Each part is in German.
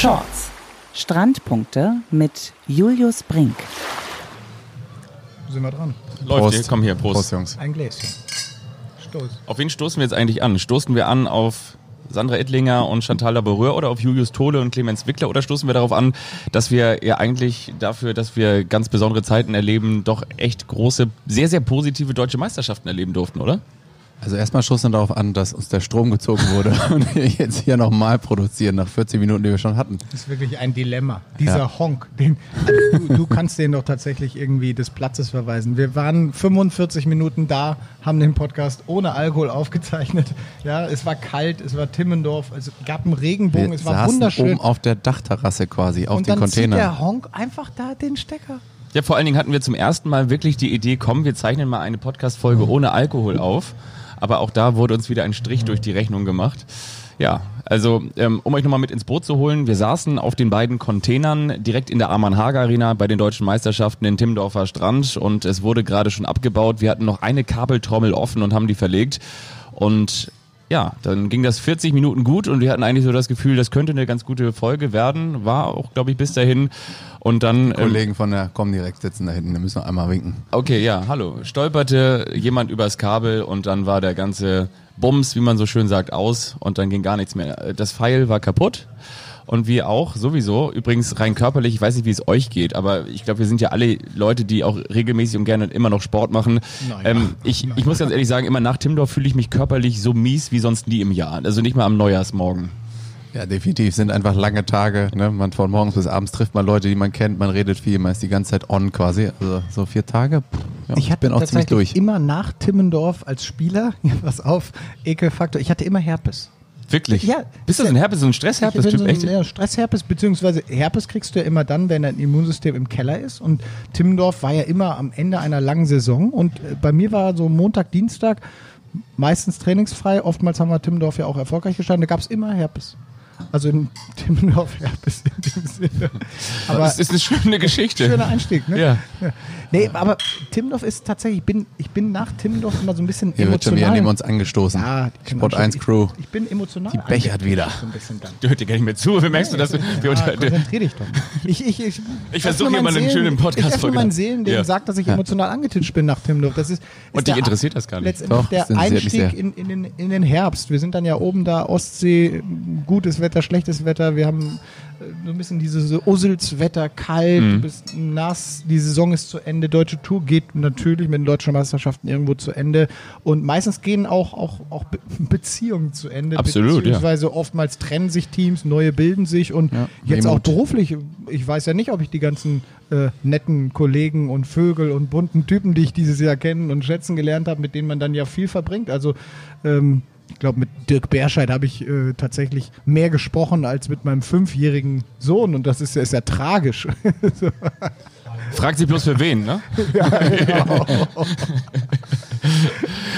Shorts. Strandpunkte mit Julius Brink. Sind wir dran? Läuft Prost. hier, komm hier, Prost. Prost, Jungs. Ein Gläschen. Stoß. Auf wen stoßen wir jetzt eigentlich an? Stoßen wir an auf Sandra Ettlinger und Chantal Laboureur oder auf Julius Tole und Clemens Wickler oder stoßen wir darauf an, dass wir ja eigentlich dafür, dass wir ganz besondere Zeiten erleben, doch echt große, sehr, sehr positive deutsche Meisterschaften erleben durften, oder? Also erstmal stoßen wir darauf an, dass uns der Strom gezogen wurde und wir jetzt hier nochmal produzieren nach 40 Minuten, die wir schon hatten. Das ist wirklich ein Dilemma. Dieser Ja. Honk, den, also du, du kannst den doch tatsächlich irgendwie des Platzes verweisen. Wir waren 45 Minuten da, haben den Podcast ohne Alkohol aufgezeichnet. Ja, es war kalt, es war Timmendorf, es gab einen Regenbogen, Wir es war saßen wunderschön. oben auf der Dachterrasse quasi, auf und den dann zieht Containern. der Honk einfach da den Stecker. Ja, vor allen Dingen hatten wir zum ersten Mal wirklich die Idee, komm, wir zeichnen mal eine Podcast-Folge ohne Alkohol auf. Aber auch da wurde uns wieder ein Strich durch die Rechnung gemacht. Ja, also ähm, um euch nochmal mit ins Boot zu holen, wir saßen auf den beiden Containern direkt in der Arman Hager Arena bei den deutschen Meisterschaften in Timmendorfer Strand und es wurde gerade schon abgebaut. Wir hatten noch eine Kabeltrommel offen und haben die verlegt. Und ja, dann ging das 40 Minuten gut und wir hatten eigentlich so das Gefühl, das könnte eine ganz gute Folge werden. War auch, glaube ich, bis dahin. Und dann. ähm, Kollegen von der Comdirect sitzen da hinten, da müssen wir einmal winken. Okay, ja, hallo. Stolperte jemand übers Kabel und dann war der ganze Bums, wie man so schön sagt, aus und dann ging gar nichts mehr. Das Pfeil war kaputt. Und wir auch, sowieso. Übrigens rein körperlich, ich weiß nicht, wie es euch geht, aber ich glaube, wir sind ja alle Leute, die auch regelmäßig und gerne immer noch Sport machen. Naja, ähm, ich, ich muss ganz ehrlich sagen, immer nach Timdorf fühle ich mich körperlich so mies wie sonst nie im Jahr. Also nicht mal am Neujahrsmorgen. Ja, definitiv, sind einfach lange Tage. Ne? Man von morgens bis abends trifft man Leute, die man kennt, man redet viel, man ist die ganze Zeit on quasi. Also so vier Tage. pff, Ja, Ich hatte bin auch ziemlich durch. immer nach Timmendorf als Spieler, ja, pass auf, Ekelfaktor, ich hatte immer Herpes. Wirklich? Ja. Bist du so ein Herpes, so ein Ich bin Stressherpes-Typ? so Echt? ja, Stressherpes, beziehungsweise Herpes kriegst du ja immer dann, wenn dein Immunsystem im Keller ist. Und Timmendorf war ja immer am Ende einer langen Saison. Und äh, bei mir war so Montag, Dienstag meistens trainingsfrei. Oftmals haben wir Timmendorf ja auch erfolgreich gestanden. Da gab es immer Herpes. Also in Timmendorf Herpes in dem Sinne. Aber das ist eine schöne Geschichte. schöner Einstieg, ne? Ja. Nee, aber Timmendorf ist tatsächlich, ich bin, ich bin nach Timmendorf immer so ein bisschen Hier wird schon emotional. wieder neben uns angestoßen. ja, die können Sport auch schon- 1 Crew. Ich, ich bin emotional. Die bechert wieder. So ein bisschen dann. Du hörst dir gar nicht mehr zu. Wie merkst du, dass du, wir Ah, unter, konzentrier dich doch. Ich, ich, ich, Ich versuche hier mal einen schönen Podcast Ich öffne vorgenommen. meinen Seelen, der Ja. sagt, dass ich emotional angetitscht bin nach Timmendorf. Das ist, ist Und dich interessiert das gar nicht. Letztendlich Doch, der Einstieg in, in, den, in den Herbst. Wir sind dann ja oben da, Ostsee, gutes Wetter, schlechtes Wetter. Wir haben äh, so ein bisschen dieses Usselswetter, kalt, Mhm. du bist nass, die Saison ist zu Ende. Deutsche Tour geht natürlich mit den deutschen Meisterschaften irgendwo zu Ende. Und meistens gehen auch, auch, auch Be Beziehungen zu Ende. Absolut, ja. Beziehungsweise oftmals trennen sich Teams, neue bilden sich. Und Ja, jetzt auch beruflich, ich weiß ja nicht, ob ich die ganzen äh, netten Kollegen und Vögel und bunten Typen, die ich dieses Jahr kennen und schätzen gelernt habe, mit denen man dann ja viel verbringt. Also ähm, ich glaube, mit Dirk Berscheid habe ich äh, tatsächlich mehr gesprochen als mit meinem fünfjährigen Sohn und das ist ja, ist ja tragisch. Fragt sich bloß für wen, ne?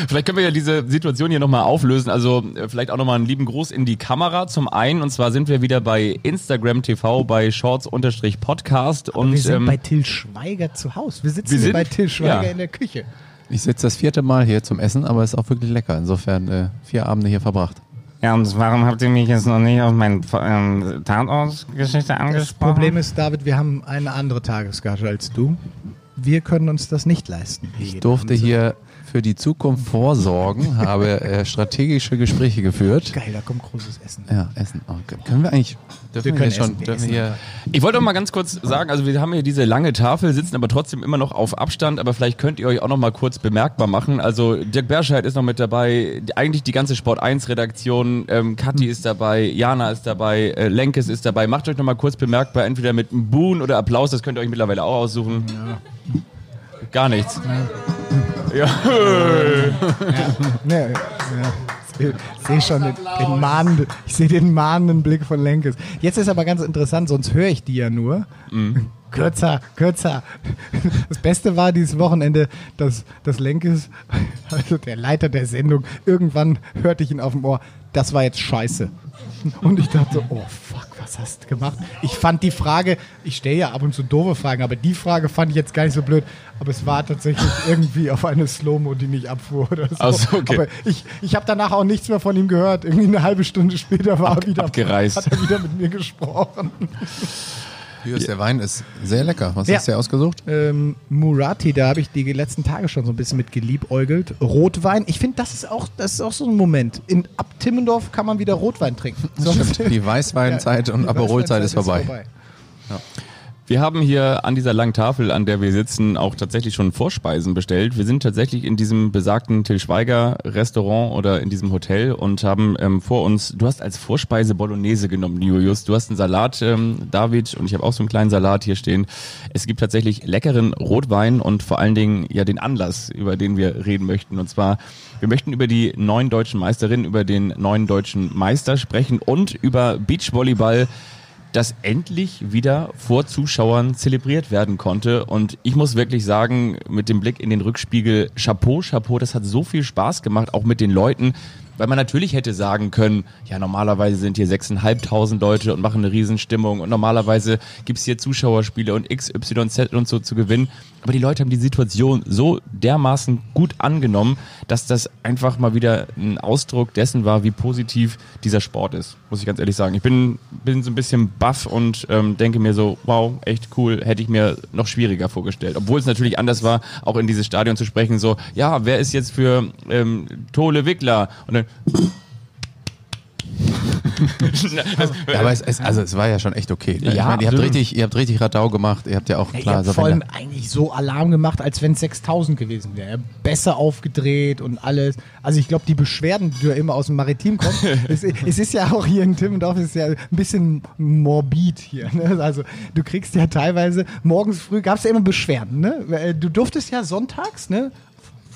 vielleicht können wir ja diese Situation hier nochmal auflösen. Also äh, vielleicht auch nochmal einen lieben Gruß in die Kamera. Zum einen, und zwar sind wir wieder bei Instagram TV bei Shorts-Podcast. Und wir sind ähm, bei Till Schweiger zu Hause. Wir sitzen wir sind- bei Till Schweiger ja. in der Küche. Ich sitze das vierte Mal hier zum Essen, aber es ist auch wirklich lecker. Insofern äh, vier Abende hier verbracht. Ja, und warum habt ihr mich jetzt noch nicht auf meine ähm, Tatortgeschichte Das angesprochen? Problem ist, David, wir haben eine andere Tagesgage als du. Wir können uns das nicht leisten. Ich durfte hier für die Zukunft vorsorgen, habe äh, strategische Gespräche geführt. Geil, da kommt großes Essen. Ja, Essen. Oh, können wir eigentlich, dürfen wir, können hier schon, dürfen wir hier, Ich wollte noch mal ganz kurz sagen, also wir haben hier diese lange Tafel, sitzen aber trotzdem immer noch auf Abstand, aber vielleicht könnt ihr euch auch noch mal kurz bemerkbar machen. Also Dirk Berscheid ist noch mit dabei, eigentlich die ganze Sport 1 Redaktion, ähm, Kathi ist dabei, Jana ist dabei, äh, Lenkes ist dabei. Macht euch noch mal kurz bemerkbar, entweder mit einem Boon oder Applaus, das könnt ihr euch mittlerweile auch aussuchen. Gar nichts. Ja. Ja, ja. Ich sehe schon den, den mahnenden, ich sehe den mahnenden Blick von Lenkes. Jetzt ist aber ganz interessant, sonst höre ich die ja nur. kürzer, kürzer. Das Beste war dieses Wochenende, dass das Lenkes, also der Leiter der Sendung, irgendwann hörte ich ihn auf dem Ohr, das war jetzt scheiße. Und ich dachte so, oh fuck, was hast du gemacht? Ich fand die Frage, ich stelle ja ab und zu doofe Fragen, aber die Frage fand ich jetzt gar nicht so blöd. Aber es war tatsächlich irgendwie auf eine Slow-Mo, die nicht abfuhr oder so. Ach so, okay. Aber ich, ich habe danach auch nichts mehr von ihm gehört. Irgendwie eine halbe Stunde später war er wieder, abgereist. hat er wieder mit mir gesprochen. Julius, der Wein ist sehr lecker. Was Ja. hast du dir ausgesucht? Ähm, Murati, da habe ich die letzten Tage schon so ein bisschen mit geliebäugelt. Rotwein, ich finde, das ist auch, das ist auch so ein Moment. In, ab Timmendorf kann man wieder Rotwein trinken. Sonst- Die Weißweinzeit und Die Aperolzeit ist Weißweinzeit vorbei. Wir haben hier an dieser langen Tafel, an der wir sitzen, auch tatsächlich schon Vorspeisen bestellt. Wir sind tatsächlich in diesem besagten Till Schweiger Restaurant oder in diesem Hotel und haben ähm, vor uns, du hast als Vorspeise Bolognese genommen, Julius. Du hast einen Salat, ähm, David, und ich habe auch so einen kleinen Salat hier stehen. Es gibt tatsächlich leckeren Rotwein und vor allen Dingen ja den Anlass, über den wir reden möchten. Und zwar, wir möchten über die neuen deutschen Meisterinnen, über den neuen deutschen Meister sprechen und über Beachvolleyball das endlich wieder vor Zuschauern zelebriert werden konnte. Und ich muss wirklich sagen, mit dem Blick in den Rückspiegel, Chapeau, Chapeau, das hat so viel Spaß gemacht, auch mit den Leuten. Weil man natürlich hätte sagen können, ja, normalerweise sind hier 6.500 Leute und machen eine Riesenstimmung und normalerweise gibt's hier Zuschauerspiele und XYZ und so zu gewinnen. Aber die Leute haben die Situation so dermaßen gut angenommen, dass das einfach mal wieder ein Ausdruck dessen war, wie positiv dieser Sport ist, muss ich ganz ehrlich sagen. Ich bin, bin so ein bisschen baff und ähm, denke mir so, wow, echt cool, hätte ich mir noch schwieriger vorgestellt. Obwohl es natürlich anders war, auch in dieses Stadion zu sprechen, so, ja, wer ist jetzt für ähm, Tole Wickler? Und dann Ja, aber es, es, also es war ja schon echt okay. Ne? ich Ja, meine, ihr habt richtig, ihr habt richtig Radau gemacht. Ihr habt ja auch Ja, ihr klar, habt also vor allem eigentlich so Alarm gemacht, als wenn es 6000 gewesen wäre. Besser aufgedreht und alles. Also ich glaube, die Beschwerden, die ja immer aus dem Maritim kommen, es, es ist ja auch hier in Timmendorf, es ist ja ein bisschen morbid hier. Ne? Also du kriegst ja teilweise, morgens früh gab es ja immer Beschwerden. Ne? Du durftest ja sonntags, ne?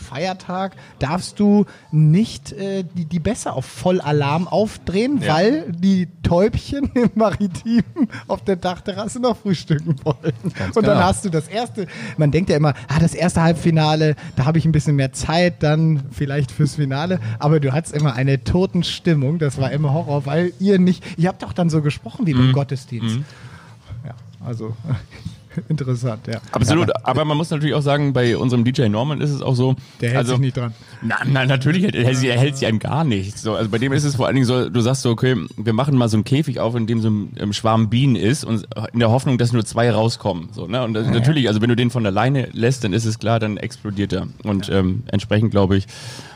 Feiertag darfst du nicht äh, die, die Bässe auf Vollalarm aufdrehen, Ja. weil die Täubchen im Maritim auf der Dachterrasse noch frühstücken wollen. Und dann genau. hast du das erste, man denkt ja immer, ah, das erste Halbfinale, da habe ich ein bisschen mehr Zeit dann vielleicht fürs Finale, aber du hattest immer eine Totenstimmung, das war immer Horror, weil ihr nicht, ihr habt doch dann so gesprochen wie Mhm. beim Gottesdienst. Ja, also interessant, ja. Absolut, aber man muss natürlich auch sagen, bei unserem DJ Norman ist es auch so. Der hält also, sich nicht dran. Nein, nein, natürlich sie, er hält sie an gar nicht. So, also bei dem ist es vor allen Dingen so, du sagst so, okay, wir machen mal so einen Käfig auf, in dem so ein ähm, Schwarm Bienen ist und in der Hoffnung, dass nur zwei rauskommen. So, ne? Und das, natürlich, also wenn du den von alleine lässt, dann ist es klar, dann explodiert er. Und ähm, entsprechend, glaube ich,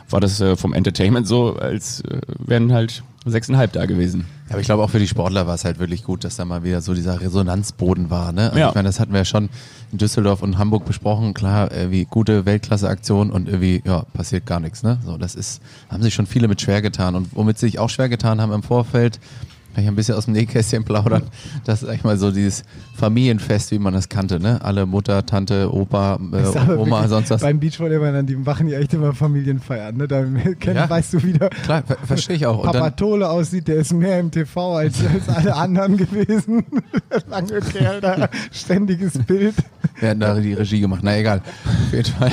war das äh, vom Entertainment so, als äh, wären halt sechseinhalb da gewesen. Ja, aber ich glaube auch für die Sportler war es halt wirklich gut, dass da mal wieder so dieser Resonanzboden war. Ne? Also Ja. Ich meine, das hatten wir ja schon in Düsseldorf und Hamburg besprochen. Klar, irgendwie gute Weltklasse-Aktion und irgendwie ja passiert gar nichts. Ne? So, das ist haben sich schon viele mit schwer getan und womit sie sich auch schwer getan haben im Vorfeld. Kann ich ein bisschen aus dem Nähkästchen plaudern. Das ist eigentlich mal so dieses Familienfest, wie man das kannte. Ne? Alle Mutter, Tante, Opa, äh, Oma, wirklich- sonst was. Beim Beachvolleyball, die machen ja echt immer Familienfeiern. Ne? Da Ja. weißt du wieder, Klar, ver verstehe ich auch. Papa dann, Tole aussieht, der ist mehr im TV als, als alle anderen gewesen. Lange Kerl da, ständiges Bild. Wir hatten da die Regie gemacht. Na egal. Auf jeden Fall.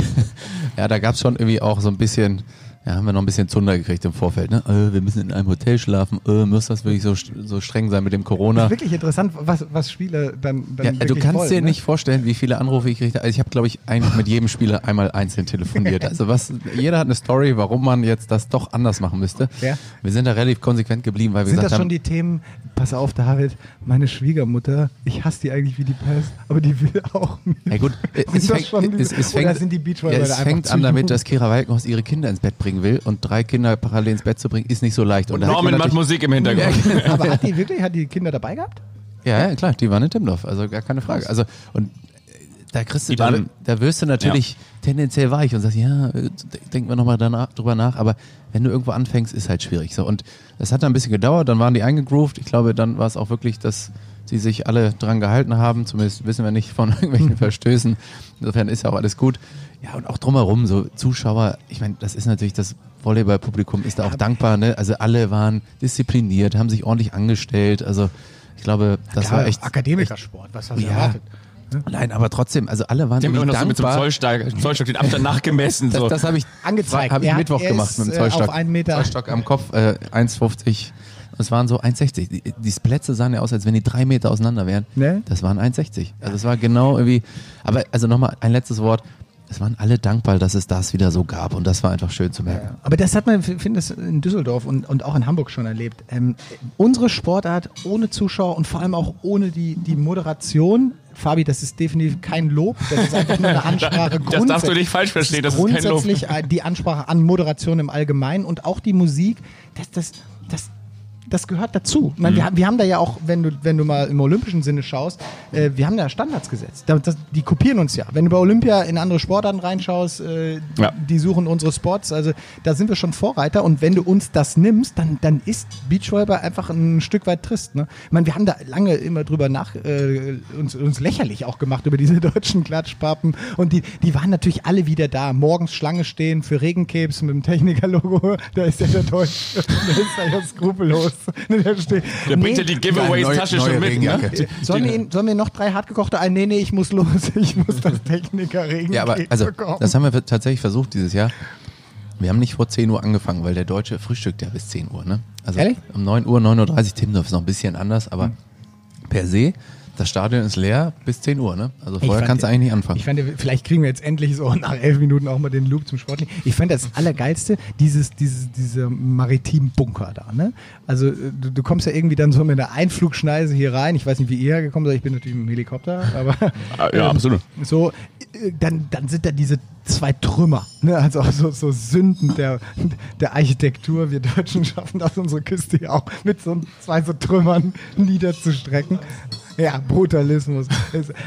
Ja, da gab's schon irgendwie auch so ein bisschen, ja, haben wir noch ein bisschen Zunder gekriegt im Vorfeld, ne? Äh, wir müssen in einem Hotel schlafen, äh, muss das wirklich so, so streng sein mit dem Corona? Wirklich interessant, was, was Spieler dann, dann Ja, du wirklich kannst wollen, dir ne? nicht vorstellen, wie viele Anrufe ich kriege. Also ich habe, glaube ich, eigentlich mit jedem Spieler einmal einzeln telefoniert. Also was, jeder hat eine Story, warum man jetzt das doch anders machen müsste. Ja. Wir sind da relativ konsequent geblieben, weil wir Sind das gesagt schon haben, die Themen, pass auf, David, meine Schwiegermutter, ich hasse die eigentlich wie die Pest, aber die will auch mit. Ja gut, Sind es das fängt, es, es fängt, sind die ja, es fängt an damit, dass Kira Walkenhorst ihre Kinder ins Bett bringen will und drei Kinder parallel ins Bett zu bringen, ist nicht so leicht. Und man Norman macht Musik im Hintergrund. aber hat die wirklich, hat die Kinder dabei gehabt? Ja, ja, klar, die waren in Timmendorf, also gar keine Frage. Also und äh, da kriegst du, da, da wirst du natürlich tendenziell weich und sagst, ja, äh, denken wir nochmal drüber nach, aber wenn du irgendwo anfängst, ist halt schwierig. So und das hat dann ein bisschen gedauert, dann waren die eingegroovt. Ich glaube, dann war es auch wirklich, dass sie sich alle dran gehalten haben. Zumindest wissen wir nicht von irgendwelchen Verstößen. Insofern ist ja auch alles gut. Ja, und auch drumherum, so Zuschauer, ich meine, das ist natürlich das Volleyball-Publikum ist da auch dankbar, ne? Also alle waren diszipliniert, haben sich ordentlich angestellt. Also ich glaube, das Klar, war echt Akademikersport, was hast du Ja. erwartet? Ne? Nein, aber trotzdem, also alle waren Die haben immer irgendwie noch so mit so einem dankbar. Zollstock, Zollstock den Abstand nachgemessen. Das, So. das habe ich Angezeigt. Habe ich Mittwoch gemacht mit dem äh, Zollstock. auf einen Meter- Zollstock am Kopf, äh, 1,50. Es waren so 1,60. Die, die Plätze sahen ja aus, als wenn die drei Meter auseinander wären. Ne? Das waren 1,60. Also es war genau irgendwie. Aber also nochmal ein letztes Wort. Es waren alle dankbar, dass es das wieder so gab und das war einfach schön zu merken. Aber das hat man, ich finde das in Düsseldorf und, und auch in Hamburg schon erlebt. Ähm, unsere Sportart ohne Zuschauer und vor allem auch ohne die, die Moderation, Fabi, das ist definitiv kein Lob, das ist einfach nur eine Ansprache. Das darfst du nicht falsch verstehen, das ist kein Lob. grundsätzlich äh, die Ansprache an Moderation im Allgemeinen und auch die Musik, das, das, das, das gehört dazu. Ich meine, wir, haben, wir haben da ja auch, wenn du, wenn du mal im olympischen Sinne schaust, äh, wir haben da Standards gesetzt. Da, das, die kopieren uns ja. Wenn du bei Olympia in andere Sportarten reinschaust, äh, Ja. die suchen unsere Spots. Also da sind wir schon Vorreiter. Und wenn du uns das nimmst, dann, dann ist Beachvolleyball einfach ein Stück weit trist. Ne? Ich meine, wir haben da lange immer drüber nach, äh, uns, uns lächerlich auch gemacht über diese deutschen Klatschpappen. Und die, die waren natürlich alle wieder da. Morgens Schlange stehen für Regencapes mit dem Techniker-Logo. Da ist ja der Deutsche. Der ist ja ja skrupellos. Der, bringt ja die Giveaways-Tasche schon mit. Ne? Sollen wir, ihn- sollen wir noch drei hartgekochte ein? Nee, nee, ich muss los. Ich muss das Techniker-Regencape Ja, aber also, bekommen. das haben wir tatsächlich versucht dieses Jahr. Wir haben nicht vor 10 Uhr angefangen, weil der Deutsche frühstückt ja bis 10 Uhr. Ne? Also Ehrlich? um 9 Uhr, 9.30 Uhr, Timmendorf ist noch ein bisschen anders, aber per se, das Stadion ist leer bis 10 Uhr. Ne? Also vorher fand kannst du eigentlich nicht anfangen. Ich fand, vielleicht kriegen wir jetzt endlich so nach elf Minuten auch mal den Loop zum Sportling. Ich fand das Allergeilste, dieses, dieses, dieser maritimen Bunker da. Ne? Also äh, du, du kommst ja irgendwie dann so mit einer Einflugschneise hier rein. Ich weiß nicht, wie ihr hergekommen seid. Ich bin natürlich im Helikopter, aber Ah, ja, absolut. so, äh, dann, dann sind da diese zwei Trümmer, ne? also auch so, so Sünden der, der Architektur. Wir Deutschen schaffen das, unsere Küste ja auch mit so zwei so Trümmern niederzustrecken. Ja, Brutalismus.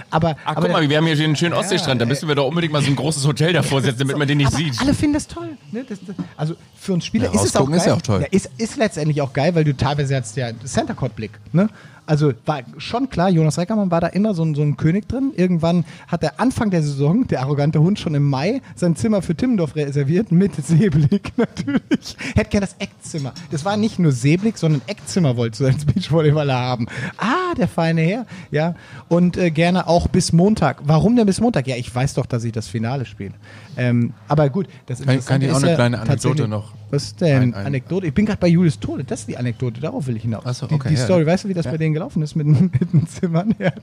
Aber, Ach, aber guck mal, wir haben hier den schönen Ostseestrand. Da müssen wir doch unbedingt mal so ein großes Hotel davor setzen, damit man den nicht aber sieht. Alle finden das toll. Ne? Das, das, also für uns Spieler Ja, ist es auch geil. ist ja auch toll. Ja, ist, ist letztendlich auch geil, weil du teilweise jetzt ja Center Court Blick. Ne? Also war schon klar, Jonas Reckermann war da immer so ein, so ein König drin. Irgendwann hat er Anfang der Saison, der arrogante Hund, schon im Mai sein Zimmer für Timmendorf reserviert mit Seeblick natürlich. Hätte gerne das Eckzimmer. Das war nicht nur Seeblick, sondern Eckzimmer wollte du als Beachvolleyballer haben. Ah, der feine Herr. Ja. Und äh, gerne auch bis Montag. Warum denn bis Montag? Ja, ich weiß doch, dass ich das Finale spiele. Ähm, aber gut, das Kann- kann ich auch eine kleine Anekdote noch Was ist denn? ein- ein- Anekdote? Ich bin gerade bei Julius Tode. Das ist die Anekdote. Darauf will ich hinaus. Ach so, die okay, die ja. Story. Weißt du, wie das Ja. bei denen gelaufen ist mit, mit den Zimmern? Er hat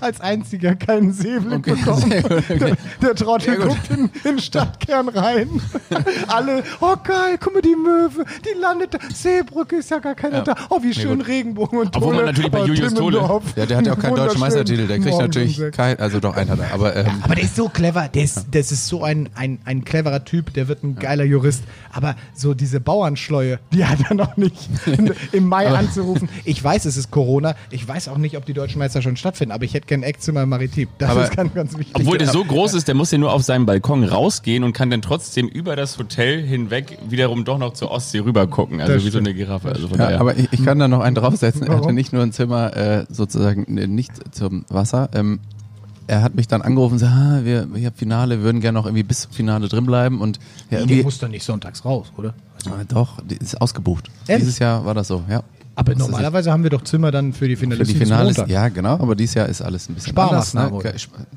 als einziger keinen Säbel Okay, bekommen. gut, okay. Der, der Trottel guckt in, den Stadtkern rein. Alle, oh geil, guck mal die Möwe, die landet da. Seebrücke ist ja gar keiner da. Oh, wie schön. Regenbogen und Obwohl man natürlich bei Julius Tole- Timmendorf. Ja, der hat ja auch keinen deutschen. Meistertitel. Der kriegt natürlich sechs. kein, also doch einen hat er. Aber ähm, Aber der ist so clever, der ist, das ist so ein, ein, ein cleverer Typ, der wird ein geiler Jurist. Aber so diese Bauernschleue, die hat er noch nicht im Mai anzurufen. Ich weiß, es ist Corona. Ich weiß auch nicht, ob die deutschen Meister schon stattfinden, aber ich hätte gern Eckzimmer Maritim. Das Aber- ist ganz, ganz wichtig. Obwohl der so groß ist, der muss ja nur auf seinem Balkon rausgehen und kann dann trotzdem über das Hotel hinweg wiederum doch noch zur Ostsee rüber gucken. Also Das wie so stimmt. eine Giraffe. Also von Ja, daher. aber ich, ich kann da noch einen draufsetzen. Er hatte nicht nur ein Zimmer äh, sozusagen nicht zum Wasser. Ähm, er hat mich dann angerufen und gesagt, ah, wir, wir haben Finale, würden gerne noch irgendwie bis zum Finale drin bleiben und ja, irgendwie, muss doch nicht sonntags raus, oder? ah, doch, die ist ausgebucht. Ehrlich? Dieses Jahr war das so, ja. Aber Das normalerweise haben wir doch Zimmer dann für die Für Finalisten die Montag. ja genau, aber dieses Jahr ist alles ein bisschen anders. Ne?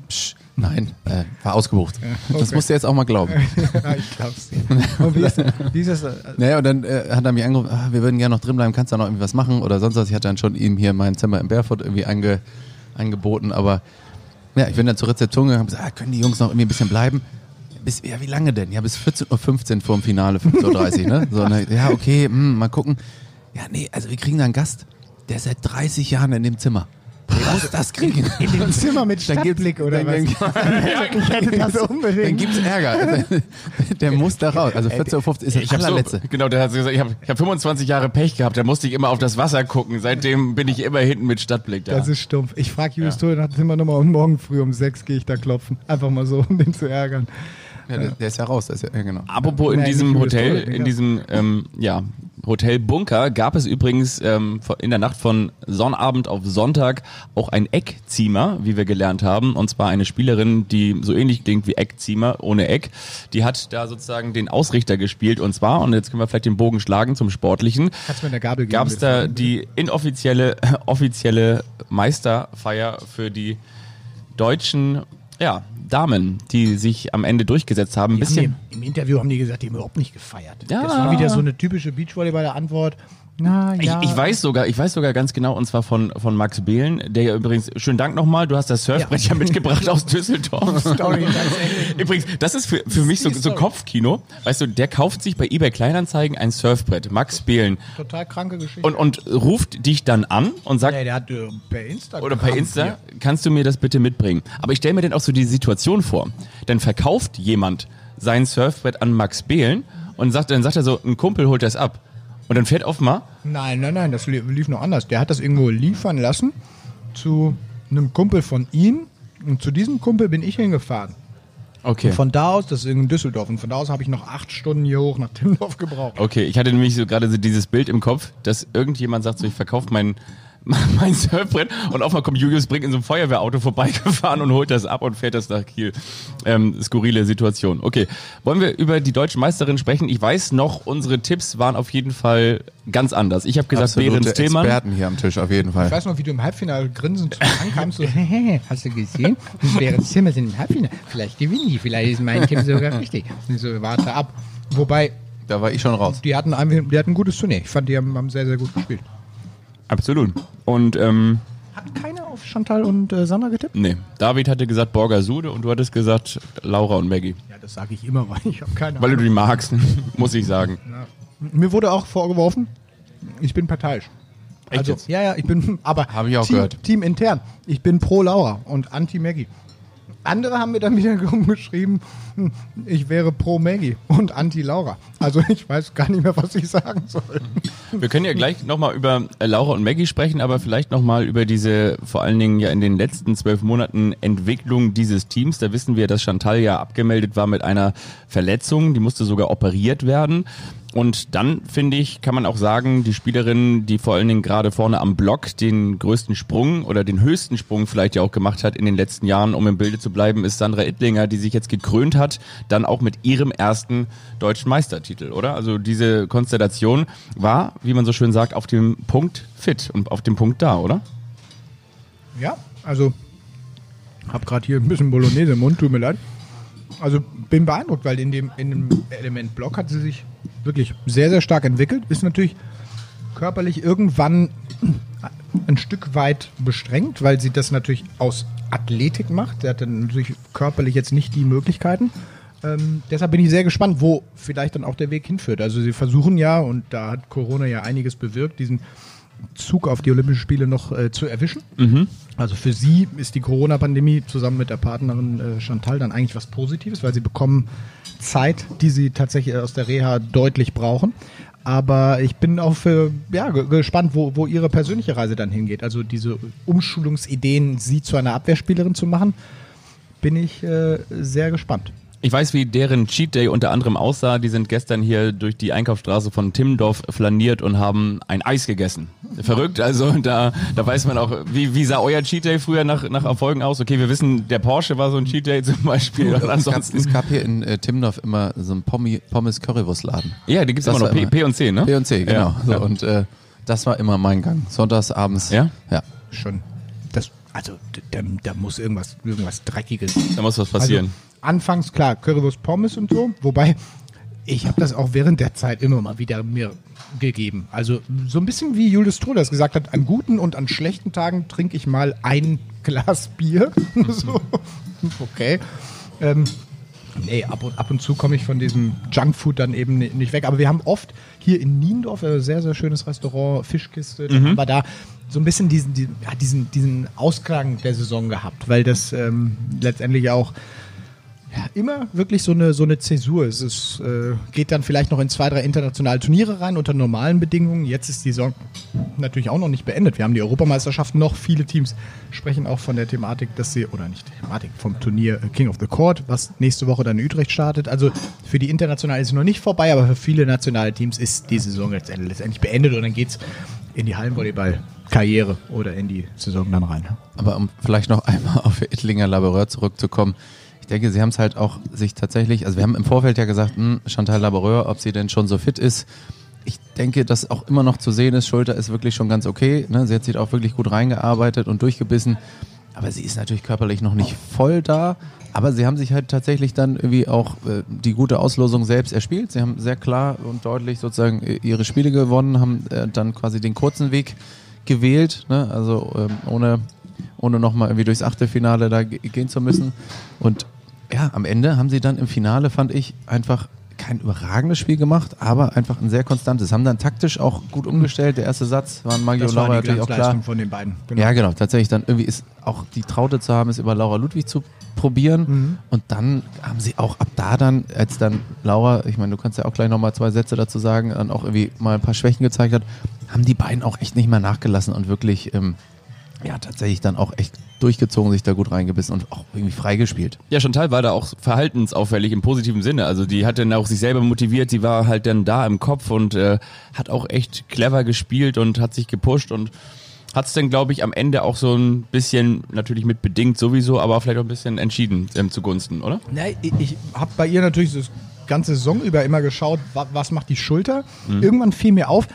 Psch, nein, äh, war ausgebucht. Das okay. musst du jetzt auch mal glauben. ja, ich glaub's dir. Und wie ist, das? äh, Naja, und dann äh, hat er mich angerufen, ah, wir würden gerne noch drin bleiben, kannst du da noch irgendwie was machen oder sonst was. Ich hatte dann schon ihm hier mein Zimmer im Barefoot irgendwie ange, angeboten, aber ja, ich bin dann zur Rezeption gegangen und gesagt, ah, können die Jungs noch irgendwie ein bisschen bleiben? Bis, ja, wie lange denn? Ja, bis 14.15 Uhr vor dem Finale, 15.30 Uhr, ne? So, ne? Ja, okay, hm, mal gucken. Ja, nee, also wir kriegen da einen Gast, der ist seit 30 Jahren in dem Zimmer. Der muss das kriegen. In dem Zimmer mit Dann Stadtblick oder dann, was? Dann, Ich hätte das unbedingt. dann gibt's Ärger. Der muss da raus. Also 14.15 Uhr ist Ich das allerletzte. so, genau, der hat gesagt, ich habe ich hab 25 Jahre Pech gehabt, da musste ich immer auf das Wasser gucken. Seitdem bin ich immer hinten mit Stadtblick da. Das ist stumpf. Ich frage Julius Tode nach Zimmernummer und morgen früh um sechs gehe ich da klopfen. Einfach mal so, um den zu ärgern. Ja, der, der ist ja raus. Der ist ja, ja, genau. Apropos in diesem Hotel, in diesem ähm, ja, Hotel Bunker gab es übrigens ähm, in der Nacht von Sonnabend auf Sonntag auch ein Eckziemer, wie wir gelernt haben. Und zwar eine Spielerin, die so ähnlich klingt wie Eckziemer, ohne Eck. Die hat da sozusagen den Ausrichter gespielt. Und zwar, und jetzt können wir vielleicht den Bogen schlagen zum Sportlichen, du mir eine Gabel geben? gab es da die inoffizielle offizielle Meisterfeier für die deutschen ja, Damen, die sich am Ende durchgesetzt haben. Ein Die haben bisschen. die, Im Interview haben die gesagt, die haben überhaupt nicht gefeiert. Ja. Das war wieder so eine typische Beachvolleyballer-Antwort. Na ja. Ich, ich weiß sogar, ich weiß sogar ganz genau, und zwar von, von Max Behlen, der ja übrigens, schönen Dank nochmal, du hast das Surfbrett ja, Ja. mitgebracht aus Düsseldorf. Story. Übrigens, das ist für, für mich so, so Kopfkino. Weißt du, der kauft sich bei eBay Kleinanzeigen ein Surfbrett, Max Behlen, Total kranke Geschichte. und, und ruft dich dann an und sagt, nee, der hat äh, per Insta oder per Insta, kannst du mir das bitte mitbringen? Aber ich stelle mir dann auch so die Situation vor. Dann verkauft jemand sein Surfbrett an Max Behlen und sagt, dann sagt er so, ein Kumpel holt das ab. Und dann fährt offenbar, Nein, nein, nein, das li- lief noch anders. Der hat das irgendwo liefern lassen zu einem Kumpel von ihm. Und zu diesem Kumpel bin ich hingefahren. okay. Und von da aus, das ist in Düsseldorf, und von da aus habe ich noch acht Stunden hier hoch nach Timmendorf gebraucht. Okay, ich hatte nämlich so gerade so dieses Bild im Kopf, dass irgendjemand sagt so, ich verkaufe mein, mein Surfbrett und auf einmal kommt Julius Brink in so einem Feuerwehrauto vorbeigefahren und holt das ab und fährt das nach Kiel. Ähm, skurrile Situation. Okay, wollen wir über die deutsche Meisterin sprechen? Ich weiß noch, unsere Tipps waren auf jeden Fall ganz anders. Ich habe gesagt, Behrens Tillmann. Experten hier am Tisch auf jeden Ich Fall. weiß noch, wie du im Halbfinale grinsend ankamst, so, hast du gesehen? Wäre Zimmer sind im Halbfinale. Vielleicht gewinnen die, vielleicht ist mein Tipp sogar richtig. Und so, warte ab. Wobei, Da war ich schon raus. die hatten, ein, die hatten ein gutes Turnier. Ich fand, die haben, haben sehr, sehr gut gespielt. Absolut. Und ähm, Hat keiner auf Chantal und äh, Sandra getippt? nee, David hatte gesagt Borger Sude und du hattest gesagt Laura und Maggie. Ja, das sage ich immer, weil ich habe keine Weil du Ahnung. die magst, muss ich sagen. Mir wurde auch vorgeworfen, ich bin parteiisch. Echt also, jetzt? ja, ja, ich bin, aber Hab ich auch Team, gehört. Team intern. Ich bin pro Laura und anti Maggie. Andere haben mir dann wiederum geschrieben, ich wäre pro Maggie und anti Laura. Also ich weiß gar nicht mehr, was ich sagen soll. Wir können ja gleich nochmal über äh, Laura und Maggie sprechen, aber vielleicht nochmal über diese vor allen Dingen ja in den letzten zwölf Monaten Entwicklung dieses Teams. Da wissen wir, dass Chantal ja abgemeldet war mit einer Verletzung, die musste sogar operiert werden. Und dann, finde ich, kann man auch sagen, die Spielerin, die vor allen Dingen gerade vorne am Block den größten Sprung oder den höchsten Sprung vielleicht ja auch gemacht hat in den letzten Jahren, um im Bilde zu bleiben, ist Sandra Ittlinger, die sich jetzt gekrönt hat, dann auch mit ihrem ersten deutschen Meistertitel, oder? Also diese Konstellation war, wie man so schön sagt, auf dem Punkt fit und auf dem Punkt da, oder? Ja, also habe gerade hier ein bisschen Bolognese im Mund, tut mir leid. Also bin beeindruckt, weil in dem, in dem Element Block hat sie sich wirklich sehr, sehr stark entwickelt. Ist natürlich körperlich irgendwann ein Stück weit bestrengt, weil sie das natürlich aus Athletik macht. Sie hat dann natürlich körperlich jetzt nicht die Möglichkeiten. Ähm, deshalb bin ich sehr gespannt, wo vielleicht dann auch der Weg hinführt. Also sie versuchen ja, und da hat Corona ja einiges bewirkt, diesen Zug auf die Olympischen Spiele noch äh, zu erwischen. Also für sie ist die Corona-Pandemie zusammen mit der Partnerin äh, Chantal dann eigentlich was Positives, weil sie bekommen Zeit, die sie tatsächlich aus der Reha deutlich brauchen. Aber ich bin auch für, ja, ge- gespannt, wo, wo ihre persönliche Reise dann hingeht. Also diese Umschulungsideen, sie zu einer Abwehrspielerin zu machen, bin ich äh, sehr gespannt. Ich weiß, wie deren Cheat Day unter anderem aussah. Die sind gestern hier durch die Einkaufsstraße von Timmendorf flaniert und haben ein Eis gegessen. Verrückt, also da, da weiß man auch, wie, wie sah euer Cheat Day früher nach, nach Erfolgen aus? Okay, wir wissen, der Porsche war so ein Cheat Day zum Beispiel. Und Es gab, ansonsten, es gab hier in äh, Timmendorf immer so einen Pommi, Pommes-Currywurstladen. ja, die gibt's Das immer noch. P, P und C, ne? P und C, genau. Ja, so, ja. Und äh, das war immer mein Gang. Sonntags abends. Ja? Ja. Schon. Das, also da, da muss irgendwas, irgendwas Dreckiges Da muss was passieren. Also, anfangs klar, Currywurst Pommes und so, wobei ich habe das auch während der Zeit immer mal wieder mir gegeben. Also so ein bisschen wie Julius Trudas gesagt hat, an guten und an schlechten Tagen trinke ich mal ein Glas Bier. so. Okay. Ähm, nee, ab und, ab und zu komme ich von diesem Junkfood dann eben ni- nicht weg. Aber wir haben oft hier in Niendorf ein sehr, sehr schönes Restaurant, Fischkiste, haben wir da so ein bisschen diesen, diesen, diesen, Ausklang der Saison gehabt, weil das ähm, letztendlich auch immer wirklich so eine, so eine Zäsur. Es ist, äh, geht dann vielleicht noch in zwei, drei internationale Turniere rein unter normalen Bedingungen. Jetzt ist die Saison natürlich auch noch nicht beendet. Wir haben die Europameisterschaft noch. Viele Teams sprechen auch von der Thematik, dass sie, oder nicht Thematik, vom Turnier äh, King of the Court, was nächste Woche dann in Utrecht startet. Also für die internationale ist es noch nicht vorbei, aber für viele nationale Teams ist die Saison letztendlich, letztendlich beendet und dann geht's in die Hallenvolleyball-Karriere oder in die Saison dann rein. Aber um vielleicht noch einmal auf Ittlinger Laboureur zurückzukommen. Ich denke, sie haben es halt auch sich tatsächlich, also wir haben im Vorfeld ja gesagt, hm, Chantal Laboureur, ob sie denn schon so fit ist. Ich denke, dass auch immer noch zu sehen ist, Schulter ist wirklich schon ganz okay. Ne? Sie hat sich auch wirklich gut reingearbeitet und durchgebissen. aber sie ist natürlich körperlich noch nicht voll da. Aber sie haben sich halt tatsächlich dann irgendwie auch äh, die gute Auslosung selbst erspielt. Sie haben sehr klar und deutlich sozusagen äh, ihre Spiele gewonnen, haben äh, dann quasi den kurzen Weg gewählt, ne? also ähm, ohne, ohne nochmal irgendwie durchs Achtelfinale da ge- gehen zu müssen. Und ja, am Ende haben sie dann im Finale, fand ich, einfach kein überragendes Spiel gemacht, aber einfach ein sehr konstantes. Haben dann taktisch auch gut umgestellt. Der erste Satz waren Maggi Das und war Laura die natürlich auch klar. Von den beiden. Genau. Ja, genau. Tatsächlich dann irgendwie ist auch die Traute zu haben, es über Laura Ludwig zu probieren. Mhm. Und dann haben sie auch ab da dann, als dann Laura, ich meine, du kannst ja auch gleich nochmal zwei Sätze dazu sagen, dann auch irgendwie mal ein paar Schwächen gezeigt hat, haben die beiden auch echt nicht mehr nachgelassen und wirklich, ähm, ja, tatsächlich dann auch echt durchgezogen, sich da gut reingebissen und auch irgendwie freigespielt. Ja, Chantal war da auch verhaltensauffällig im positiven Sinne. Also die hat dann auch sich selber motiviert, sie war halt dann da im Kopf und äh, hat auch echt clever gespielt und hat sich gepusht und hat es dann, glaube ich, am Ende auch so ein bisschen, natürlich mit bedingt sowieso, aber vielleicht auch ein bisschen entschieden ähm, zugunsten, oder? Na, ich ich habe bei ihr natürlich das ganze Saison über immer geschaut, wa was macht die Schulter. Mhm. Irgendwann fiel mir auf,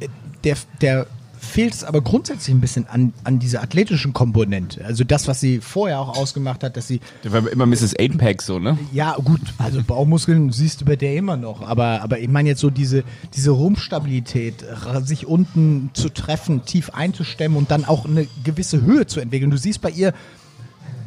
äh, der, der fehlt es aber grundsätzlich ein bisschen an, an dieser athletischen Komponente. Also das, was sie vorher auch ausgemacht hat, dass sie, Der war immer Mrs. Eightpack so, ne? ja gut, also Bauchmuskeln siehst du bei der immer noch, aber, aber ich meine jetzt so diese, diese Rumpfstabilität, sich unten zu treffen, tief einzustemmen und dann auch eine gewisse Höhe zu entwickeln. Du siehst bei ihr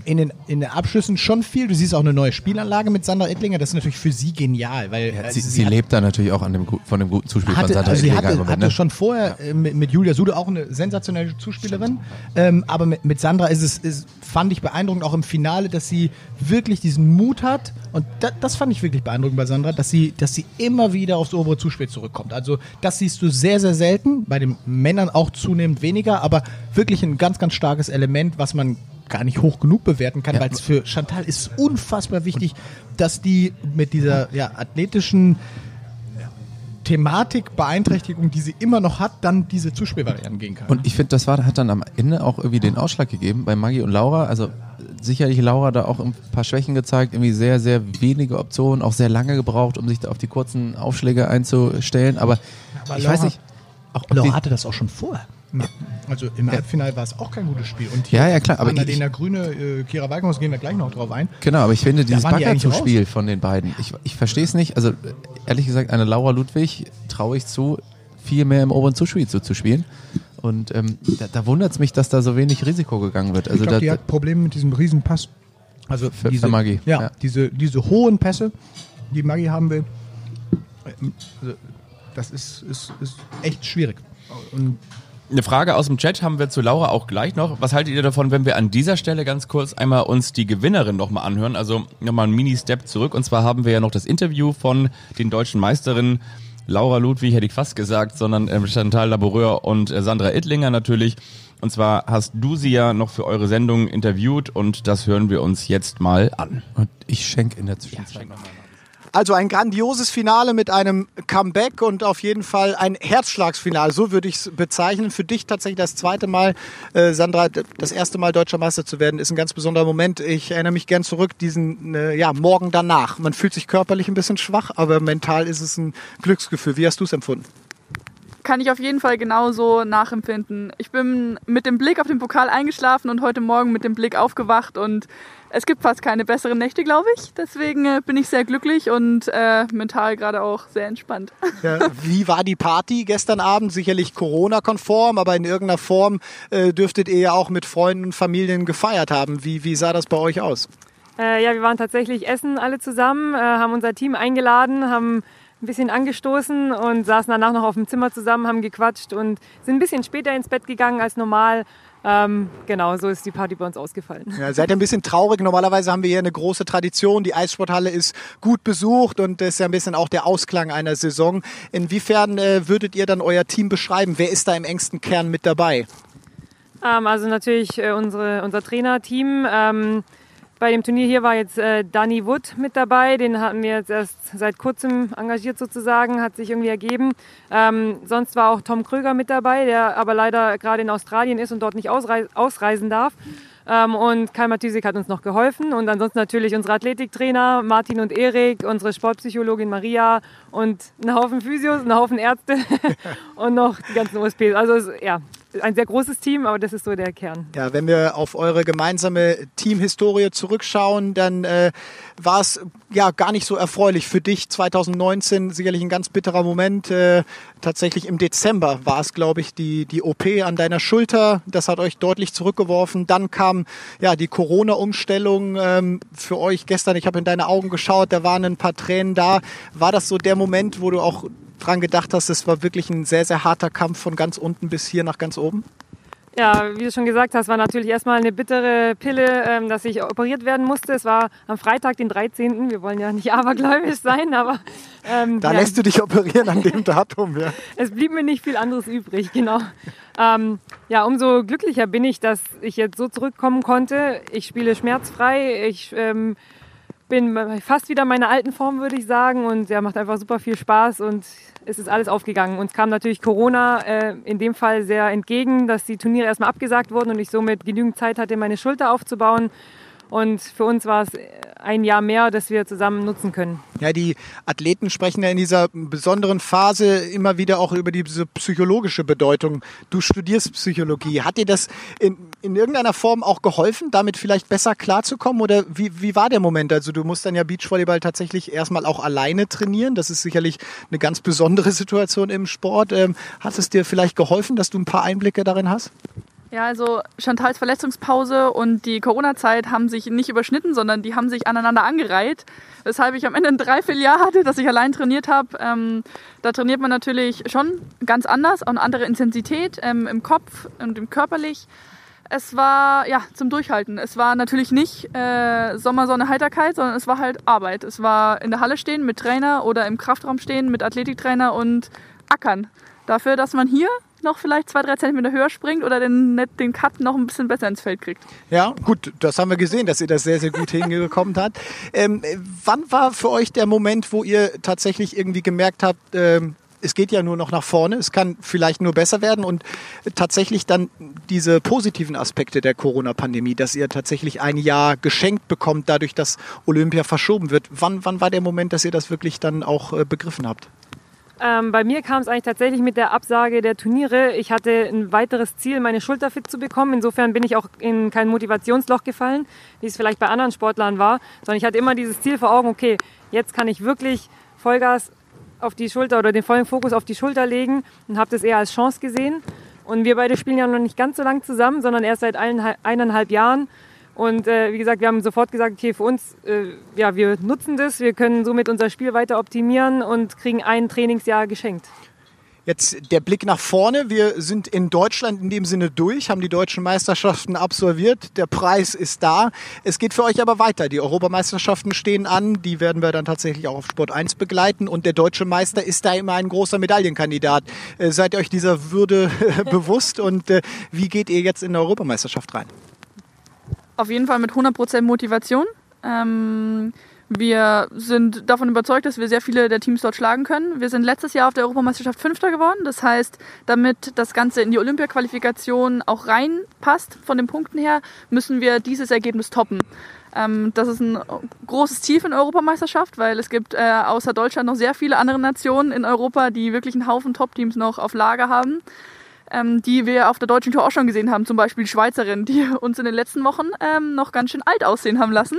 in den, in den Abschlüssen schon viel. Du siehst auch eine neue Spielanlage mit Sandra Ettlinger. Das ist natürlich für sie genial, weil also sie sie hat- lebt da natürlich auch an dem, von dem guten Zuspiel von hatte, Sandra also sie Ettlinger im hatte, Moment, hatte ne? schon vorher äh, mit, mit Julia Sude auch eine sensationelle Zuspielerin. Ähm, aber mit, mit Sandra ist es, ist, fand ich beeindruckend, auch im Finale, dass sie wirklich diesen Mut hat. Und da, das fand ich wirklich beeindruckend bei Sandra, dass sie, dass sie immer wieder aufs obere Zuspiel zurückkommt. Also das siehst du sehr, sehr selten. Bei den Männern auch zunehmend weniger, aber wirklich ein ganz, ganz starkes Element, was man gar nicht hoch genug bewerten kann, Ja. weil es für Chantal ist unfassbar wichtig, dass die mit dieser ja, athletischen Thematik, Beeinträchtigung, die sie immer noch hat, dann diese Zuspielvarianten gehen kann. Und ich finde, das war, hat dann am Ende auch irgendwie den Ausschlag gegeben bei Maggie und Laura. Also sicherlich Laura da auch ein paar Schwächen gezeigt, irgendwie sehr, sehr wenige Optionen, auch sehr lange gebraucht, um sich da auf die kurzen Aufschläge einzustellen. Aber, Aber ich Laura- weiß nicht. Auch, Laura hatte das auch schon vorher. Also im Halbfinale war es auch kein gutes Spiel. Und Ja, ja, klar, aber ich- Grüne, äh, Kira Weighaus, gehen wir gleich noch drauf ein. genau, aber ich finde dieses die eigentlich Bagger-Zuspiel von den beiden, ich, ich verstehe es nicht. Also ehrlich gesagt, eine Laura Ludwig traue ich zu, viel mehr im oberen Zuspiel zu, zu spielen. Und ähm, da, da wundert es mich, dass da so wenig Risiko gegangen wird. Also ich glaube, da, die hat Probleme mit diesem Riesenpass. Also Für- diese, für Maggi, Ja, ja. Diese, diese hohen Pässe, die Maggi haben will. Ähm, Also, das ist, ist, ist echt schwierig. Und Eine Frage aus dem Chat haben wir zu Laura auch gleich noch. Was haltet ihr davon, wenn wir an dieser Stelle ganz kurz einmal uns die Gewinnerin nochmal anhören? Also nochmal ein Mini-Step zurück. Und zwar haben wir ja noch das Interview von den deutschen Meisterinnen Laura Ludwig, hätte ich fast gesagt, sondern ähm, Chantal Laboureur und äh, Sandra Ittlinger natürlich. Und zwar hast du sie ja noch für eure Sendung interviewt und das hören wir uns jetzt mal an. und ich schenke in der Zwischenzeit nochmal. Also ein grandioses Finale mit einem Comeback und auf jeden Fall ein Herzschlagsfinale, so würde ich es bezeichnen. Für dich tatsächlich das zweite Mal, äh, Sandra, das erste Mal deutscher Meister zu werden, ist ein ganz besonderer Moment. Ich erinnere mich gern zurück, diesen äh, ja, Morgen danach. Man fühlt sich körperlich ein bisschen schwach, aber mental ist es ein Glücksgefühl. Wie hast du es empfunden? kann ich auf jeden Fall genauso nachempfinden. Ich bin mit dem Blick auf den Pokal eingeschlafen und heute Morgen mit dem Blick aufgewacht und es gibt fast keine besseren Nächte, glaube ich. Deswegen äh, bin ich sehr glücklich und äh, mental gerade auch sehr entspannt. Ja, wie war die Party gestern Abend? Sicherlich Corona-konform, aber in irgendeiner Form äh, dürftet ihr ja auch mit Freunden und Familien gefeiert haben. Wie, wie sah das bei euch aus? Äh, ja, wir waren tatsächlich essen alle zusammen, äh, haben unser Team eingeladen, haben ein bisschen angestoßen und saßen danach noch auf dem Zimmer zusammen, haben gequatscht und sind ein bisschen später ins Bett gegangen als normal. Ähm, genau, so ist die Party bei uns ausgefallen. Ja, seid ihr ein bisschen traurig? Normalerweise haben wir hier eine große Tradition. Die Eissporthalle ist gut besucht und das ist ja ein bisschen auch der Ausklang einer Saison. Inwiefern äh, würdet ihr dann euer Team beschreiben? Wer ist da im engsten Kern mit dabei? Ähm, also natürlich äh, unsere, unser Trainerteam. Ähm, bei dem Turnier hier war jetzt äh, Danny Wood mit dabei. Den hatten wir jetzt erst seit kurzem engagiert sozusagen, hat sich irgendwie ergeben. Ähm, sonst war auch Tom Kröger mit dabei, der aber leider gerade in Australien ist und dort nicht ausrei ausreisen darf. Ähm, und Kai Matysik hat uns noch geholfen. Und ansonsten natürlich unsere Athletiktrainer Martin und Erik, unsere Sportpsychologin Maria und ein Haufen Physios, ein Haufen Ärzte und noch die ganzen USPs. Also ja, ein sehr großes Team, aber das ist so der Kern. Ja, wenn wir auf eure gemeinsame Teamhistorie zurückschauen, dann äh, war es ja gar nicht so erfreulich für dich 2019. Sicherlich ein ganz bitterer Moment. Äh, tatsächlich im Dezember war es, glaube ich, die, die OP an deiner Schulter. Das hat euch deutlich zurückgeworfen. Dann kam ja die Corona-Umstellung ähm, für euch gestern. Ich habe in deine Augen geschaut, da waren ein paar Tränen da. War das so der Moment, wo du auch dran gedacht hast, es war wirklich ein sehr, sehr harter Kampf von ganz unten bis hier nach ganz oben? Ja, wie du schon gesagt hast, war natürlich erstmal eine bittere Pille, ähm, dass ich operiert werden musste. Es war am Freitag, den 13. Wir wollen ja nicht abergläubisch sein, aber. Ähm, da ja, lässt du dich operieren an dem Datum, ja. Es blieb mir nicht viel anderes übrig, genau. Ähm, ja, umso glücklicher bin ich, dass ich jetzt so zurückkommen konnte. Ich spiele schmerzfrei. Ich ähm, bin fast wieder meine alten Form, würde ich sagen. Und ja, macht einfach super viel Spaß und es ist alles aufgegangen. Uns kam natürlich Corona äh, in dem Fall sehr entgegen, dass die Turniere erstmal abgesagt wurden und ich somit genügend Zeit hatte, meine Schulter aufzubauen. Und für uns war es ein Jahr mehr, das wir zusammen nutzen können. Ja, die Athleten sprechen ja in dieser besonderen Phase immer wieder auch über diese psychologische Bedeutung. Du studierst Psychologie. Hat dir das in, in irgendeiner Form auch geholfen, damit vielleicht besser klarzukommen? Oder wie, wie war der Moment? Also du musst dann ja Beachvolleyball tatsächlich erstmal auch alleine trainieren. Das ist sicherlich eine ganz besondere Situation im Sport. Ähm, hat es dir vielleicht geholfen, dass du ein paar Einblicke darin hast? Ja, also Chantals Verletzungspause und die Corona-Zeit haben sich nicht überschnitten, sondern die haben sich aneinander angereiht. Weshalb ich am Ende ein Dreivierteljahr hatte, dass ich allein trainiert habe. Ähm, da trainiert man natürlich schon ganz anders, auch eine andere Intensität ähm, im Kopf und im körperlich. Es war ja zum Durchhalten. Es war natürlich nicht äh, Sommer, Sonne, Heiterkeit, sondern es war halt Arbeit. Es war in der Halle stehen mit Trainer oder im Kraftraum stehen mit Athletiktrainer und ackern. Dafür, dass man hier noch vielleicht zwei, drei Zentimeter höher springt oder den, den Cut noch ein bisschen besser ins Feld kriegt. Ja, gut, das haben wir gesehen, dass ihr das sehr, sehr gut hingekommen habt. Ähm, wann war für euch der Moment, wo ihr tatsächlich irgendwie gemerkt habt, ähm, es geht ja nur noch nach vorne, es kann vielleicht nur besser werden und tatsächlich dann diese positiven Aspekte der Corona-Pandemie, dass ihr tatsächlich ein Jahr geschenkt bekommt, dadurch, dass Olympia verschoben wird. Wann, wann war der Moment, dass ihr das wirklich dann auch äh, begriffen habt? Ähm, bei mir kam es eigentlich tatsächlich mit der Absage der Turniere. Ich hatte ein weiteres Ziel, meine Schulter fit zu bekommen. Insofern bin ich auch in kein Motivationsloch gefallen, wie es vielleicht bei anderen Sportlern war, sondern ich hatte immer dieses Ziel vor Augen, okay, jetzt kann ich wirklich Vollgas auf die Schulter oder den vollen Fokus auf die Schulter legen und habe das eher als Chance gesehen. Und wir beide spielen ja noch nicht ganz so lang zusammen, sondern erst seit eineinhalb Jahren. Und äh, wie gesagt, wir haben sofort gesagt, okay, für uns, äh, ja, wir nutzen das, wir können somit unser Spiel weiter optimieren und kriegen ein Trainingsjahr geschenkt. Jetzt der Blick nach vorne. Wir sind in Deutschland in dem Sinne durch, haben die deutschen Meisterschaften absolviert. Der Preis ist da. Es geht für euch aber weiter. Die Europameisterschaften stehen an. Die werden wir dann tatsächlich auch auf Sport 1 begleiten. Und der deutsche Meister ist da immer ein großer Medaillenkandidat. Äh, seid ihr euch dieser Würde bewusst? Und äh, wie geht ihr jetzt in der Europameisterschaft rein? Auf jeden Fall mit 100% Motivation. Ähm, wir sind davon überzeugt, dass wir sehr viele der Teams dort schlagen können. Wir sind letztes Jahr auf der Europameisterschaft Fünfter geworden. Das heißt, damit das Ganze in die Olympia-Qualifikation auch reinpasst von den Punkten her, müssen wir dieses Ergebnis toppen. Ähm, das ist ein großes Ziel für eine Europameisterschaft, weil es gibt äh, außer Deutschland noch sehr viele andere Nationen in Europa, die wirklich einen Haufen Top-Teams noch auf Lager haben ähm, die wir auf der deutschen Tour auch schon gesehen haben. Zum Beispiel die Schweizerin, die uns in den letzten Wochen ähm, noch ganz schön alt aussehen haben lassen.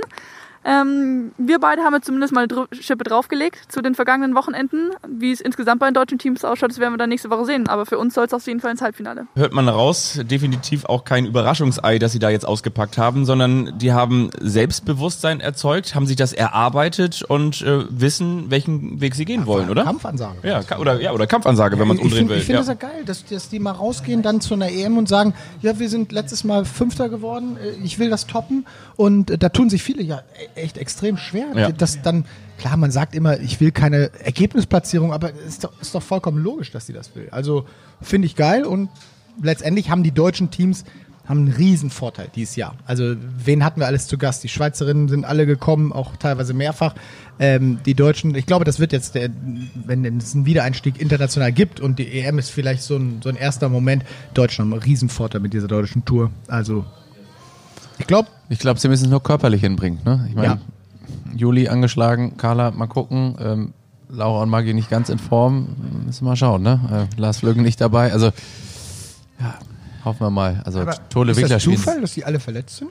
Ähm, wir beide haben jetzt zumindest mal eine Schippe draufgelegt zu den vergangenen Wochenenden. Wie es insgesamt bei den deutschen Teams ausschaut, das werden wir dann nächste Woche sehen. Aber für uns soll es auf jeden Fall ins Halbfinale. Hört man raus, definitiv auch kein Überraschungsei, das sie da jetzt ausgepackt haben, sondern die haben Selbstbewusstsein erzeugt, haben sich das erarbeitet und äh, wissen, welchen Weg sie gehen wollen, oder? Kampfansage. Ja, oder, ja, oder Kampfansage, wenn man es umdrehen find, will. Ich finde ja. das ja geil, dass, dass die mal rausgehen, dann zu einer EM und sagen, ja, wir sind letztes Mal Fünfter geworden, äh, ich will das toppen. Und äh, da tun sich viele ja e- echt extrem schwer. Ja. Das dann, klar, man sagt immer, ich will keine Ergebnisplatzierung, aber es ist doch, ist doch vollkommen logisch, dass sie das will. Also finde ich geil und letztendlich haben die deutschen Teams haben einen riesen Vorteil dieses Jahr. Also wen hatten wir alles zu Gast? Die Schweizerinnen sind alle gekommen, auch teilweise mehrfach. Ähm, die Deutschen, ich glaube, das wird jetzt, der, wenn es einen Wiedereinstieg international gibt und die EM ist vielleicht so ein, so ein erster Moment, Deutschland haben einen riesen Vorteil mit dieser deutschen Tour. Also ich glaube, Ich glaube, sie müssen es nur körperlich hinbringen. Ne? Ich meine, Ja. Juli angeschlagen, Carla, mal gucken. Ähm, Laura und Maggie nicht ganz in Form. Müssen wir mal schauen. Ne? Äh, Lars Flögen nicht dabei. Also, ja, Hoffen wir mal. Also Aber Tole ist das. Zufall, dass die alle verletzt sind?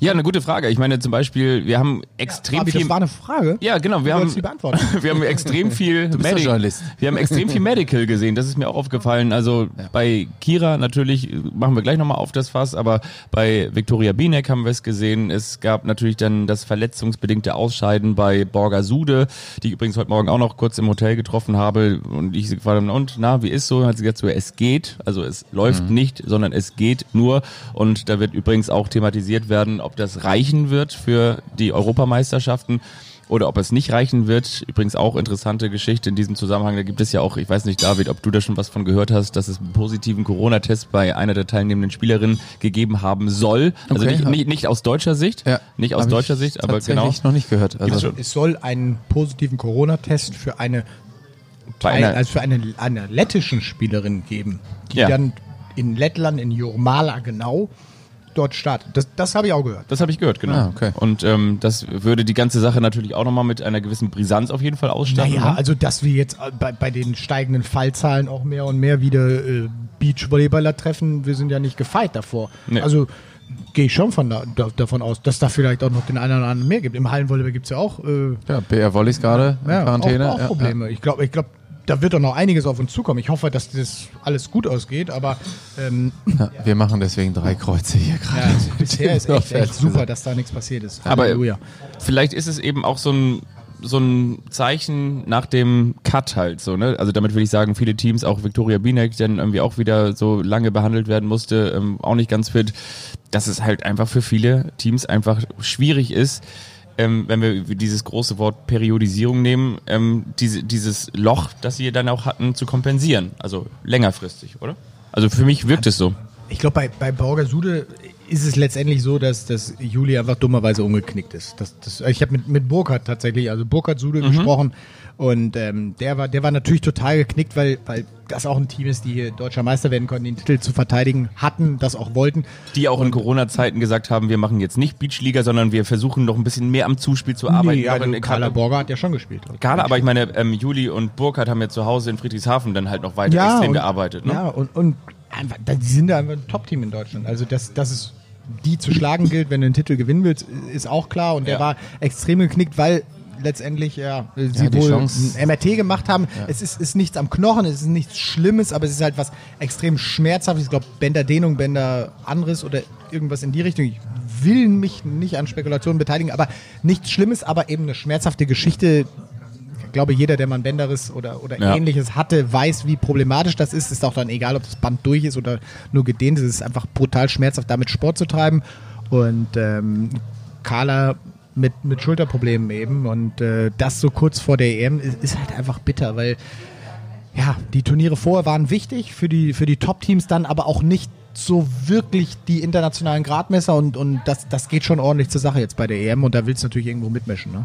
Ja, eine gute Frage. Ich meine zum Beispiel, wir haben extrem Fabi, viel. das war eine Frage. ja, genau. Wir Du haben, wir haben extrem viel bist doch Journalist. Wir haben extrem viel Medical gesehen. Das ist mir auch aufgefallen. Also bei Kira natürlich machen wir gleich nochmal auf das Fass, aber bei Viktoria Binek haben wir es gesehen. Es gab natürlich dann das verletzungsbedingte Ausscheiden bei Borger Sude, die ich übrigens heute Morgen auch noch kurz im Hotel getroffen habe. Und ich gefragt habe, und na, wie ist so? Hat sie gesagt, so, es geht. Also es läuft nicht, sondern es geht nur. Und da wird übrigens auch thematisiert werden, ob das reichen wird für die Europameisterschaften oder ob es nicht reichen wird. Übrigens auch interessante Geschichte in diesem Zusammenhang. Da gibt es ja auch, ich weiß nicht, David, ob du da schon was von gehört hast, dass es einen positiven Corona-Test bei einer der teilnehmenden Spielerinnen gegeben haben soll. Also Okay, nicht, nicht, nicht aus deutscher Sicht, Ja, nicht aus hab deutscher ich Sicht, aber genau noch nicht gehört. Also, Es soll einen positiven Corona-Test für eine, Teil, einer, also für eine, eine lettischen Spielerin geben, die Ja. dann in Lettland, in Jurmala genau, dort startet. Das, das habe ich auch gehört. das habe ich gehört, genau. Ah, okay. Und ähm, das würde die ganze Sache natürlich auch nochmal mit einer gewissen Brisanz auf jeden Fall ausstatten. Naja, ne? also dass wir jetzt bei, bei den steigenden Fallzahlen auch mehr und mehr wieder äh, Beachvolleyballer treffen, wir sind ja nicht gefeit davor. Nee. Also gehe ich schon von da, da, davon aus, dass da vielleicht auch noch den einen oder anderen mehr gibt. Im Hallenvolleyball gibt es ja auch, äh, ja, BR Volleys gerade in ja, Quarantäne. auch, auch Ja, Probleme. Ich glaube, ich glaub, da wird doch noch einiges auf uns zukommen. Ich hoffe, dass das alles gut ausgeht, aber ähm, Ja, wir machen deswegen drei Kreuze hier gerade. ja, bisher ist echt, echt super, dass da nichts passiert ist. Aber Halleluja. vielleicht ist es eben auch so ein so ein Zeichen nach dem Cut halt so, ne? Also damit will ich sagen, viele Teams, auch Viktoria Binek, die dann irgendwie auch wieder so lange behandelt werden musste, ähm, auch nicht ganz fit, dass es halt einfach für viele Teams einfach schwierig ist, ähm, wenn wir dieses große Wort Periodisierung nehmen, ähm, diese, dieses Loch, das sie dann auch hatten, zu kompensieren. Also längerfristig, oder? Also für mich wirkt es so. Ich glaube, bei, bei Borger Sude ist es letztendlich so, dass, dass Juli einfach dummerweise umgeknickt ist. Das, das, ich habe mit, mit Burkhardt tatsächlich, also Burkhardt Sude gesprochen und ähm, der, war, der war natürlich total geknickt, weil, weil das auch ein Team ist, die hier deutscher Meister werden konnten, den Titel zu verteidigen hatten, das auch wollten. Die auch in Corona-Zeiten gesagt haben, wir machen jetzt nicht Beachliga, sondern wir versuchen noch ein bisschen mehr am Zuspiel zu arbeiten. Nee, also in- Carla Borger hat ja schon gespielt. Gerade, aber ich meine, ähm, Juli und Burkhardt haben ja zu Hause in Friedrichshafen dann halt noch weiter extrem und, gearbeitet. Ne? Ja, und, und einfach, die sind da einfach ein Top-Team in Deutschland. Also, dass, dass es die zu schlagen gilt, wenn du den Titel gewinnen willst, ist auch klar. Und der Ja. war extrem geknickt, weil letztendlich ja, sie die wohl Chance- ein MRT gemacht haben. Es ist, ist nichts am Knochen, es ist nichts Schlimmes, aber es ist halt was extrem Schmerzhaftes. Ich glaube, Bänderdehnung, Bänder anderes oder irgendwas in die Richtung. Ich will mich nicht an Spekulationen beteiligen, aber nichts Schlimmes, aber eben eine schmerzhafte Geschichte, ich glaube, jeder, der mal ein Bänderriss oder, oder Ja. ähnliches hatte, weiß, wie problematisch das ist. Ist auch dann egal, ob das Band durch ist oder nur gedehnt ist. Es ist einfach brutal schmerzhaft, damit Sport zu treiben. Und ähm, Carla mit, mit Schulterproblemen eben. Und äh, das so kurz vor der EM ist, ist halt einfach bitter, weil ja, die Turniere vorher waren wichtig für die, für die Top-Teams dann, aber auch nicht so wirklich die internationalen Gradmesser und, und das, das geht schon ordentlich zur Sache jetzt bei der EM und da willst du natürlich irgendwo mitmischen. Ne?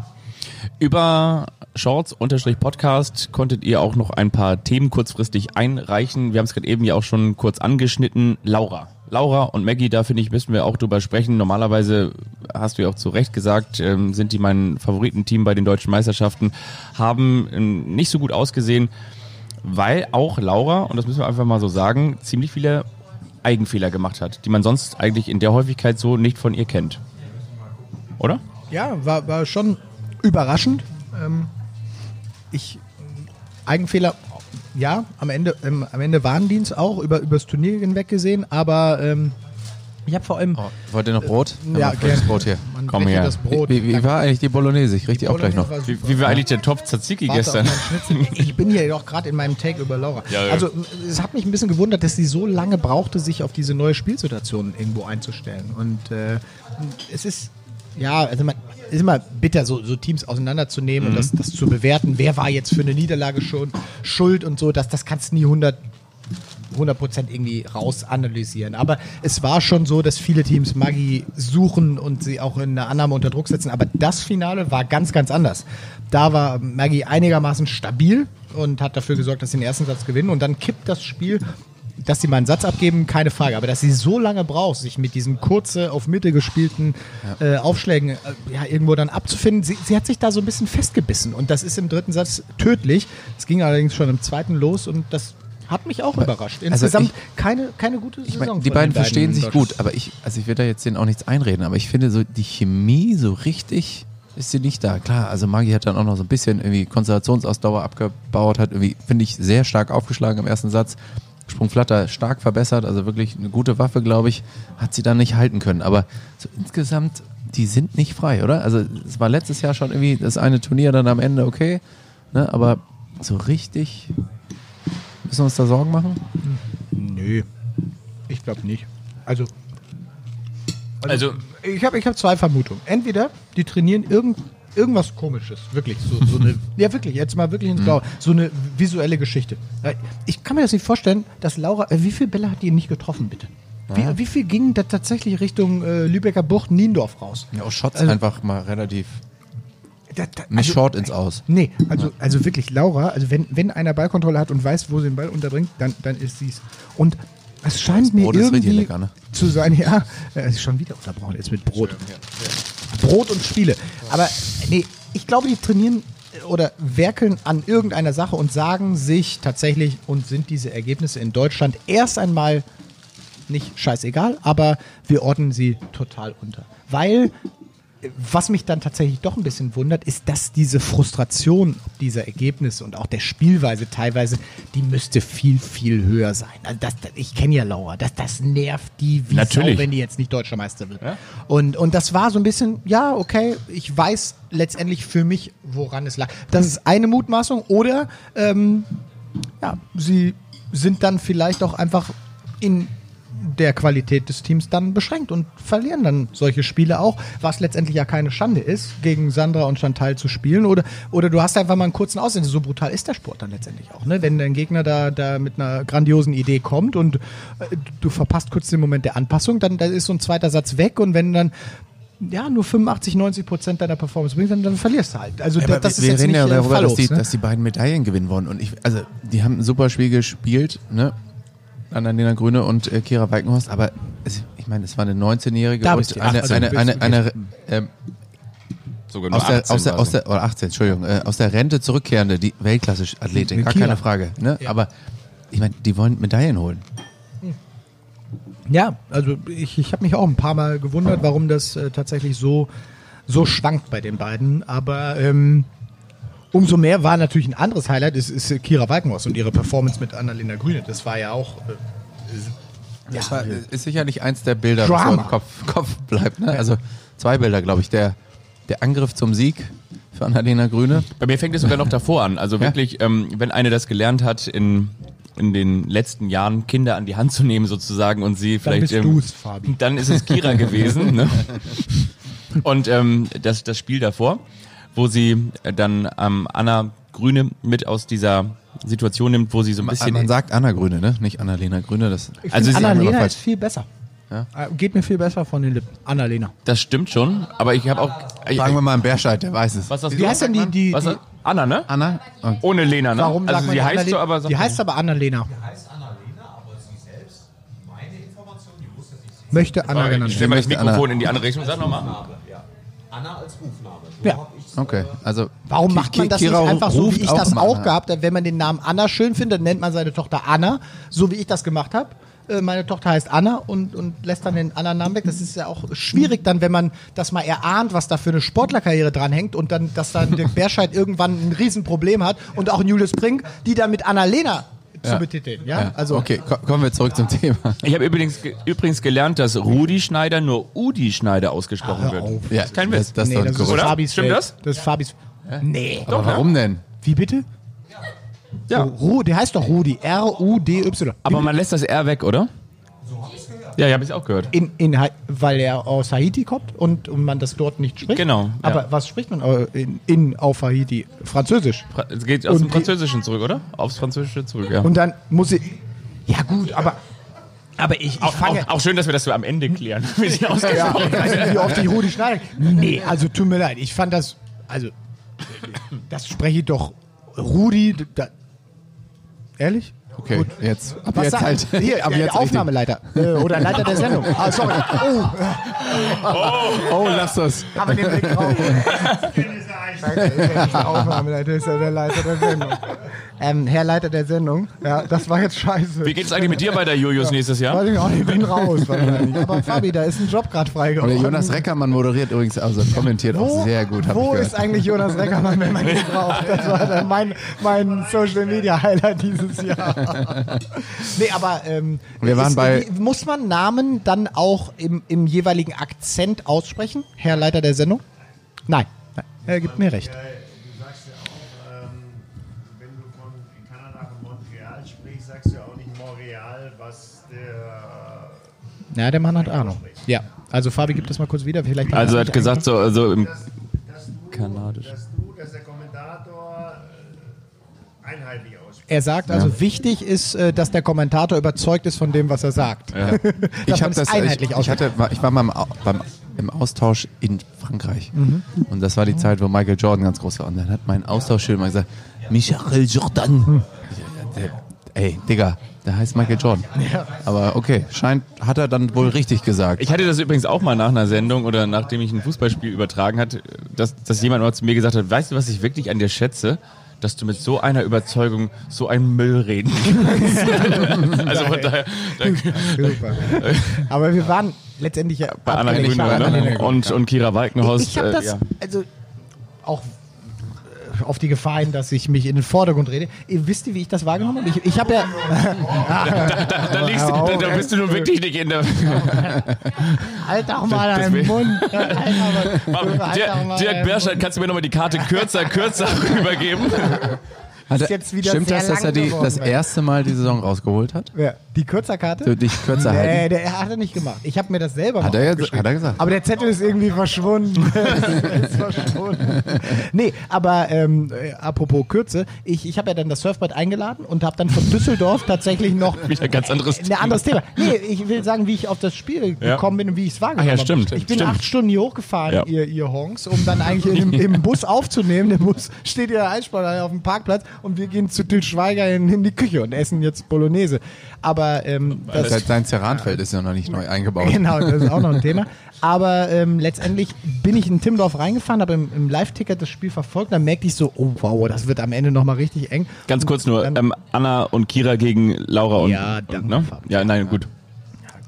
Über Shorts-Podcast konntet ihr auch noch ein paar Themen kurzfristig einreichen. Wir haben es gerade eben ja auch schon kurz angeschnitten. Laura. Laura und Maggie, da finde ich, müssen wir auch drüber sprechen. Normalerweise, hast du ja auch zu Recht gesagt, ähm, sind die mein Favoritenteam bei den deutschen Meisterschaften, haben ähm, nicht so gut ausgesehen, weil auch Laura, und das müssen wir einfach mal so sagen, ziemlich viele Eigenfehler gemacht hat, die man sonst eigentlich in der Häufigkeit so nicht von ihr kennt. Oder? Ja, war, war schon überraschend. Ähm, ich Eigenfehler, ja, am Ende, ähm, am Ende Warndienst auch über übers Turnier hinweg gesehen, aber ähm, ich habe vor allem Oh, wollt ihr noch Brot? Wir ja, haben noch frisches gern. Brot hier. Man Komm her. das Brot. Wie, wie war eigentlich die Bolognese? Ich richte die auch gleich noch. War Wie, wie war eigentlich der Topf Tzatziki Warte gestern? Ich bin hier doch gerade in meinem Take über Laura. Ja, ja. Also es hat mich ein bisschen gewundert, dass sie so lange brauchte, sich auf diese neue Spielsituation irgendwo einzustellen. Und äh, es ist ja, also man ist immer bitter, so, so Teams auseinanderzunehmen und das, das zu bewerten. Wer war jetzt für eine Niederlage schon schuld und so, das, das kannst du nie 100 100% irgendwie raus analysieren. Aber es war schon so, dass viele Teams Maggi suchen und sie auch in der Annahme unter Druck setzen. Aber das Finale war ganz, ganz anders. Da war Maggi einigermaßen stabil und hat dafür gesorgt, dass sie den ersten Satz gewinnen. Und dann kippt das Spiel, dass sie mal einen Satz abgeben, keine Frage. Aber dass sie so lange braucht, sich mit diesen kurze auf Mitte gespielten äh, Aufschlägen äh, ja, irgendwo dann abzufinden, sie, sie hat sich da so ein bisschen festgebissen. Und das ist im dritten Satz tödlich. Es ging allerdings schon im zweiten los und das hat mich auch überrascht. Insgesamt keine, keine gute Saison. Ich meine, die von beiden den verstehen sich gut, aber ich, also ich will da jetzt denen auch nichts einreden, aber ich finde so die Chemie so richtig ist sie nicht da. Klar, also Maggi hat dann auch noch so ein bisschen irgendwie Konzentrationsausdauer abgebaut, hat irgendwie, finde ich, sehr stark aufgeschlagen im ersten Satz. Sprungflatter stark verbessert, also wirklich eine gute Waffe, glaube ich, hat sie dann nicht halten können. Aber so insgesamt, die sind nicht frei, oder? Also es war letztes Jahr schon irgendwie das eine Turnier dann am Ende okay, ne? aber so richtig müssen wir uns da Sorgen machen? Nö, ich glaube nicht. Also, Also, ich habe ich hab zwei Vermutungen. Entweder die trainieren irgend, irgendwas komisches, wirklich. So, so eine, ja, wirklich, jetzt mal wirklich ins Blaue. So eine visuelle Geschichte. Äh, Ich kann mir das nicht vorstellen, dass Laura, äh, wie viele Bälle hat die nicht getroffen, bitte? Wie, wie viel ging da tatsächlich Richtung äh, Lübecker Bucht, Niendorf raus? Ja, auch Shots Also- einfach mal relativ Da, da, nicht short ins Aus. Nee, also, also wirklich, Laura, also wenn, wenn einer Ballkontrolle hat und weiß, wo sie den Ball unterbringt, dann, dann ist sie's. Und es scheint mir Brot irgendwie lecker, ne? zu sein, ja, es ist schon wieder unterbrochen jetzt mit Brot. Brot und Spiele. Aber nee, ich glaube, die trainieren äh, oder werkeln an irgendeiner Sache und sagen sich tatsächlich und sind diese Ergebnisse in Deutschland erst einmal nicht scheißegal, aber wir ordnen sie total unter. Weil was mich dann tatsächlich doch ein bisschen wundert, ist, dass diese Frustration dieser Ergebnisse und auch der Spielweise teilweise, die müsste viel, viel höher sein. Also das, ich kenne ja Laura, das, das nervt die wie Natürlich. Sau, wenn die jetzt nicht Deutscher Meister wird. Und, und das war so ein bisschen, ja, okay, ich weiß letztendlich für mich, woran es lag. Das ist eine Mutmaßung oder ähm, ja, sie sind dann vielleicht auch einfach in der Qualität des Teams dann beschränkt und verlieren dann solche Spiele auch, was letztendlich ja keine Schande ist, gegen Sandra und Chantal zu spielen. Oder, oder du hast einfach mal einen kurzen Aussetzer. So brutal ist der Sport dann letztendlich auch. Ne? Wenn dein Gegner da, da mit einer grandiosen Idee kommt und äh, du verpasst kurz den Moment der Anpassung, dann, dann ist so ein zweiter Satz weg und wenn dann ja, nur 85, 90 Prozent deiner Performance bringst, dann, dann verlierst du halt. Also Ja, das wir ist jetzt reden nicht ja äh, darüber, dass Fallos, die, ne? dass die beiden Medaillen gewinnen wollen. Und ich, also, die haben ein super Spiel gespielt, ne? Annalena Grüne und äh, Kira Walkenhorst, aber es, ich meine, es war eine 19-Jährige Da und eine, 18, eine, eine, eine, sogar nur aus, der, 18 aus, der, aus der, oder 18, Entschuldigung, äh, aus der Rente zurückkehrende, die Weltklasse-Athletin, gar Kira. keine Frage. Ne? Aber ich meine, die wollen Medaillen holen. Ja, also ich, ich habe mich auch ein paar Mal gewundert, warum das äh, tatsächlich so, so schwankt bei den beiden. Aber ähm, umso mehr war natürlich ein anderes Highlight, ist, ist äh, Kira Walkenhorst und ihre Performance mit Annalena Grüne. Das war ja auch. Äh, Das ja, war, ist sicherlich eins der Bilder, was so Drama. im Kopf, Kopf bleibt. Ne? Also zwei Bilder, glaube ich. Der, der Angriff zum Sieg für Annalena Grüne. Bei mir fängt es sogar noch davor an. Also wirklich, ähm, wenn eine das gelernt hat, in, in den letzten Jahren Kinder an die Hand zu nehmen sozusagen und sie vielleicht... bist ähm, du's, Fabi. Dann ist es Kira gewesen. Ne? Und ähm, das, das Spiel davor, wo sie äh, dann ähm, Anna Grüne mit aus dieser Situation nimmt, wo sie so ein bisschen... Man sagt Anna Grüne, ne? nicht Annalena Grüne. Das, ich Also sie- Annalena ist viel besser. Ja? Äh, Geht mir viel besser von den Lippen. Annalena. das stimmt schon, aber ich habe auch... Ich, Fragen wir mal einen Berscheid, der weiß es. was hast Wie du? heißt denn die? die, die Anna, ne? Anna? Oh. Ohne Lena, ne? warum also sagt man sie heißt Annalena? so, aber... Die heißt aber Annalena. Möchte Anna genannt Ich stell mal das möchte Mikrofon Anna- in die andere Richtung. Sag nochmal. Ja. Okay, also. Warum macht man das Kira nicht einfach so, wie ich das auch Anna. gehabt habe? Wenn man den Namen Anna schön findet, nennt man seine Tochter Anna, so wie ich das gemacht habe. Äh, Meine Tochter heißt Anna und, und lässt dann den anderen Namen weg. Das ist ja auch schwierig dann, wenn man das mal erahnt, was da für eine Sportlerkarriere dranhängt und dann, dass dann Dirk Berscheid irgendwann ein Riesenproblem hat und auch Julius Brink, die dann mit Annalena zu Ja. betiteln. Ja? Also, okay, ko kommen wir zurück zum Thema. Ich habe übrigens, ge- übrigens gelernt, dass Rudi Schneider nur Udi Schneider ausgesprochen wird. auf. Ja, kein Witz. Das, das nee, ist doch das ist Gerücht. Fabis Stimmt Welt. das? Das ist Fabis. Nee. Aber warum denn? Wie bitte? Ja. Ru, der heißt doch Rudi. R-U-D-Y. Aber man lässt das R weg, oder? Ja, ja, habe ich auch gehört. In, in, weil er aus Haiti kommt und, und man das dort nicht spricht. Genau, Aber ja. was spricht man äh, in, in auf Haiti? Französisch. Fra- Es geht aus Und dem die- Französischen zurück, oder? Aufs Französische zurück, ja. Und dann muss ich. Ja gut, aber aber ich, ich auch, fange auch, auch schön, dass wir das so am Ende klären. Wie sie ja, nicht, wie oft ich Rudi Schneider. Nee, also tut mir leid. Ich fand das also das spreche ich doch Rudi da, ehrlich? Okay, jetzt. Ab Was jetzt halt. Hier, ab der jetzt Aufnahmeleiter äh, oder Leiter der Sendung. Ah, sorry. Oh, richtig. Oh, lass das. haben wir den Blick drauf. Das ist ja ist ja der Leiter der Sendung. Ähm, Herr Leiter der Sendung, ja, das war jetzt scheiße. Wie geht's eigentlich mit dir weiter, Julius, nächstes Jahr? Weiß ich auch nicht, ich bin raus wahrscheinlich. Aber Fabi, da ist ein Job gerade frei Und geworden. der Jonas Reckermann moderiert übrigens, also kommentiert auch sehr gut, Wo ist eigentlich Jonas Reckermann, wenn man ihn braucht? Das war dann mein, mein Social Media Highlight dieses Jahr. nee, aber ähm, Wir waren bei- wie- muss man Namen dann auch im, im jeweiligen Akzent aussprechen, Herr Leiter der Sendung? Nein. Er gibt mir recht. Du sagst ja auch, ähm, wenn du von Kanada von Montreal sprichst, sagst du ja auch nicht Montreal, was der. Ja, der Mann hat Ahnung. Ja, also Fabi gibt das mal kurz wieder. Vielleicht Also er hat gesagt, so, also im Dass, dass, du, Kanadisch. dass du, dass der Kommentator äh, einheitlich ausspricht. Er sagt also, wichtig ist, äh, dass der Kommentator überzeugt ist von dem, was er sagt. Ja. Ich man habe es das, einheitlich ich, ich hatte, ich war mal im, Au- beim, im Austausch in Frankreich und das war die Zeit, wo Michael Jordan ganz groß war und dann hat mein Austauschschüler mal gesagt, Michael Jordan. Der, ey, Digga, der heißt Michael Jordan. Aber okay, scheint, hat er dann wohl richtig gesagt. Ich hatte das übrigens auch mal nach einer Sendung oder nachdem ich ein Fußballspiel übertragen hat, dass, dass jemand mal zu mir gesagt hat, weißt du, was ich wirklich an dir schätze? Dass du mit so einer Überzeugung so einen Müll reden kannst. also von daher, danke. Super. Aber wir waren letztendlich ja bei Anna abgelenkt. Grüne Bei Anna ne? Und, und Kira Walkenhorst. Ich habe äh, das, ja. also auch äh, auf die Gefahr hin, dass ich mich in den Vordergrund rede. Ihr wisst ihr, wie ich das wahrgenommen habe? Ich, ich habe ja. da, liegst, du- da, da bist du nun wirklich nicht in der. halt doch mal Das deinen Mund. Halt doch mal- halt Dirk, Dirk Berscheid, kannst du mir nochmal die Karte kürzer, kürzer übergeben? Hat er, jetzt wieder stimmt sehr das, dass er die, geworden, das erste Mal die Saison rausgeholt hat? Ja, die Kürzerkarte? Du dich kürzer Nee, halten? der hat er nicht gemacht. Ich habe mir das selber Hat er, hat er gesagt. Aber der Zettel ist irgendwie verschwunden. ist verschwunden. Nee, aber ähm, äh, apropos Kürze, ich, ich habe ja dann das Surfbrett eingeladen und habe dann von Düsseldorf tatsächlich noch Wieder ein ganz anderes ein anderes Thema. Nee, ich will sagen, wie ich auf das Spiel Ja. gekommen bin und wie ich es wahrgenommen Ach ja, stimmt, habe. Ich bin stimmt. acht Stunden hier hochgefahren, Ja. ihr, ihr Honks, um dann eigentlich im, im Bus aufzunehmen. Der Bus steht ja Eissport auf dem Parkplatz und wir gehen zu Til Schweiger in, in die Küche und essen jetzt Bolognese. Aber ähm, das, Sein- Sein Ceranfeld ist ja noch nicht neu eingebaut. Genau, das ist auch noch ein Thema. Aber ähm, letztendlich bin ich in Timmendorf reingefahren, habe im, im Live-Ticket das Spiel verfolgt. Dann merkte ich so, oh wow, das wird am Ende nochmal richtig eng. Ganz kurz nur, Dann- ähm, Anna und Kira gegen Laura und. Ja, und, danke, ne? Fabian. Ja, nein, gut.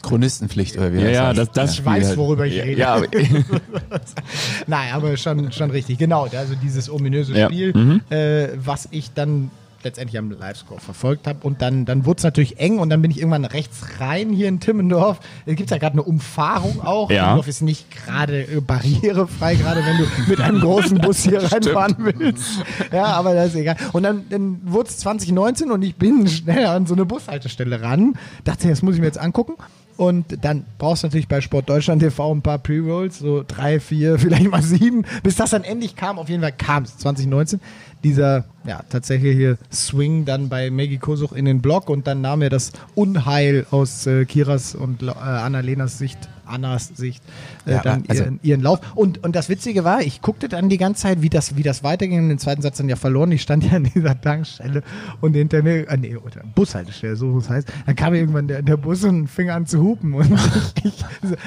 Chronistenpflicht oder wie Ja, das ja, das, das Ich weiß, halt. worüber ich ja, rede. Ja, aber, Nein, aber schon, schon richtig. Genau, also dieses ominöse Ja. Spiel, Mhm. äh, was ich dann letztendlich am Livescore verfolgt habe. Und dann, dann wurde es natürlich eng und dann bin ich irgendwann rechts rein hier in Timmendorf. Da gibt es ja gerade eine Umfahrung auch. Ja. Timmendorf ist nicht gerade äh, barrierefrei, gerade wenn du mit einem großen Bus hier reinfahren willst. Ja, aber das ist egal. Und dann, dann wurde es 2019 und ich bin schnell an so eine Bushaltestelle ran. Dachte, das muss ich mir jetzt angucken. Und dann brauchst du natürlich bei Sport Deutschland TV ein paar Pre-Rolls, so drei, vier, vielleicht mal sieben, bis das dann endlich kam. Auf jeden Fall kam es 2019. Dieser, ja, tatsächlich hier Swing dann bei Maggie Kosuch in den Block und dann nahm er das Unheil aus äh, Kiras und äh, Annalenas Sicht, Annas Sicht, äh, Ja, dann also- ihren, ihren Lauf. Und, und das Witzige war, ich guckte dann die ganze Zeit, wie das, wie das weiterging. Den zweiten Satz dann ja verloren. Ich stand ja an dieser Tankstelle und hinter mir, äh, nee, oder Bushaltestelle, so was heißt. Dann kam irgendwann der, der Bus und fing an zu hupen. Und ich, ich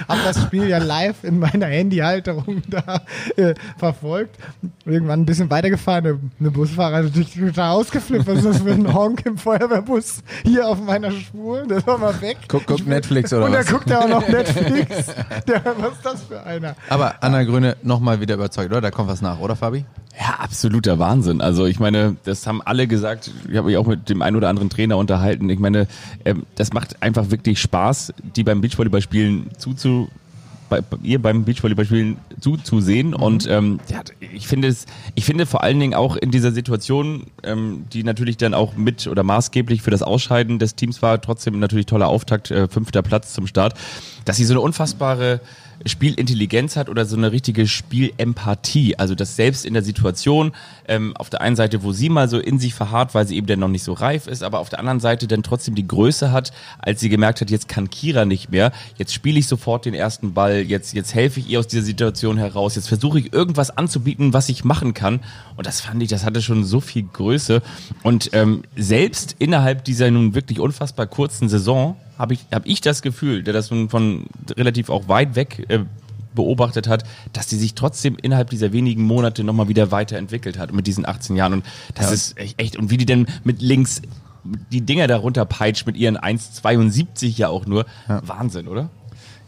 habe das Spiel ja live in meiner Handyhalterung da äh, verfolgt. Irgendwann ein bisschen weitergefahren. Der, der Busfahrer hat natürlich total ausgeflippt. Was ist das für ein Honk im Feuerwehrbus hier auf meiner Spur? Das war mal weg. Guck, guck Netflix oder und da was? guckt er auch noch Netflix. Der, was ist das für einer? Aber Anna Grüne nochmal wieder überzeugt, oder? Da kommt was nach, oder Fabi? Ja, absoluter Wahnsinn. Also ich meine, das haben alle gesagt. Ich habe mich auch mit dem einen oder anderen Trainer unterhalten. Ich meine, ähm, das macht einfach wirklich Spaß, die beim Beachvolleyballspielen zuzu bei, bei ihr beim Beachvolleyballspielen zuzusehen und ähm, ja, ich finde es, ich finde vor allen Dingen auch in dieser Situation, ähm, die natürlich dann auch mit oder maßgeblich für das Ausscheiden des Teams war, trotzdem natürlich toller Auftakt, äh, fünfter Platz zum Start, dass sie so eine unfassbare Spielintelligenz hat oder so eine richtige Spielempathie. Also das selbst in der Situation, ähm, auf der einen Seite, wo sie mal so in sich verharrt, weil sie eben dann noch nicht so reif ist, aber auf der anderen Seite dann trotzdem die Größe hat, als sie gemerkt hat, jetzt kann Kira nicht mehr, jetzt spiele ich sofort den ersten Ball, jetzt, jetzt helfe ich ihr aus dieser Situation heraus, jetzt versuche ich irgendwas anzubieten, was ich machen kann. Und das fand ich, das hatte schon so viel Größe. Und ähm, selbst innerhalb dieser nun wirklich unfassbar kurzen Saison habe ich, hab ich das Gefühl, der das nun von relativ auch weit weg äh, beobachtet hat, dass die sich trotzdem innerhalb dieser wenigen Monate nochmal wieder weiterentwickelt hat mit diesen 18 Jahren. Und das Ja. ist echt, echt. Und wie die denn mit links die Dinger darunter peitscht mit ihren 1,72 ja auch nur. Wahnsinn, oder?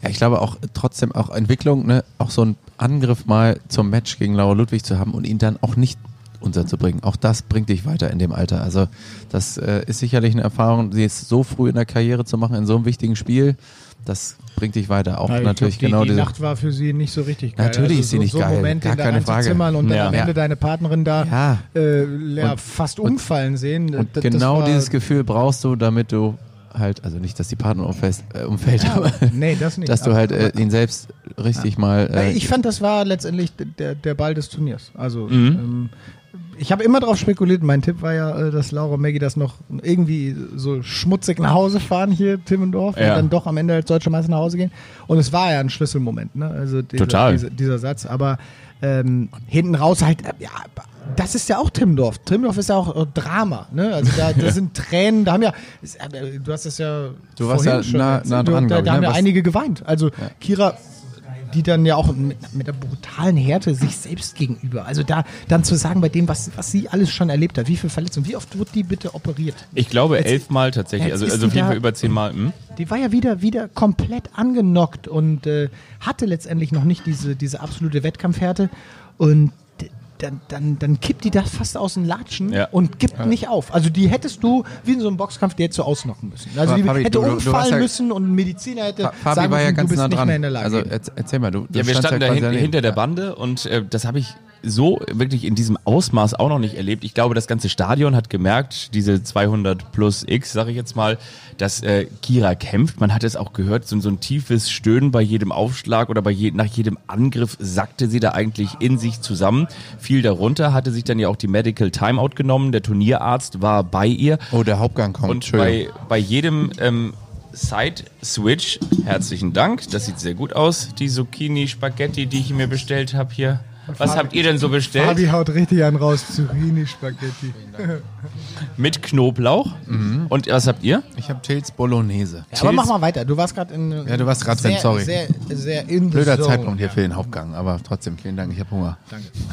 Ja, ich glaube auch trotzdem auch Entwicklung, ne, auch so einen Angriff mal zum Match gegen Laura Ludwig zu haben und ihn dann auch nicht unterzubringen. Auch das bringt dich weiter in dem Alter. Also das äh, ist sicherlich eine Erfahrung, sie jetzt so früh in der Karriere zu machen in so einem wichtigen Spiel. Das bringt dich weiter. Auch Ja, ich natürlich glaub, die, genau die diese. Nacht war für sie nicht so richtig geil. Also Natürlich ist sie so, nicht so geil, Momente gar keine Frage. Zimmern und dann Ja. am Ende Ja. deine Partnerin da Ja. äh, ja, fast und- umfallen sehen. Und Das- das genau war- dieses Gefühl brauchst du, damit du halt, also nicht, dass die Partner umfällt, äh, umfällt aber Nee, das nicht. dass du halt äh, ihn selbst richtig mal. Ja, Äh, ich fand, das war letztendlich der, der Ball des Turniers. Also Mhm. ähm, ich habe immer darauf spekuliert. Mein Tipp war ja, äh, dass Laura und Maggie das noch irgendwie so schmutzig nach Hause fahren hier, Timmendorf, und Ja. dann doch am Ende als deutscher Meister nach Hause gehen. Und es war ja ein Schlüsselmoment, ne? Also dieser, Total. Dieser, dieser Satz. Aber ähm, hinten raus halt, ja, das ist ja auch Timmendorf. Timmendorf ist ja auch äh, Drama, ne? Also da, da sind Tränen, da haben ja, äh, du hast es ja Du warst ja schon nah- nah dran, da, da haben ne? ja einige geweint. Also Kira die dann ja auch mit, mit der brutalen Härte sich selbst gegenüber. Also da dann zu sagen, bei dem, was, was sie alles schon erlebt hat, wie viele Verletzungen, wie oft wurde die bitte operiert? Ich glaube Jetzt- elfmal tatsächlich, also, also auf jeden Fall über zehnmal. Hm? Die war ja wieder, wieder komplett angenockt und äh, hatte letztendlich noch nicht diese, diese absolute Wettkampfhärte. Und dann, dann, dann kippt die das fast aus den Latschen Ja. und gibt nicht auf. Also die hättest du, wie in so einem Boxkampf, die hättest du ausnocken müssen. Also Aber die Fabi, hätte du- du- du umfallen ja- müssen und ein Mediziner hätte Fa- Fabi sagen war ja müssen, ganz du bist nah nicht dran. mehr in der Lage. Also erz- erzähl mal, du, du Ja, wir standen da quasi hin, daneben. hinter der Ja. Bande und äh, das habe ich so wirklich in diesem Ausmaß auch noch nicht erlebt. Ich glaube, das ganze Stadion hat gemerkt, diese 200 plus X, sage ich jetzt mal, dass äh, Kira kämpft. Man hat es auch gehört, so, so ein tiefes Stöhnen bei jedem Aufschlag oder bei je, nach jedem Angriff sackte sie da eigentlich in sich zusammen. Fiel darunter, hatte sich dann ja auch die Medical Timeout genommen. Der Turnierarzt war bei ihr. Oh, der Hauptgang kommt. Und bei, bei jedem ähm, Side-Switch, herzlichen Dank, das sieht sehr gut aus, die Zucchini-Spaghetti, die ich mir bestellt habe hier. Was habt ihr denn so bestellt? Fabi haut richtig einen raus, Zucchini-Spaghetti. Mit Knoblauch. Und was habt ihr? Ich habe Tils Bolognese. Ja, aber mach mal weiter. Du warst gerade in. Ja, du warst grad sehr, sorry. Sehr, sehr in Blöder. Zeitpunkt hier für den Hauptgang, aber trotzdem, vielen Dank, ich habe Hunger.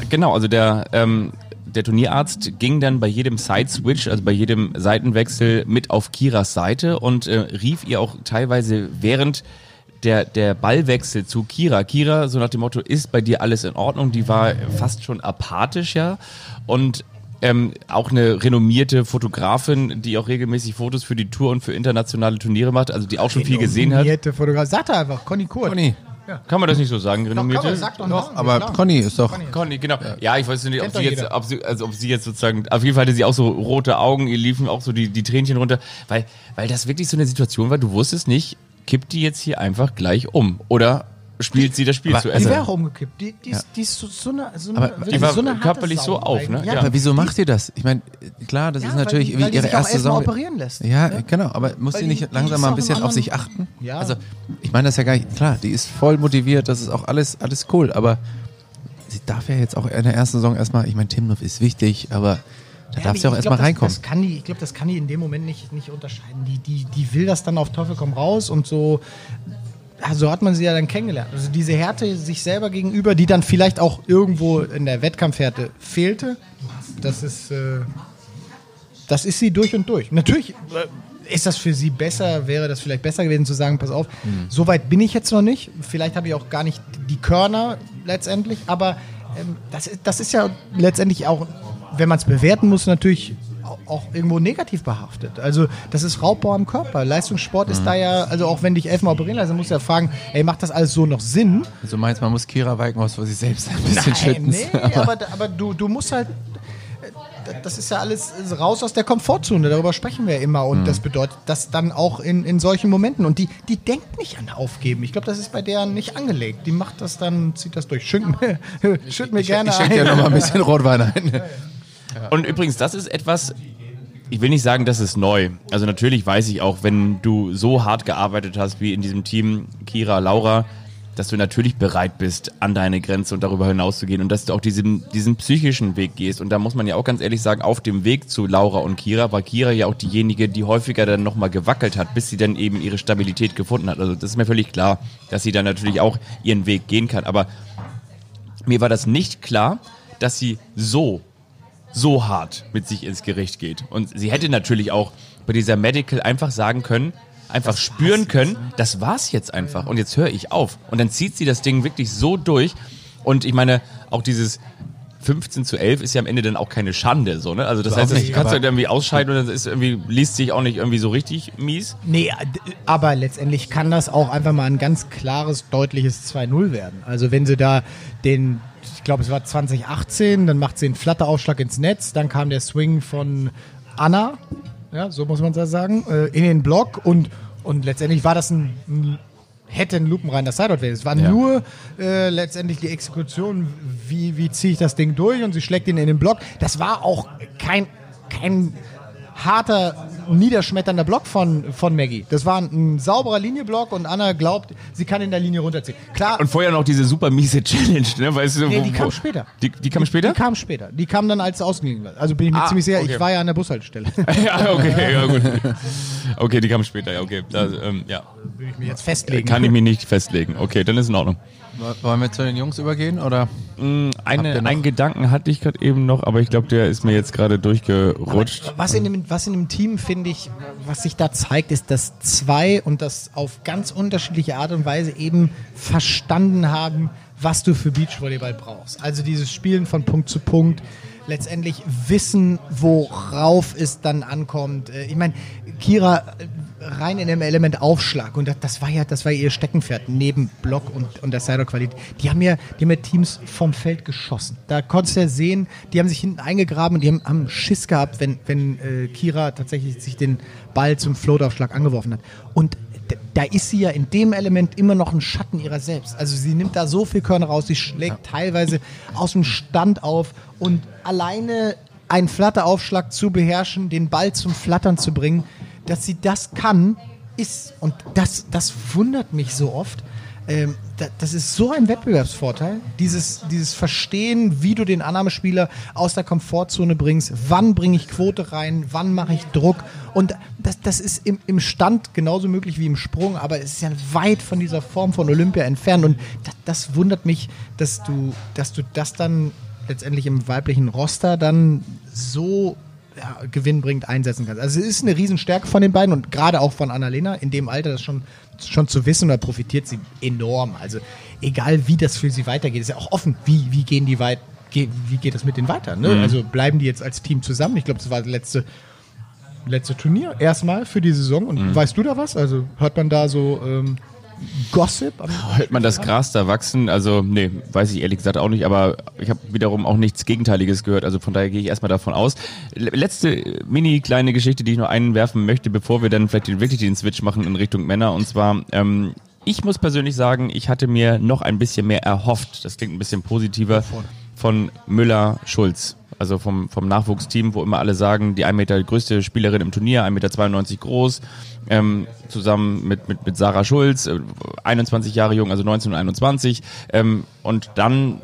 Genau, also der, ähm, der Turnierarzt ging dann bei jedem Side-Switch, also bei jedem Seitenwechsel mit auf Kiras Seite und äh, rief ihr auch teilweise während der, der Ballwechsel zu Kira. Kira, so nach dem Motto, ist bei dir alles in Ordnung? Die war fast schon apathisch, ja. Und ähm, auch eine renommierte Fotografin, die auch regelmäßig Fotos für die Tour und für internationale Turniere macht, also die auch schon viel gesehen hat. Renommierte Fotograf. Sag doch einfach, Conny Kurt. Conny. Kann man das nicht so sagen, Doch, renommierte? komm, sag doch, Doch, noch. aber Klar. Conny ist doch. Conny, genau. Ja, ich weiß nicht, ob sie doch jetzt, ob sie, also ob sie jetzt sozusagen, auf jeden Fall hatte sie auch so rote Augen, ihr liefen auch so die, die Tränchen runter, weil, weil das wirklich so eine Situation war, du wusstest nicht, kippt die jetzt hier einfach gleich um oder spielt sie das Spiel Aber zu Die Ende? wäre auch umgekippt. Die, die, ist, die ist so, so eine, so eine, Aber die war so eine körperlich so auf, ne? Ja, Ja. Aber wieso macht ihr das? Ich meine, klar, das Ja, ist weil natürlich die- wie weil die ihre erste Saison. operieren lässt. Ja, Ja. genau, aber muss Weil sie die- nicht die langsam mal ein bisschen auf sich achten? Ja. Also, ich meine das ja gar nicht, klar, die ist voll motiviert, das ist auch alles, alles cool, aber sie darf ja jetzt auch in der ersten Saison erstmal, ich meine, Timnoff ist wichtig, aber da Ja, darf sie auch erstmal reinkommen. Das, kann die, ich glaube, das kann die in dem Moment nicht, nicht unterscheiden. Die, die, die will das dann auf Teufel komm raus und so. ja, so hat man sie ja dann kennengelernt. Also diese Härte sich selber gegenüber, die dann vielleicht auch irgendwo in der Wettkampfhärte fehlte, das ist, äh, das ist sie durch und durch. Natürlich äh, ist das für sie besser, wäre das vielleicht besser gewesen zu sagen, pass auf, so weit bin ich jetzt noch nicht. Vielleicht habe ich auch gar nicht die Körner letztendlich, aber ähm, das, ist, das ist ja letztendlich auch, wenn man es bewerten muss, natürlich au- auch irgendwo negativ behaftet. Also das ist Raubbau am Körper. Leistungssport ist da ja, also auch wenn dich elfmal operieren lassen, musst du ja fragen, ey, macht das alles so noch Sinn? Also meinst man muss Kira Weikenhaus vor sich selbst ein bisschen Nein, schützen. nee, aber, aber du, du musst halt. Das ist ja alles raus aus der Komfortzone, darüber sprechen wir ja immer. Und das bedeutet das dann auch in, in solchen Momenten. Und die, die denkt nicht an Aufgeben. Ich glaube, das ist bei der nicht angelegt. Die macht das dann, zieht das durch. Schütt mir, schütt mir gerne Ich schenke dir ein. nochmal ein bisschen Rotwein ein. Und übrigens, das ist etwas, ich will nicht sagen, das ist neu. Also natürlich weiß ich auch, wenn du so hart gearbeitet hast wie in diesem Team, Kira, Laura, dass du natürlich bereit bist, an deine Grenze und darüber hinaus zu gehen und dass du auch diesen, diesen psychischen Weg gehst. Und da muss man ja auch ganz ehrlich sagen, auf dem Weg zu Laura und Kira war Kira ja auch diejenige, die häufiger dann nochmal gewackelt hat, bis sie dann eben ihre Stabilität gefunden hat. Also das ist mir völlig klar, dass sie dann natürlich auch ihren Weg gehen kann. Aber mir war das nicht klar, dass sie so, so hart mit sich ins Gericht geht. Und sie hätte natürlich auch bei dieser Medical einfach sagen können, einfach spüren können, das war's jetzt einfach und jetzt höre ich auf. Und dann zieht sie das Ding wirklich so durch. Und ich meine, auch dieses 15 zu 11 ist ja am Ende dann auch keine Schande, so, ne? Also das heißt, das nicht, kannst du halt irgendwie ausscheiden und dann ist irgendwie, liest sich auch nicht irgendwie so richtig mies. Nee, aber letztendlich kann das auch einfach mal ein ganz klares, deutliches 2-0 werden. Also wenn sie da den, ich glaube es war 2018, dann macht sie einen Flatteraufschlag ins Netz, dann kam der Swing von Anna, ja, so muss man das sagen, äh, in den Block und, und letztendlich war das ein, ein hätte ein lupenreiner Sideout werden. Es war Ja. nur äh, letztendlich die Exekution, wie, wie ziehe ich das Ding durch und sie schlägt ihn in den Block. Das war auch kein, kein harter, niederschmetternder Block von, von Maggie. Das war ein, ein sauberer Linienblock und Anna glaubt, sie kann in der Linie runterziehen. Klar, Und vorher noch diese super miese Challenge, ne? Weißt du, nee, wo- die kam wo- später. Die, die kam später? Die kam später. Die kam dann, als es ausgegangen war. Also bin ich mir Ah, ziemlich sicher, okay. ich war ja an der Bushaltestelle. ja, okay, ja gut. Okay, die kam später, ja, okay. Da, ähm, ja. Will ich mich jetzt festlegen. Kann ich mich nicht festlegen. Okay, dann ist in Ordnung. Wollen wir zu den Jungs übergehen oder? Mm, Eine, einen Gedanken hatte ich gerade eben noch, aber ich glaube, der ist mir jetzt gerade durchgerutscht. Was in dem, was in dem Team, finde ich, was sich da zeigt, ist, dass zwei und das auf ganz unterschiedliche Art und Weise eben verstanden haben, was du für Beachvolleyball brauchst. Also dieses Spielen von Punkt zu Punkt, letztendlich wissen, worauf es dann ankommt. Äh, Ich meine, Kira rein in dem Element Aufschlag und das, das war ja, das war ihr Steckenpferd neben Block und, und der Sider-Qualität. Die haben ja, die haben ja Teams vom Feld geschossen. Da konntest du ja sehen, die haben sich hinten eingegraben und die haben, haben Schiss gehabt, wenn, wenn äh, Kira tatsächlich sich den Ball zum Floataufschlag angeworfen hat. Und da ist sie ja in dem Element immer noch ein Schatten ihrer selbst. Also sie nimmt da so viel Körner raus, sie schlägt teilweise aus dem Stand auf und alleine einen Flatteraufschlag zu beherrschen, den Ball zum Flattern zu bringen, dass sie das kann, ist, und das, das wundert mich so oft, ähm, da, das ist so ein Wettbewerbsvorteil, dieses, dieses Verstehen, wie du den Annahmespieler aus der Komfortzone bringst, wann bringe ich Quote rein, wann mache ich Druck und das, das ist im, im Stand genauso möglich wie im Sprung, aber es ist ja weit von dieser Form von Olympia entfernt und das, das wundert mich, dass du, dass du das dann letztendlich im weiblichen Roster dann so ja, gewinnbringend einsetzen kannst. Also es ist eine Riesenstärke von den beiden und gerade auch von Annalena in dem Alter das schon, schon zu wissen, da profitiert sie enorm. Also egal wie das für sie weitergeht, ist ja auch offen, wie, wie gehen die weit, ge, wie geht das mit denen weiter? Ne? Also bleiben die jetzt als Team zusammen? Ich glaube, das war das letzte, letzte Turnier erstmal für die Saison. Und weißt du da was? Also hört man da so ähm, Gossip? Hört man das Gras da wachsen? Also, nee, weiß ich ehrlich gesagt auch nicht, aber ich habe wiederum auch nichts Gegenteiliges gehört, also von daher gehe ich erstmal davon aus. Letzte äh, mini kleine Geschichte, die ich noch einwerfen möchte, bevor wir dann vielleicht den, wirklich den Switch machen in Richtung Männer, und zwar, ähm, ich muss persönlich sagen, ich hatte mir noch ein bisschen mehr erhofft, das klingt ein bisschen positiver, von Müller-Schulz. Also vom, vom Nachwuchsteam, wo immer alle sagen, die 1 Meter größte Spielerin im Turnier, 1,92 Meter groß, ähm, zusammen mit, mit, mit Sarah Schulz, äh, 21 Jahre jung, also 1921. Ähm, und dann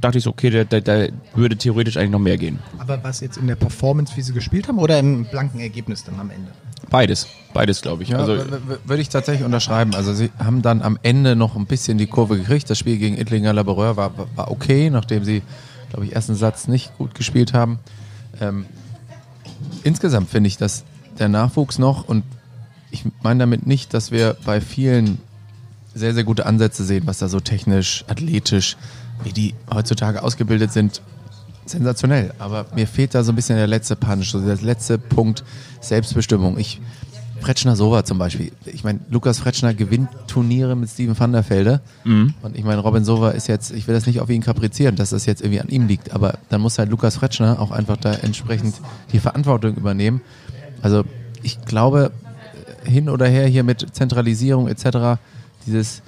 dachte ich so, okay, da, da, würde theoretisch eigentlich noch mehr gehen. Aber was jetzt in der Performance, wie sie gespielt haben, oder im blanken Ergebnis dann am Ende? Beides, beides glaube ich. Ja, also, würde ich tatsächlich unterschreiben. Also sie haben dann am Ende noch ein bisschen die Kurve gekriegt. Das Spiel gegen Ittlinger Laboureur war, war okay, nachdem sie, glaube ich, ersten Satz nicht gut gespielt haben. Ähm, insgesamt finde ich, dass der Nachwuchs noch, und ich meine damit nicht, dass wir bei vielen sehr, sehr gute Ansätze sehen, was da so technisch, athletisch, wie die heutzutage ausgebildet sind, sensationell. Aber mir fehlt da so ein bisschen der letzte Punch, so der letzte Punkt Selbstbestimmung. Ich, Fretschner Sova zum Beispiel. Ich meine, Lukas Fretschner gewinnt Turniere mit Steven van der Velde. Und ich meine, Robin Sova ist jetzt, ich will das nicht auf ihn kaprizieren, dass das jetzt irgendwie an ihm liegt, aber dann muss halt Lukas Fretschner auch einfach da entsprechend die Verantwortung übernehmen. Also ich glaube, hin oder her hier mit Zentralisierung etc., dieses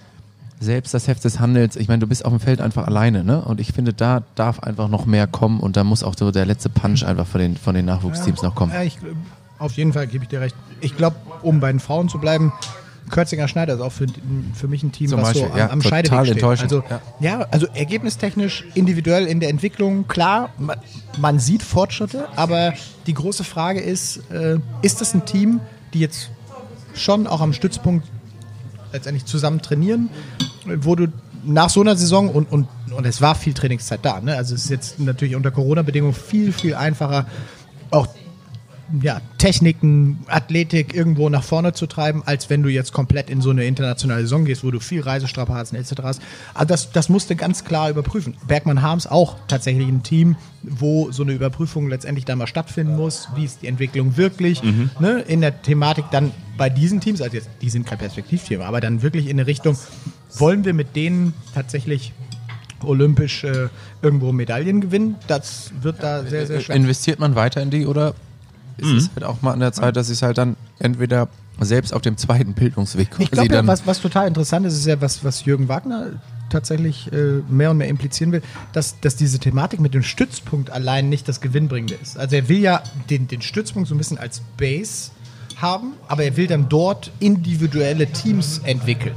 selbst das Heft des Handels, ich meine, du bist auf dem Feld einfach alleine, ne? Und ich finde, da darf einfach noch mehr kommen und da muss auch so der letzte Punch einfach von den, von den Nachwuchsteams noch kommen. Ja, ich, auf jeden Fall gebe ich dir recht. Ich glaube, um bei den Frauen zu bleiben, Kürzinger Schneider ist auch für, für mich ein Team, Zum was so Beispiel, am, ja, am Scheideweg steht. Also, ja. ja. also ergebnistechnisch, individuell in der Entwicklung, klar, man, man sieht Fortschritte, aber die große Frage ist, äh, ist das ein Team, die jetzt schon auch am Stützpunkt letztendlich zusammen trainieren, wo du nach so einer Saison und, und, und es war viel Trainingszeit da. Ne? Also es ist jetzt natürlich unter Corona-Bedingungen viel, viel einfacher, auch ja, Techniken, Athletik irgendwo nach vorne zu treiben, als wenn du jetzt komplett in so eine internationale Saison gehst, wo du viel Reisestrapazen etc. hast. Also das, das musste ganz klar überprüfen. Bergmann Harms auch tatsächlich ein Team, wo so eine Überprüfung letztendlich da mal stattfinden muss. Wie ist die Entwicklung wirklich? Ne? In der Thematik dann bei diesen Teams, also jetzt, die sind kein Perspektivthema, aber dann wirklich in eine Richtung, wollen wir mit denen tatsächlich olympisch äh, irgendwo Medaillen gewinnen? Das wird da sehr, sehr schwer. Investiert man weiter in die oder ist Mhm. es halt auch mal an der Zeit, dass ich es halt dann entweder selbst auf dem zweiten Bildungsweg Ich quasi glaube, ja, was, was total interessant ist, ist ja, was, was Jürgen Wagner tatsächlich äh, mehr und mehr implizieren will, dass, dass diese Thematik mit dem Stützpunkt allein nicht das Gewinnbringende ist. Also er will ja den, den Stützpunkt so ein bisschen als Base haben, aber er will dann dort individuelle Teams entwickeln.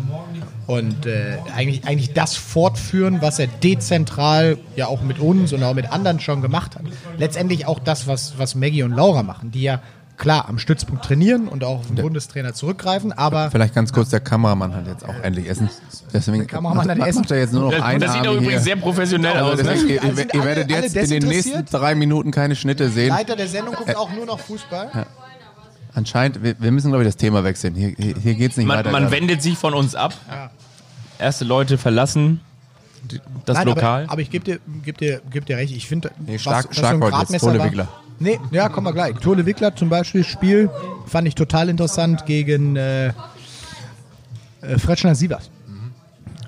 Und äh, eigentlich, eigentlich das fortführen, was er dezentral ja auch mit uns und auch mit anderen schon gemacht hat. Letztendlich auch das, was, was Maggie und Laura machen, die ja klar am Stützpunkt trainieren und auch auf den Bundestrainer zurückgreifen, aber Vielleicht ganz kurz, der Kameramann hat jetzt auch endlich Essen. Deswegen der Kameramann hat Essen. macht er jetzt nur noch Das, ein das sieht doch übrigens sehr professionell aus. Ne? Deswegen, ihr, Also ihr, alle- werdet jetzt in den nächsten drei Minuten keine Schnitte sehen. Leiter der Sendung guckt auch nur noch Fußball. Anscheinend, wir, wir müssen glaube ich das Thema wechseln. Hier, hier, hier geht es nicht Man, weiter. man gerade. wendet sich von uns ab. Erste Leute verlassen das Nein, Lokal. Aber, aber ich gebe dir, geb dir, geb dir recht. Ich finde, Nee, Schlag- Schlagwort jetzt, Tole Wickler. Nee, ja, kommen wir gleich. Tole Wickler zum Beispiel, Spiel fand ich total interessant gegen äh, äh, Fretschner Sievers.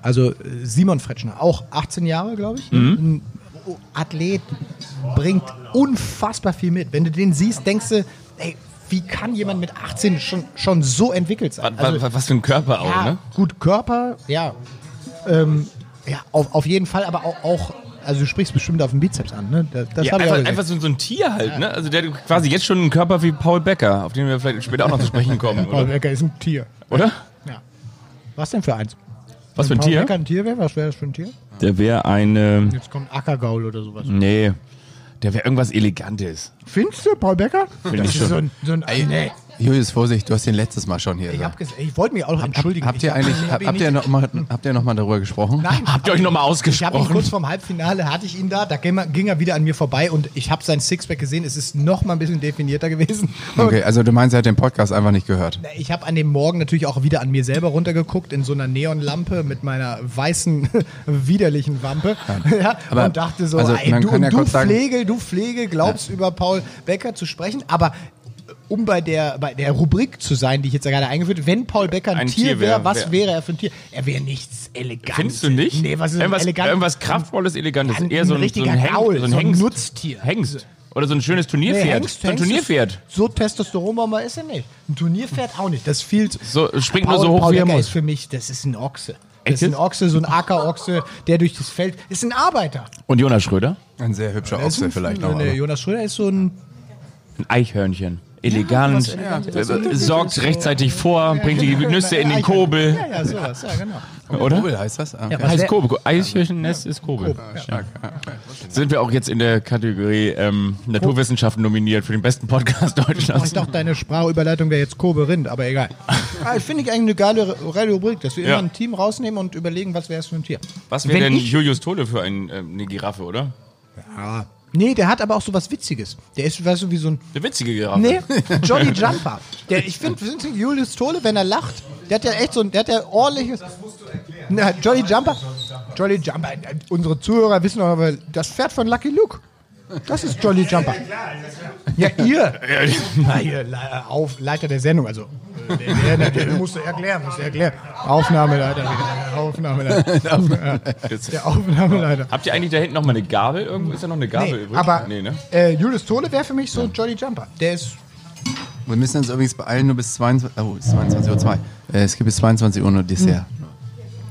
Also äh, Simon Fretschner, auch 18 Jahre, glaube ich. Ein Athlet, bringt unfassbar viel mit. Wenn du den siehst, denkst du, ey, wie kann jemand mit 18 schon, schon so entwickelt sein? was, was, was für ein Körper auch, ja, ne? gut, Körper, ja. Ähm, ja, auf, auf jeden Fall, aber auch, auch, also du sprichst bestimmt auf den Bizeps an, ne? Das, das Ja, hab ich auch einfach, einfach so, so ein Tier halt, ne? Also der hat quasi jetzt schon einen Körper wie Paul Becker, auf den wir vielleicht später auch noch zu sprechen kommen, Paul oder? Becker ist ein Tier. oder? Ja. Was denn für eins? Was für ein Paul Tier? Becker ein Tier wäre, was wäre das für ein Tier? Der wäre eine. Jetzt kommt Ackergaul oder sowas. Nee. Der wäre irgendwas Elegantes. Findest du, Paul Becker? Find das ich schon. so ein, so ein nee. Julius, Vorsicht, du hast den letztes Mal schon hier. Ich, hab ges- ich wollte mich auch entschuldigen. Habt ihr Ich hab- eigentlich, ich hab habt, ihr noch mal, habt ihr noch mal darüber gesprochen? Nein, Habt ihr euch nochmal Ich habe ihn ausgesprochen? kurz vorm Halbfinale, hatte ich ihn da, da ging er, ging er wieder an mir vorbei und ich habe sein Sixpack gesehen, es ist noch mal ein bisschen definierter gewesen. Okay, also du meinst, er hat den Podcast einfach nicht gehört. Ich habe an dem Morgen natürlich auch wieder an mir selber runtergeguckt in so einer Neonlampe mit meiner weißen, widerlichen Wampe ja, aber- und dachte so, also ey, man du, kann ja du kurz sagen- Pflege, du Pflege, glaubst über Paul Becker zu sprechen, aber um bei der, bei der Rubrik zu sein, die ich jetzt gerade eingeführt habe, wenn Paul Becker ein, Ein Tier Tier wäre, wär- was wär- wäre er für ein Tier? Er wäre nichts Elegantes. Findest du nicht? Nee, was ist irgendwas, elegant? irgendwas Kraftvolles, Elegantes. Ein- Eher so ein ein, so richtiger ein, Gaul, so ein so ein Hengst. Nutztier. Hengst. Oder so ein schönes Turnierpferd. Nee, Hengst, so ein Hengst Turnierpferd. Ist, so Testosteronbomber ist er nicht. Ein Turnierpferd auch nicht. Das viel So, springt nur Paul, so hoch, Paul wie er muss. ist für mich, das ist ein Ochse. Das ist ein? Ochse, so ein Ackerochse, der durch das Feld, ist ein Arbeiter. Und Jonas Schröder? Ein sehr hübscher Er Ochse ein- vielleicht noch. Nee, Jonas Schröder ist so ein, Ein Eichhörnchen. Elegant, was Elegantes. äh, sorgt rechtzeitig vor, bringt die Nüsse in den Kobel. ja, ja, sowas, ja, genau. Oder? Kobel heißt das? Ah, Okay. was Heißt Kobel. Eichhörchennest ist Kobel. Ja. Sind wir auch jetzt in der Kategorie ähm, Naturwissenschaften nominiert für den besten Podcast Deutschlands? ich dachte, deine Sprachüberleitung wäre jetzt Kobe Rind, aber egal. ah, Finde ich eigentlich eine geile geile Rubrik, dass wir Ja. immer ein Team rausnehmen und überlegen, was wäre es für ein Tier. Was wäre denn ich- Julius Tode für ein, ähm, eine Giraffe, oder? Nee, der hat aber auch so was Witziges. Der ist, weißt du, wie so ein Eine witzige Giraffe. Nee, Jolly Jumper. Der, ich finde, Julius Tole, wenn er lacht, der hat ja echt so ein, der hat ja ordentliches. Das musst du erklären. Na, Jolly Jumper. Jolly Jumper. äh, Unsere Zuhörer wissen doch aber, das Pferd von Lucky Luke. Das ist Jolly Jumper. Ja, ihr. Na, ihr auf, Leiter der Sendung, also. äh, Der, der, der, der musste erklären, musste erklären. Aufnahmeleiter wieder. Aufnahmeleiter. Ja, Der Aufnahmeleiter. Habt ihr eigentlich da hinten noch mal eine Gabel? Irgendwo ist da noch eine Gabel Nee, übrig? aber nee, ne? äh, Julius Tole wäre für mich so Jolly Jumper. Der ist Wir müssen uns übrigens beeilen, nur bis 22, oh, es ist 22.02 Uhr. Äh, es gibt bis 22 Uhr nur Dessert.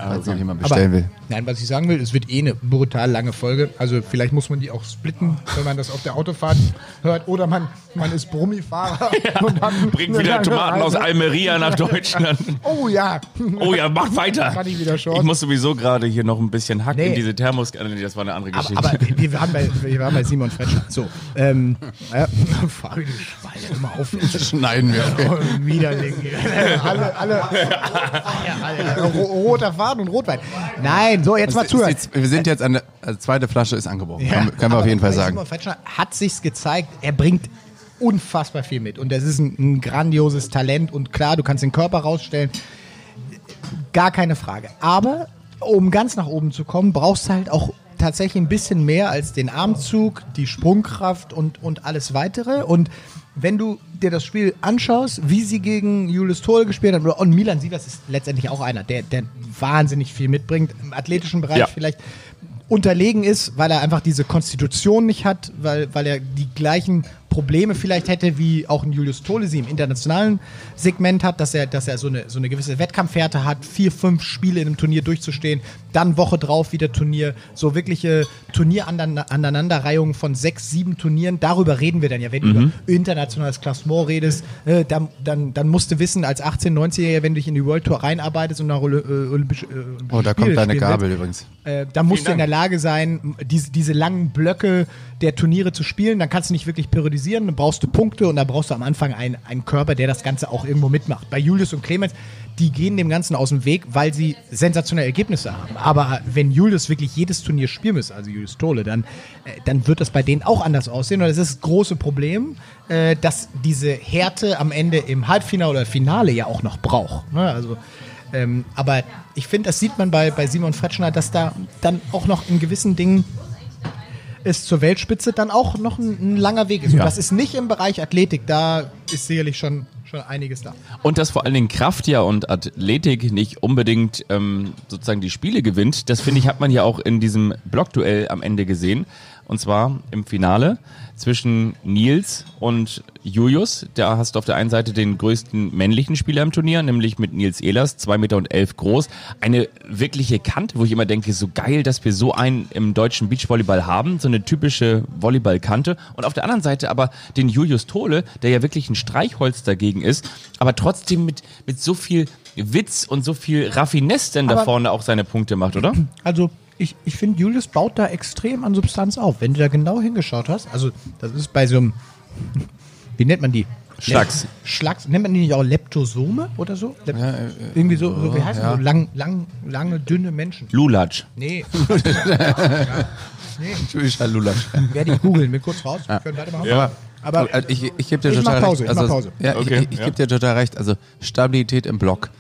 Falls noch jemand bestellen will. Nein, was ich sagen will, es wird eh eine brutal lange Folge. Also vielleicht muss man die auch splitten, wenn man das auf der Autofahrt hört. Oder man, man ist Brummifahrer und hat Bringt wieder Tomaten aus Reise. Almeria nach Deutschland. Oh ja. Oh ja, macht weiter. Ich. Ich muss sowieso gerade hier noch ein bisschen Hack Nee. in diese Thermos. äh, das war eine andere Aber, Geschichte. aber wir, wir, waren bei, wir waren bei Simon Fretschner. So, ähm, ja, Fabi, Schweine, immer auf. Schneiden wir. Okay. Oh, Widerling. alle, alle, ja, alle, ro- roter Faden und Rotwein. Nein, so, jetzt mal zuhören. jetzt, wir sind jetzt an der also zweite Flasche ist angebrochen. Ja, können, können wir auf jeden Fall sagen. Hat sich's gezeigt, er bringt unfassbar viel mit. Und das ist ein, ein grandioses Talent. Und klar, du kannst den Körper rausstellen. Gar keine Frage. Aber um ganz nach oben zu kommen, brauchst du halt auch tatsächlich ein bisschen mehr als den Armzug, die Sprungkraft und, und alles weitere. Und wenn du dir das Spiel anschaust, wie sie gegen Julius Tole gespielt haben, und Milan Sievers ist letztendlich auch einer, der, der wahnsinnig viel mitbringt, im athletischen Bereich Ja. vielleicht unterlegen ist, weil er einfach diese Konstitution nicht hat, weil, weil er die gleichen Probleme vielleicht hätte, wie auch ein Julius Tole sie im internationalen Segment hat, dass er, dass er so eine, so eine gewisse Wettkampfhärte hat, vier, fünf Spiele in einem Turnier durchzustehen, dann Woche drauf wieder Turnier, so wirkliche Turnieraneinanderreihungen von sechs, sieben Turnieren, darüber reden wir dann ja, wenn du über internationales Klassement redest, äh, dann, dann, dann musst du wissen, als 18-, 19-Jähriger, wenn du dich in die World Tour reinarbeitest und nach Olymp äh, Olympisch, äh, Olympische Oh, da kommt deine Gabel willst, übrigens. Äh, da musst Vielen du in der. Lage sein, diese, diese langen Blöcke der Turniere zu spielen. Dann kannst du nicht wirklich periodisieren, dann brauchst du Punkte und da brauchst du am Anfang einen, einen Körper, der das Ganze auch irgendwo mitmacht. Bei Julius und Clemens, die gehen dem Ganzen aus dem Weg, weil sie sensationelle Ergebnisse haben. Aber wenn Julius wirklich jedes Turnier spielen muss, also Julius Tole, dann, äh, dann wird das bei denen auch anders aussehen. Und das ist das große Problem, äh, dass diese Härte am Ende im Halbfinale oder Finale ja auch noch braucht. Ne? Also ähm, aber ich finde, das sieht man bei, bei Simon Fretschner, dass da dann auch noch in gewissen Dingen es zur Weltspitze dann auch noch ein, ein langer Weg ist. Und Ja. das ist nicht im Bereich Athletik, da ist sicherlich schon, schon einiges da. Und dass vor allen Dingen Kraft ja und Athletik nicht unbedingt ähm, sozusagen die Spiele gewinnt, das finde ich, hat man ja auch in diesem Blockduell am Ende gesehen. Und zwar im Finale zwischen Nils und Julius. Da hast du auf der einen Seite den größten männlichen Spieler im Turnier, nämlich mit Nils Ehlers, 2,11 Meter und elf groß. Eine wirkliche Kante, wo ich immer denke, so geil, dass wir so einen im deutschen Beachvolleyball haben, so eine typische Volleyballkante. Und auf der anderen Seite aber den Julius Tole, der ja wirklich ein Streichholz dagegen ist, aber trotzdem mit, mit so viel Witz und so viel Raffinesse denn da Aber- vorne auch seine Punkte macht, oder? Also ich, ich finde, Julius baut da extrem an Substanz auf. Wenn du da genau hingeschaut hast, also das ist bei so einem, wie nennt man die? Schlacks. Lep- Schlacks, nennt man die nicht auch Leptosome oder so? Lep äh, Irgendwie so, so wie heißt ja. das? So lang, lang, lange, dünne Menschen. Lulatsch. Nee, Typischer Lulatsch. werde ich googeln, mir kurz raus. Wir können weitermachen. Ja. Aber Also ich, ich gebe dir Ich total mach Pause, recht. ich mach Also, Pause. Ja, Okay, ich, ich ja. gebe dir total recht. Also Stabilität im Block.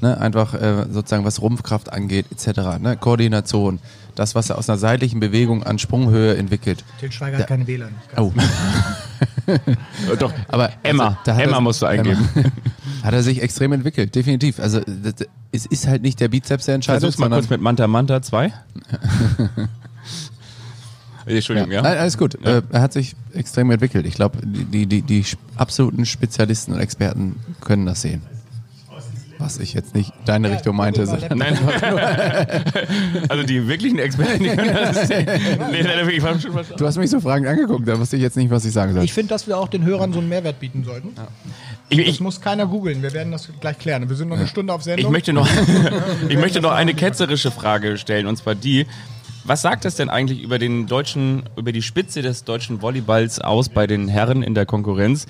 Ne, einfach äh, sozusagen was Rumpfkraft angeht, etc. Ne, Koordination. Das, was er aus einer seitlichen Bewegung an Sprunghöhe entwickelt. Til Schweiger hat keine WLAN. Oh. Äh, Doch, Aber Emma. also, da Emma er, musst du eingeben. Emma. Hat er sich extrem entwickelt, definitiv. Also das, es ist halt nicht der Bizeps, der entscheidet, Versuch's mal kurz mit Manta Manta 2. Entschuldigung, ja. Nein, alles gut. Äh, er hat sich extrem entwickelt. Ich glaube, die, die, die, absoluten Spezialisten und Experten können das sehen. Was ich jetzt nicht deine Richtung meinte. Nein, also die wirklichen Experten, die können das sehen. Du hast mich so fragend angeguckt, da wusste ich jetzt nicht, was ich sagen soll. Ich finde, dass wir auch den Hörern so einen Mehrwert bieten sollten. Ich, Das ich, muss keiner googeln. Wir werden das gleich klären. Wir sind noch eine Stunde auf Sendung. ich möchte noch, ich möchte noch eine ketzerische Frage stellen, und zwar die, was sagt das denn eigentlich über den deutschen, über die Spitze des deutschen Volleyballs aus bei den Herren in der Konkurrenz?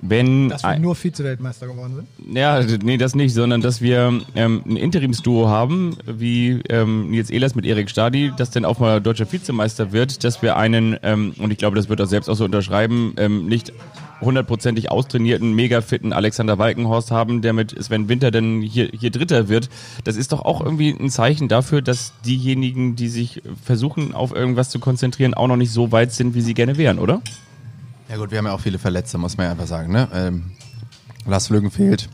Wenn dass wir nur Vize-Weltmeister geworden sind. Ja, nee, das nicht, sondern dass wir ähm, ein Interimsduo haben, wie ähm, Nils Ehlers mit Erik Stadi, das dann auch mal deutscher Vizemeister wird, dass wir einen, ähm, und ich glaube, das wird er selbst auch so unterschreiben, ähm, nicht hundertprozentig austrainierten, mega fitten Alexander Walkenhorst haben, der mit Sven Winter dann hier, hier Dritter wird. Das ist doch auch irgendwie ein Zeichen dafür, dass diejenigen, die sich versuchen, auf irgendwas zu konzentrieren, auch noch nicht so weit sind, wie sie gerne wären, oder? Ja gut, wir haben ja auch viele Verletzte, muss man ja einfach sagen. Ne? Ähm, Lars Flügen fehlt,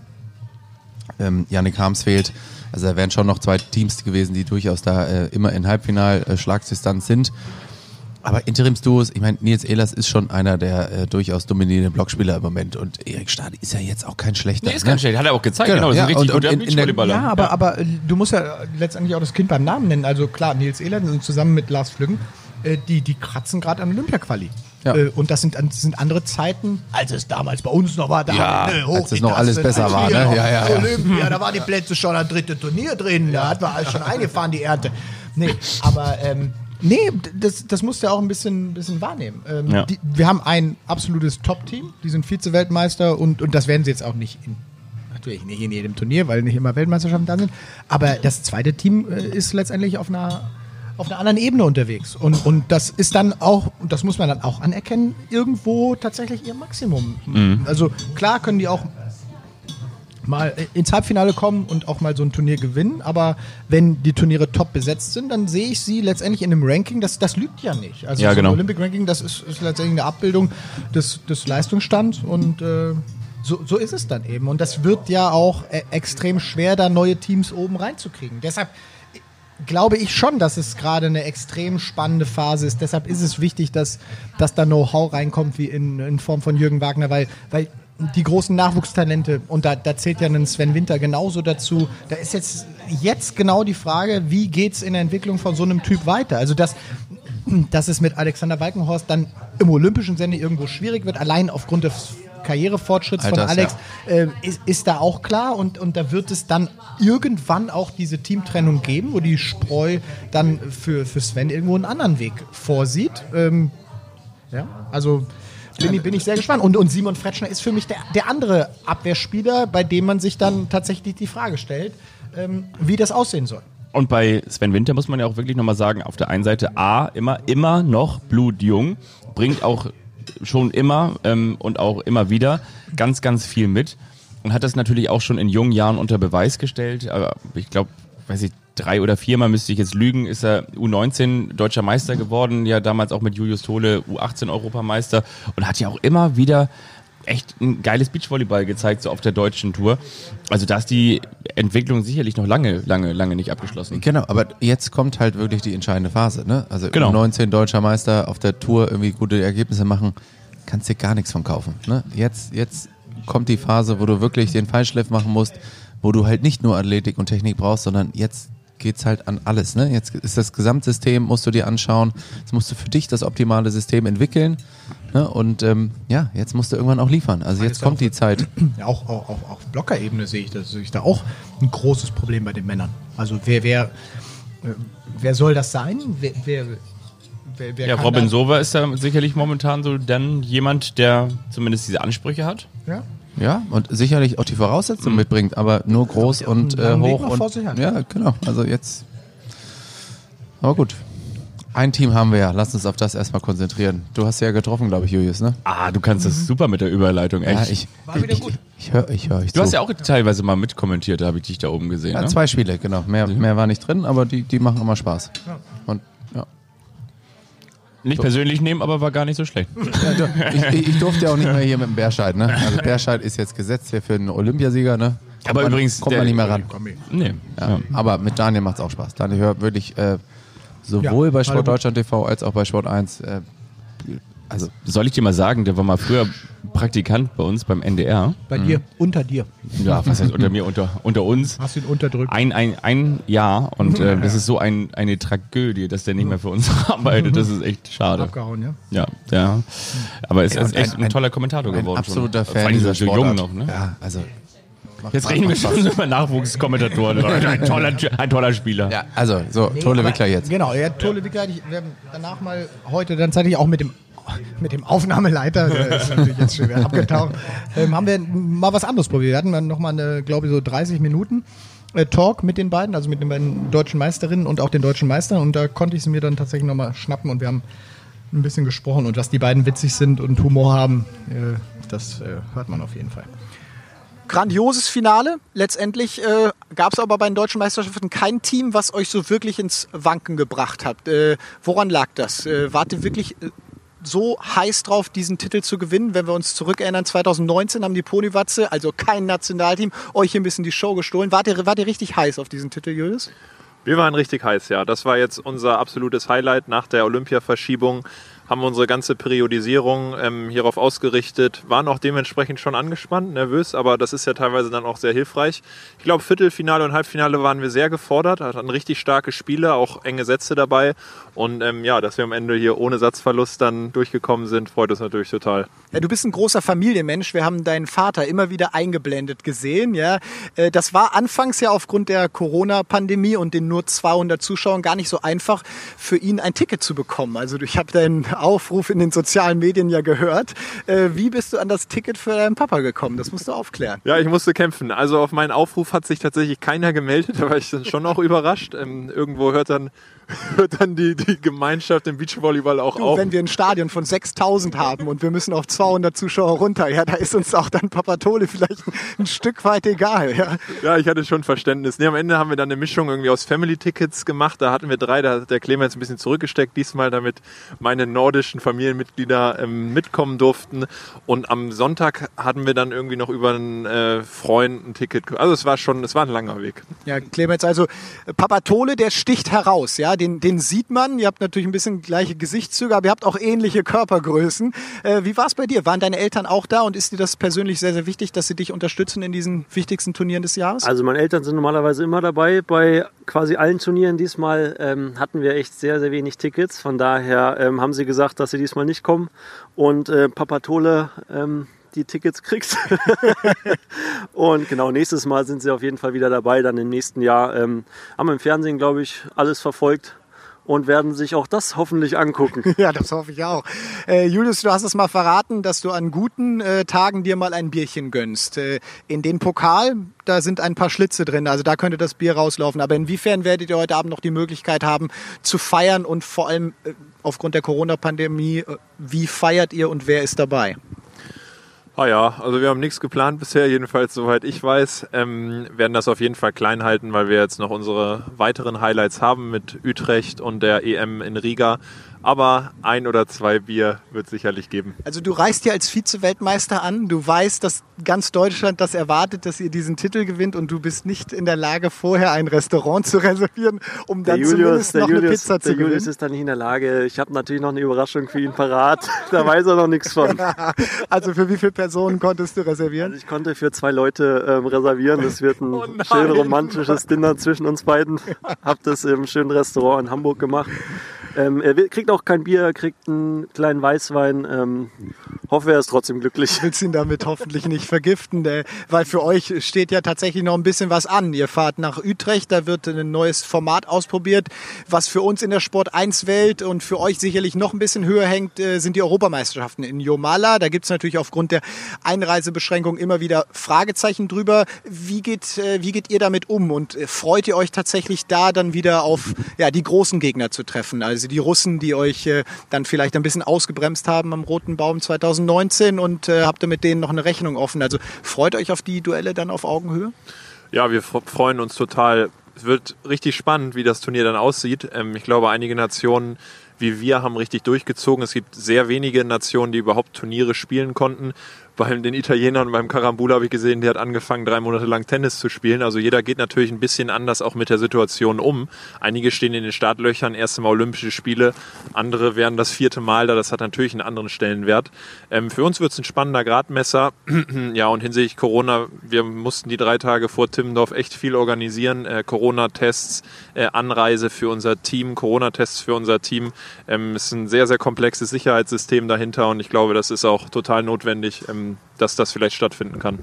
ähm, Yannick Harms fehlt. Also da wären schon noch zwei Teams gewesen, die durchaus da äh, immer in Halbfinal-Schlagdistanz sind. Aber Interimsduos, ich meine, Nils Ehlers ist schon einer der äh, durchaus dominierenden Blockspieler im Moment und Erik Stade ist ja jetzt auch kein schlechter. Nee, ist ganz schlecht. Hat er auch gezeigt. Genau, Genau, ist ja, ein richtig und- und guter in- in der-. Ja, aber, aber äh, du musst ja letztendlich auch das Kind beim Namen nennen. Also klar, Nils Ehlers und zusammen mit Lars Flüggen, äh, die, die kratzen gerade an Olympia-Quali. Ja. Äh, und das sind, das sind andere Zeiten, als es damals bei uns noch war. Da Ja, wir, hoch als es noch alles besser war, ne? Ja, ja, ja. Olympia, da waren die Plätze schon am dritten Turnier drin. Da hat man alles schon eingefahren, die Ernte. Nee, aber ähm, nee, das, das musst du ja auch ein bisschen, bisschen wahrnehmen. Ähm, Ja. die, wir haben ein absolutes Top-Team, die sind Vize-Weltmeister und, und das werden sie jetzt auch nicht in Natürlich nicht in jedem Turnier, weil nicht immer Weltmeisterschaften da sind. Aber das zweite Team äh, ist letztendlich auf einer, auf einer anderen Ebene unterwegs. Und, und das ist dann auch, und das muss man dann auch anerkennen, irgendwo tatsächlich ihr Maximum. Also klar können die auch mal ins Halbfinale kommen und auch mal so ein Turnier gewinnen. Aber wenn die Turniere top besetzt sind, dann sehe ich sie letztendlich in einem Ranking, das, das lügt ja nicht. Also Ja, so genau. ein Olympic Ranking, das ist, ist letztendlich eine Abbildung des, des Leistungsstands und äh, so, so ist es dann eben. Und das wird ja auch äh, extrem schwer, da neue Teams oben reinzukriegen. Deshalb glaube ich schon, dass es gerade eine extrem spannende Phase ist. Deshalb ist es wichtig, dass, dass da Know-how reinkommt, wie in, in Form von Jürgen Wagner, weil, weil die großen Nachwuchstalente, und da, da zählt ja ein Sven Winter genauso dazu, da ist jetzt, jetzt genau die Frage, wie geht es in der Entwicklung von so einem Typ weiter? Also das, dass es mit Alexander Walkenhorst dann im olympischen Sinne irgendwo schwierig wird, allein aufgrund des Karrierefortschritts von Alters, Alex, äh, ist, ist da auch klar und, und da wird es dann irgendwann auch diese Teamtrennung geben, wo die Spreu dann für, für Sven irgendwo einen anderen Weg vorsieht. Ähm, ja, also bin, ich- bin ich sehr gespannt. Und, und Simon Fretschner ist für mich der, der andere Abwehrspieler, bei dem man sich dann tatsächlich die Frage stellt, ähm, wie das aussehen soll. Und bei Sven Winter muss man ja auch wirklich nochmal sagen, auf der einen Seite A, immer, immer noch blutjung, bringt auch schon immer ähm, und auch immer wieder ganz, ganz viel mit und hat das natürlich auch schon in jungen Jahren unter Beweis gestellt. Aber ich glaube, weiß ich, drei oder viermal müsste ich jetzt lügen, ist er U19 deutscher Meister geworden, ja damals auch mit Julius Tole U18 Europameister und hat ja auch immer wieder echt ein geiles Beachvolleyball gezeigt, so auf der deutschen Tour. Also da ist die Entwicklung sicherlich noch lange, lange, lange nicht abgeschlossen. Genau, aber jetzt kommt halt wirklich die entscheidende Phase. Ne? Also Genau. 19 deutscher Meister auf der Tour irgendwie gute Ergebnisse machen, kannst dir gar nichts von kaufen. Ne? Jetzt, jetzt kommt die Phase, wo du wirklich den Feinschliff machen musst, wo du halt nicht nur Athletik und Technik brauchst, sondern jetzt geht's halt an alles. Ne? Jetzt ist das Gesamtsystem, musst du dir anschauen. Jetzt musst du für dich das optimale System entwickeln. Ne? Und ähm, ja, jetzt musst du irgendwann auch liefern. Also jetzt kommt die Zeit. Ja, auch, auch, auch auf Blockerebene sehe ich das, sehe ich da auch ein großes Problem bei den Männern. Also wer, wer, äh, wer soll das sein? Wer, wer, wer, wer Ja, Robin da- Sova ist ja sicherlich momentan so dann jemand, der zumindest diese Ansprüche hat. Ja? Ja, und sicherlich auch die Voraussetzungen mitbringt, aber nur groß und äh, hoch. Und. Ja, genau. Also jetzt. Aber gut. Ein Team haben wir ja. Lass uns auf das erstmal konzentrieren. Du hast ja getroffen, glaube ich, Julius, ne? Ah, du kannst das super mit der Überleitung, echt. Ja, ich, War wieder ich, gut. ich höre ich hör euch du zu. hast ja auch teilweise mal mitkommentiert, da habe ich dich da oben gesehen. Ja, ne? zwei Spiele, genau. Mehr, mehr war nicht drin, aber die, die machen immer Spaß. Und Nicht persönlich nehmen, aber war gar nicht so schlecht. Ja, du, ich, ich, durfte ja auch nicht mehr hier mit dem Bärscheid, ne? Also Bärscheid ist jetzt gesetzt hier für einen Olympiasieger, ne? Kommt Aber man, übrigens, kommt man nicht mehr ran. Nee. Ja. Aber mit Daniel macht es auch Spaß. Daniel hört wirklich äh, sowohl Ja, bei Sport. Deutschland TV als auch bei Sport 1. Äh, also Soll ich dir mal sagen, der war mal früher Praktikant bei uns beim NDR. Bei dir, unter dir. Ja, was heißt unter mir, unter, unter uns. Hast du ihn unterdrückt? Ein, ein, ein Jahr und äh, das ist so ein, eine Tragödie, dass der nicht mehr für uns arbeitet. Das ist echt schade. Abgehauen, ja? Ja, ja. Aber es Ja, ist echt ein- ein, toller Kommentator ein geworden. absoluter schon. Fan Vor allem dieser so jung noch, ne? Ja, also macht- Jetzt reden wir schon über Nachwuchskommentatoren. ein, toller, ein toller Spieler. Ja, also so, Tolle aber- Wickler jetzt. Genau, ja, Tolle Wickler. Ich, wir haben danach mal heute dann zeitlich auch mit dem mit dem Aufnahmeleiter, der ist natürlich jetzt schon wieder abgetaucht, ähm, haben wir mal was anderes probiert. Wir hatten dann nochmal eine, glaube ich, so 30 Minuten äh, Talk mit den beiden, also mit den beiden deutschen Meisterinnen und auch den deutschen Meistern. Und da konnte ich sie mir dann tatsächlich nochmal schnappen und wir haben ein bisschen gesprochen. Und dass die beiden witzig sind und Humor haben, äh, das äh, hört man auf jeden Fall. Grandioses Finale. Letztendlich äh, gab es aber bei den deutschen Meisterschaften kein Team, was euch so wirklich ins Wanken gebracht hat. Äh, woran lag das? Äh, wart ihr wirklich so heiß drauf, diesen Titel zu gewinnen? Wenn wir uns zurückerinnern, 2019 haben die Ponywatze, also kein Nationalteam, euch hier ein bisschen die Show gestohlen. Wart ihr, wart ihr richtig heiß auf diesen Titel, Julius? Wir waren richtig heiß, ja. Das war jetzt unser absolutes Highlight nach der Olympia-Verschiebung. Haben unsere ganze Periodisierung ähm, hierauf ausgerichtet, waren auch dementsprechend schon angespannt, nervös, aber das ist ja teilweise dann auch sehr hilfreich. Ich glaube, Viertelfinale und Halbfinale waren wir sehr gefordert, hatten richtig starke Spiele, auch enge Sätze dabei. Und ähm, ja, dass wir am Ende hier ohne Satzverlust dann durchgekommen sind, freut uns natürlich total. Ja, du bist ein großer Familienmensch. Wir haben deinen Vater immer wieder eingeblendet gesehen. Ja, Äh, das war anfangs ja aufgrund der Corona-Pandemie und den nur 200 Zuschauern gar nicht so einfach für ihn ein Ticket zu bekommen. Also ich habe deinen Aufruf in den sozialen Medien ja gehört. Äh, Wie bist du an das Ticket für deinen Papa gekommen? Das musst du aufklären. Ja, ich musste kämpfen. Also auf meinen Aufruf hat sich tatsächlich keiner gemeldet, da war ich dann schon auch überrascht. Ähm, irgendwo hört dann, hört dann die, die Gemeinschaft im Beachvolleyball auch Du, auf. wenn wir ein Stadion von 6000 haben und wir müssen auf 200 Zuschauer runter, ja, da ist uns auch dann Papatole vielleicht ein Stück weit egal. Ja. Ja, ich hatte schon Verständnis. Nee, am Ende haben wir dann eine Mischung irgendwie aus Family-Tickets gemacht. Da hatten wir drei, da hat der Clemens ein bisschen zurückgesteckt diesmal, damit meine nordischen Familienmitglieder ähm, mitkommen durften. Und am Sonntag hatten wir dann irgendwie noch über einen äh, Freund ein Ticket. Also es war schon, es war ein langer Weg. Ja, Clemens, also Papatole, der sticht heraus, ja, den, den sieht man. Ihr habt natürlich ein bisschen gleiche Gesichtszüge, aber ihr habt auch ähnliche Körpergrößen. Äh, wie war es bei dir? Waren deine Eltern auch da und ist dir das persönlich sehr, sehr wichtig, dass sie dich unterstützen in diesen wichtigsten Turnieren des Jahres? Also meine Eltern sind normalerweise immer dabei bei quasi allen Turnieren. Diesmal ähm, hatten wir echt sehr, sehr wenig Tickets. Von daher ähm, haben sie gesagt, dass sie diesmal nicht kommen und äh, Papatole ähm, die Tickets kriegt. und genau, nächstes Mal sind sie auf jeden Fall wieder dabei. Dann im nächsten Jahr ähm, haben wir im Fernsehen, glaube ich, alles verfolgt und werden sich auch das hoffentlich angucken. Ja, das hoffe ich auch. Äh, Julius, du hast es mal verraten, dass du an guten äh, Tagen dir mal ein Bierchen gönnst. Äh, in den Pokal, da sind ein paar Schlitze drin, also da könnte das Bier rauslaufen. Aber inwiefern werdet ihr heute Abend noch die Möglichkeit haben zu feiern und vor allem äh, aufgrund der Corona-Pandemie, äh, wie feiert ihr und wer ist dabei? Ah ja, also wir haben nichts geplant bisher, jedenfalls soweit ich weiß. Ähm, werden das auf jeden Fall klein halten, weil wir jetzt noch unsere weiteren Highlights haben mit Utrecht und der EM in Riga. Aber ein oder zwei Bier wird sicherlich geben. Also du reist ja als Vize-Weltmeister an, du weißt, dass ganz Deutschland das erwartet, dass ihr diesen Titel gewinnt und du bist nicht in der Lage, vorher ein Restaurant zu reservieren, um Der dann Julius, zumindest der noch eine Julius, Pizza zu der Julius gewinnen. ist da nicht in der Lage. Ich habe natürlich noch eine Überraschung für ihn parat. Da weiß er noch nichts von. Also für wie viele Personen konntest du reservieren? Also ich konnte für zwei Leute ähm, reservieren. Das wird ein Oh schön romantisches Dinner zwischen uns beiden. Hab das im schönen Restaurant in Hamburg gemacht. Ähm, er will- kriegt auch kein Bier, er kriegt einen kleinen Weißwein. Ähm, hoffe, er ist trotzdem glücklich. willst ihn damit hoffentlich nicht vergiften, äh, weil für euch steht ja tatsächlich noch ein bisschen was an. Ihr fahrt nach Utrecht, da wird ein neues Format ausprobiert, was für uns in der Sport 1 Welt und für euch sicherlich noch ein bisschen höher hängt, äh, sind die Europameisterschaften in Jomala. Da gibt's natürlich aufgrund der Einreisebeschränkung immer wieder Fragezeichen drüber. Wie geht, äh, wie geht ihr damit um und äh, freut ihr euch tatsächlich da dann wieder auf ja, die großen Gegner zu treffen? Also die Russen, die euch äh, dann vielleicht ein bisschen ausgebremst haben am Roten Baum 2019 und äh, habt ihr mit denen noch eine Rechnung offen? Also freut euch auf die Duelle dann auf Augenhöhe? Ja, wir fr- freuen uns total. Es wird richtig spannend, wie das Turnier dann aussieht. Ähm, ich glaube, einige Nationen wie wir haben richtig durchgezogen. Es gibt sehr wenige Nationen, die überhaupt Turniere spielen konnten. Bei den Italienern beim Karambula habe ich gesehen, der hat angefangen, drei Monate lang Tennis zu spielen. Also jeder geht natürlich ein bisschen anders auch mit der Situation um. Einige stehen in den Startlöchern, erste Mal Olympische Spiele, andere werden das vierte Mal da. Das hat natürlich einen anderen Stellenwert. Ähm, für uns wird es ein spannender Gradmesser. ja, und hinsichtlich Corona, wir mussten die drei Tage vor Timmendorf echt viel organisieren. Äh, Corona-Tests, äh, Anreise für unser Team, Corona-Tests für unser Team. Ähm, es ist ein sehr, sehr komplexes Sicherheitssystem dahinter und ich glaube, das ist auch total notwendig, ähm, dass das vielleicht stattfinden kann.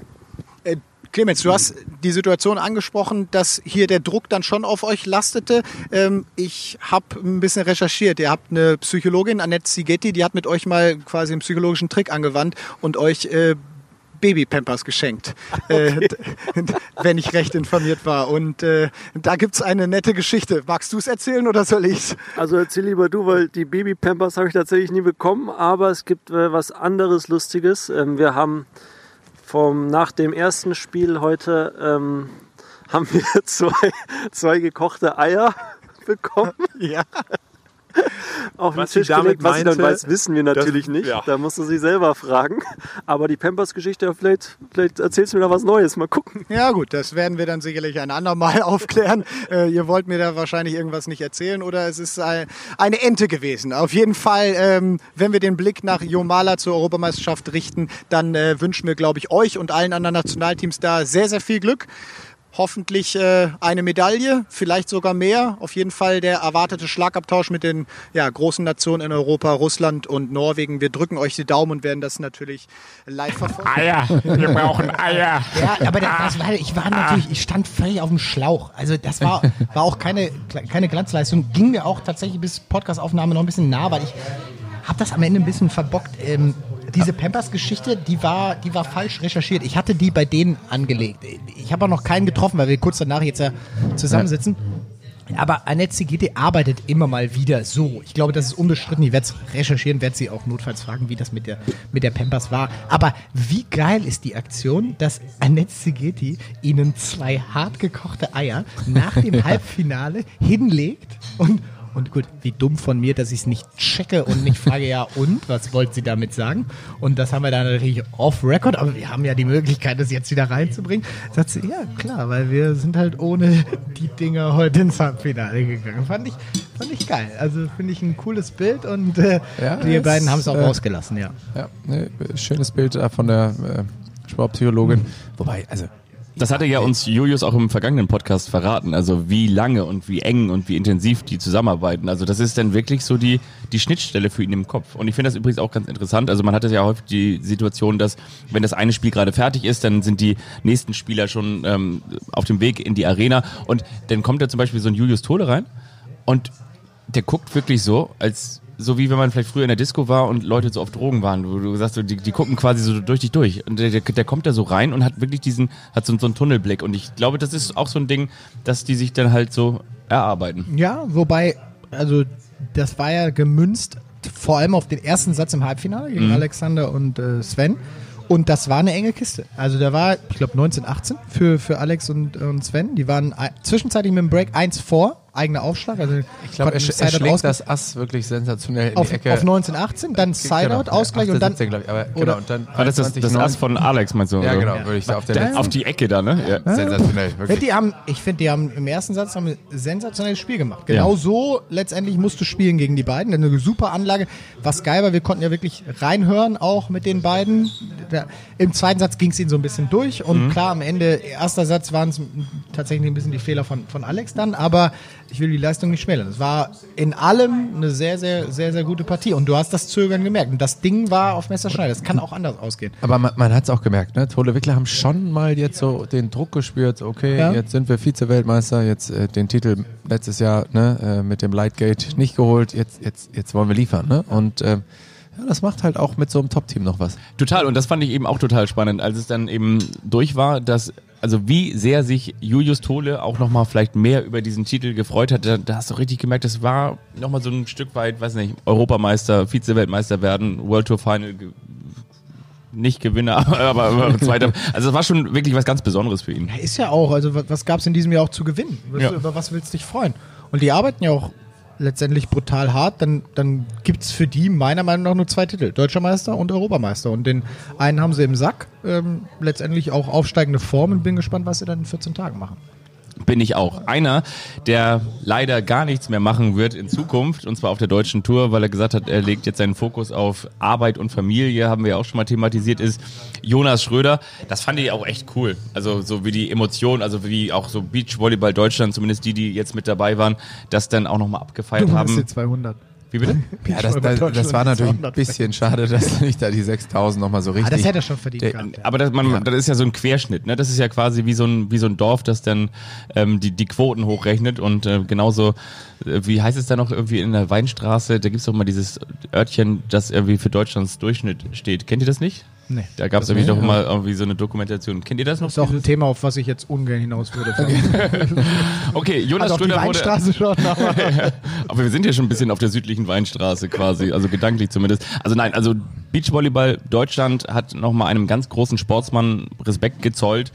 Äh, Clemens, du hast die Situation angesprochen, dass hier der Druck dann schon auf euch lastete. Ähm, ich habe ein bisschen recherchiert. Ihr habt eine Psychologin, Annette Zigetti, die hat mit euch mal quasi einen psychologischen Trick angewandt und euch äh, Babypampers geschenkt, äh, d- wenn ich recht informiert war. Und äh, da gibt's eine nette Geschichte. Magst du es erzählen oder soll ich's? Also erzähl lieber du, weil die Baby-Pampers habe ich tatsächlich nie bekommen, aber es gibt äh, was anderes Lustiges. Ähm, wir haben vom, nach dem ersten Spiel heute ähm, haben wir zwei, zwei gekochte Eier bekommen. Ja. auf den Was sie Tisch damit gelegt. Was sie dann meinte, weiß, wissen wir natürlich das- nicht. ja. Da musst du sie selber fragen. Aber die Pampers-Geschichte, vielleicht, vielleicht erzählst du mir da was Neues. Mal gucken. Ja gut, das werden wir dann sicherlich ein andermal aufklären. Äh, ihr wollt mir da wahrscheinlich irgendwas nicht erzählen oder es ist ein, eine Ente gewesen. Auf jeden Fall, ähm, wenn wir den Blick nach Jomala zur Europameisterschaft richten, dann äh, wünschen wir, glaube ich, euch und allen anderen Nationalteams da sehr, sehr viel Glück. Hoffentlich äh, eine Medaille, vielleicht sogar mehr. Auf jeden Fall der erwartete Schlagabtausch mit den ja, großen Nationen in Europa, Russland und Norwegen. Wir drücken euch die Daumen und werden das natürlich live verfolgen. Eier, wir brauchen Eier. Ja, aber das, das war, ich war natürlich, ich stand völlig auf dem Schlauch. Also das war, war auch keine, keine Glanzleistung. Ging mir auch tatsächlich bis Podcastaufnahme noch ein bisschen nah, weil ich habe das am Ende ein bisschen verbockt. Ähm, diese Pampers-Geschichte, die war, die war falsch recherchiert. Ich hatte die bei denen angelegt. Ich habe auch noch keinen getroffen, weil wir kurz danach jetzt ja zusammensitzen. Aber Annette Sigete arbeitet immer mal wieder so. Ich glaube, das ist unbestritten. Ich werde es recherchieren, werde sie auch notfalls fragen, wie das mit der, mit der Pampers war. Aber wie geil ist die Aktion, dass Annette Sigeti ihnen zwei hart gekochte Eier nach dem Halbfinale hinlegt und und gut, wie dumm von mir, dass ich es nicht checke und nicht frage, ja und, was wollt sie damit sagen? Und das haben wir dann natürlich off-Record, aber wir haben ja die Möglichkeit, das jetzt wieder reinzubringen. Sagt sie, ja klar, weil wir sind halt ohne die Dinger heute ins Halbfinale gegangen. Fand ich, fand ich geil. Also finde ich ein cooles Bild und äh, Ja, es, beiden haben es auch äh, rausgelassen, ja. Ja, ne, schönes Bild äh, von der äh, Sportpsychologin. Wobei, also Das hatte ja uns Julius auch im vergangenen Podcast verraten, also wie lange und wie eng und wie intensiv die zusammenarbeiten. Also das ist dann wirklich so die, die Schnittstelle für ihn im Kopf. Und ich finde das übrigens auch ganz interessant. Also man hat ja häufig die Situation, dass wenn das eine Spiel gerade fertig ist, dann sind die nächsten Spieler schon ähm, auf dem Weg in die Arena und dann kommt da zum Beispiel so ein Julius Tole rein und der guckt wirklich so, als so wie wenn man vielleicht früher in der Disco war und Leute so auf Drogen waren, wo du sagst, so, die, die gucken quasi so durch dich durch. Und der, der, der kommt da so rein und hat wirklich diesen, hat so, so einen Tunnelblick. Und ich glaube, das ist auch so ein Ding, dass die sich dann halt so erarbeiten. Ja, wobei, also das war ja gemünzt vor allem auf den ersten Satz im Halbfinale gegen Mhm. Alexander und äh, Sven. Und das war eine enge Kiste. Also da war, ich glaube, 1918 für, für Alex und, und Sven. Die waren ein- zwischenzeitlich mit dem Break 1 vor, eigener Aufschlag. Also ich glaube, er, sch- er schlägt das Ass wirklich sensationell in auf, die Ecke. auf 1918, dann Sideout, Genau. Ausgleich Ach, und dann. 17, glaub ich. Aber, oder- genau, und dann Ah, das ist das 21, Ass von Alex, meinst du? Ja, genau, würde ich auf der letzten. Auf die Ecke da, ne? Ja. Sensationell, wirklich. die haben, ich finde, die haben im ersten Satz haben ein sensationelles Spiel gemacht. Genau Ja. so letztendlich musst du spielen gegen die beiden. Eine super Anlage. Was geil war, wir konnten ja wirklich reinhören auch mit den beiden. Im zweiten Satz ging es ihnen so ein bisschen durch und Mhm. klar, am Ende, erster Satz waren es tatsächlich ein bisschen die Fehler von, von Alex dann, aber ich will die Leistung nicht schmälern. Es war in allem eine sehr, sehr, sehr, sehr gute Partie und du hast das Zögern gemerkt. Und das Ding war auf Messerschneide. Das kann auch anders ausgehen. Aber man, man hat es auch gemerkt, ne? Tole Wickler haben schon mal jetzt so den Druck gespürt, okay, Ja. jetzt sind wir Vize-Weltmeister, jetzt äh, den Titel letztes Jahr ne, äh, mit dem Lightgate nicht geholt, jetzt, jetzt, jetzt wollen wir liefern. Ne? Und ähm, ja, das macht halt auch mit so einem Top-Team noch was. Total, und das fand ich eben auch total spannend, als es dann eben durch war, dass, also wie sehr sich Julius Tole auch nochmal vielleicht mehr über diesen Titel gefreut hat, da, da hast du richtig gemerkt, das war nochmal so ein Stück weit, weiß nicht, Europameister, Vize-Weltmeister werden, World Tour Final, nicht Gewinner, aber, aber Zweiter. Also es war schon wirklich was ganz Besonderes für ihn. Ja, ist ja auch. Also was, gab es in diesem Jahr auch zu gewinnen? Ja. Über was willst du dich freuen? Und die arbeiten ja auch letztendlich brutal hart. Dann, dann gibt es für die meiner Meinung nach nur zwei Titel. Deutscher Meister und Europameister. Und den einen haben sie im Sack. Ähm, letztendlich auch aufsteigende Form und bin gespannt, was sie dann in 14 Tagen machen. Bin ich auch. Einer, der leider gar nichts mehr machen wird in Zukunft, und zwar auf der deutschen Tour, weil er gesagt hat, er legt jetzt seinen Fokus auf Arbeit und Familie, haben wir ja auch schon mal thematisiert, ist Jonas Schröder. Das fand ich auch echt cool. Also so wie die Emotionen, also wie auch so Beachvolleyball Deutschland, zumindest die, die jetzt mit dabei waren, das dann auch nochmal abgefeiert Du haben. die 200. Wie bitte? Ja, das, das, das war natürlich ein bisschen schade, dass nicht da die 6000 nochmal so Ah, richtig. das hätte er schon verdient Der- gehabt. Ja. Aber das, man, das ist ja so ein Querschnitt, ne? Das ist ja quasi wie so ein, wie so ein Dorf, das dann ähm, die, die Quoten hochrechnet und äh, genauso, äh, wie heißt es da noch irgendwie in der Weinstraße, da gibt's doch mal dieses Örtchen, das irgendwie für Deutschlands Durchschnitt steht. Kennt ihr das nicht? Nee. Da gab's irgendwie doch mal irgendwie so eine Dokumentation. Kennt ihr das noch? Das ist auch ein Thema, auf was ich jetzt ungern hinaus würde. Okay, Jonas Also auf die Schröder wurde... Weinstraße schon, aber Aber wir sind ja schon ein bisschen auf der südlichen Weinstraße quasi, also gedanklich zumindest. Also nein, also Beachvolleyball Deutschland hat nochmal einem ganz großen Sportsmann Respekt gezollt.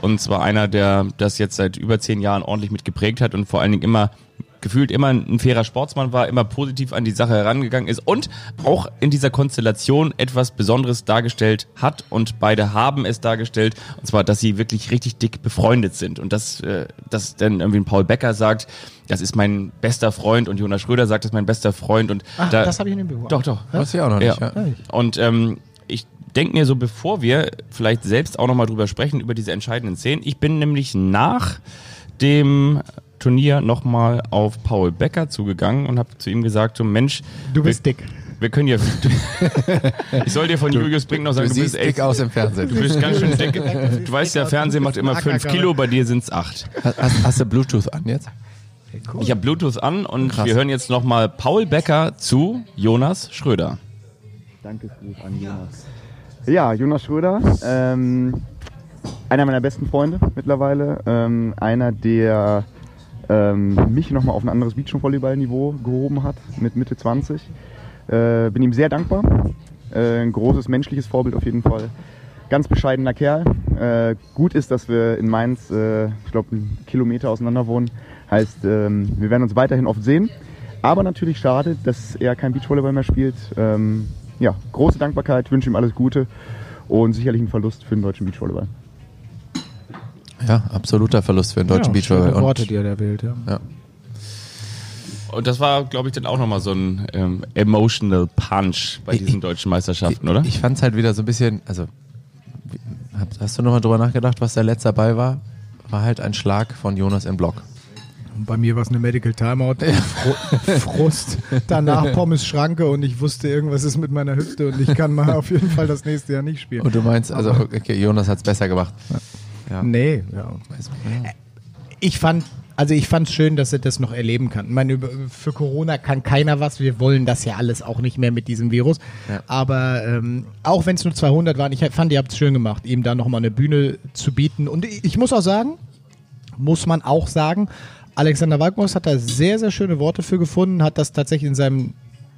Und zwar einer, der das jetzt seit über zehn Jahren ordentlich mit geprägt hat und vor allen Dingen immer gefühlt immer ein fairer Sportsmann war, immer positiv an die Sache herangegangen ist und auch in dieser Konstellation etwas Besonderes dargestellt hat und beide haben es dargestellt, und zwar, dass sie wirklich richtig dick befreundet sind und dass, äh, dass dann irgendwie ein Paul Becker sagt, das ist mein bester Freund und Jonas Schröder sagt, das ist mein bester Freund und Ach, da, das habe ich in dem Büro. doch, doch. Weiß ich auch noch nicht. Ja. Ja. Und ähm, ich denke mir so, bevor wir vielleicht selbst auch nochmal drüber sprechen, über diese entscheidenden Szenen, ich bin nämlich nach dem Turnier nochmal auf Paul Becker zugegangen und habe zu ihm gesagt, so Mensch, Du bist wir, dick. wir können ja... ich soll dir von Julius Brink noch sagen, Du du, bist siehst dick echt... aus im Fernsehen. Du bist ganz schön dick. Du weißt ja, Fernsehen macht immer 5 Kilo, bei dir sind es 8. Hast, hast du Bluetooth an jetzt? Ich habe Bluetooth an und Krass. wir hören jetzt nochmal Paul Becker zu Jonas Schröder. Dankesgruß an Jonas. Ja, Jonas Schröder, ähm, einer meiner besten Freunde mittlerweile. Ähm, einer, der ähm, mich nochmal auf ein anderes Beachvolleyball-Niveau gehoben hat mit Mitte 20. Äh, bin ihm sehr dankbar. Äh, ein großes menschliches Vorbild auf jeden Fall. Ganz bescheidener Kerl. Äh, gut ist, dass wir in Mainz, äh, ich glaube, einen Kilometer auseinander wohnen. Heißt, ähm, wir werden uns weiterhin oft sehen. Aber natürlich schade, dass er kein Beachvolleyball mehr spielt. Ähm, ja, große Dankbarkeit, wünsche ihm alles Gute und sicherlich ein Verlust für den deutschen Beachvolleyball. Ja, absoluter Verlust für den deutschen ja, Beachvolleyball. Worte, die er da wählt. Ja. Ja. Und das war, glaube ich, dann auch nochmal so ein ähm, emotional Punch bei diesen deutschen Meisterschaften, oder? Ich fand es halt wieder so ein bisschen, also hast, du nochmal drüber nachgedacht, was der letzte dabei war? War halt ein Schlag von Jonas im Block. Und bei mir war es eine Medical Timeout. Fro Frust. Danach Pommes Schranke und ich wusste, irgendwas ist mit meiner Hüfte und ich kann mal auf jeden Fall das nächste Jahr nicht spielen. Und du meinst, also okay, Jonas hat es besser gemacht. Ja. Nee, ja. Ich fand, also ich fand es schön, dass er das noch erleben kann. Ich meine, für Corona kann keiner was. Wir wollen das ja alles auch nicht mehr mit diesem Virus. Ja. Aber ähm, auch wenn es nur 200 waren, ich fand, ihr habt es schön gemacht, ihm da nochmal eine Bühne zu bieten. Und ich, ich muss auch sagen, muss man auch sagen, Alexander Walkmos hat da sehr, sehr schöne Worte für gefunden, hat das tatsächlich in seinem,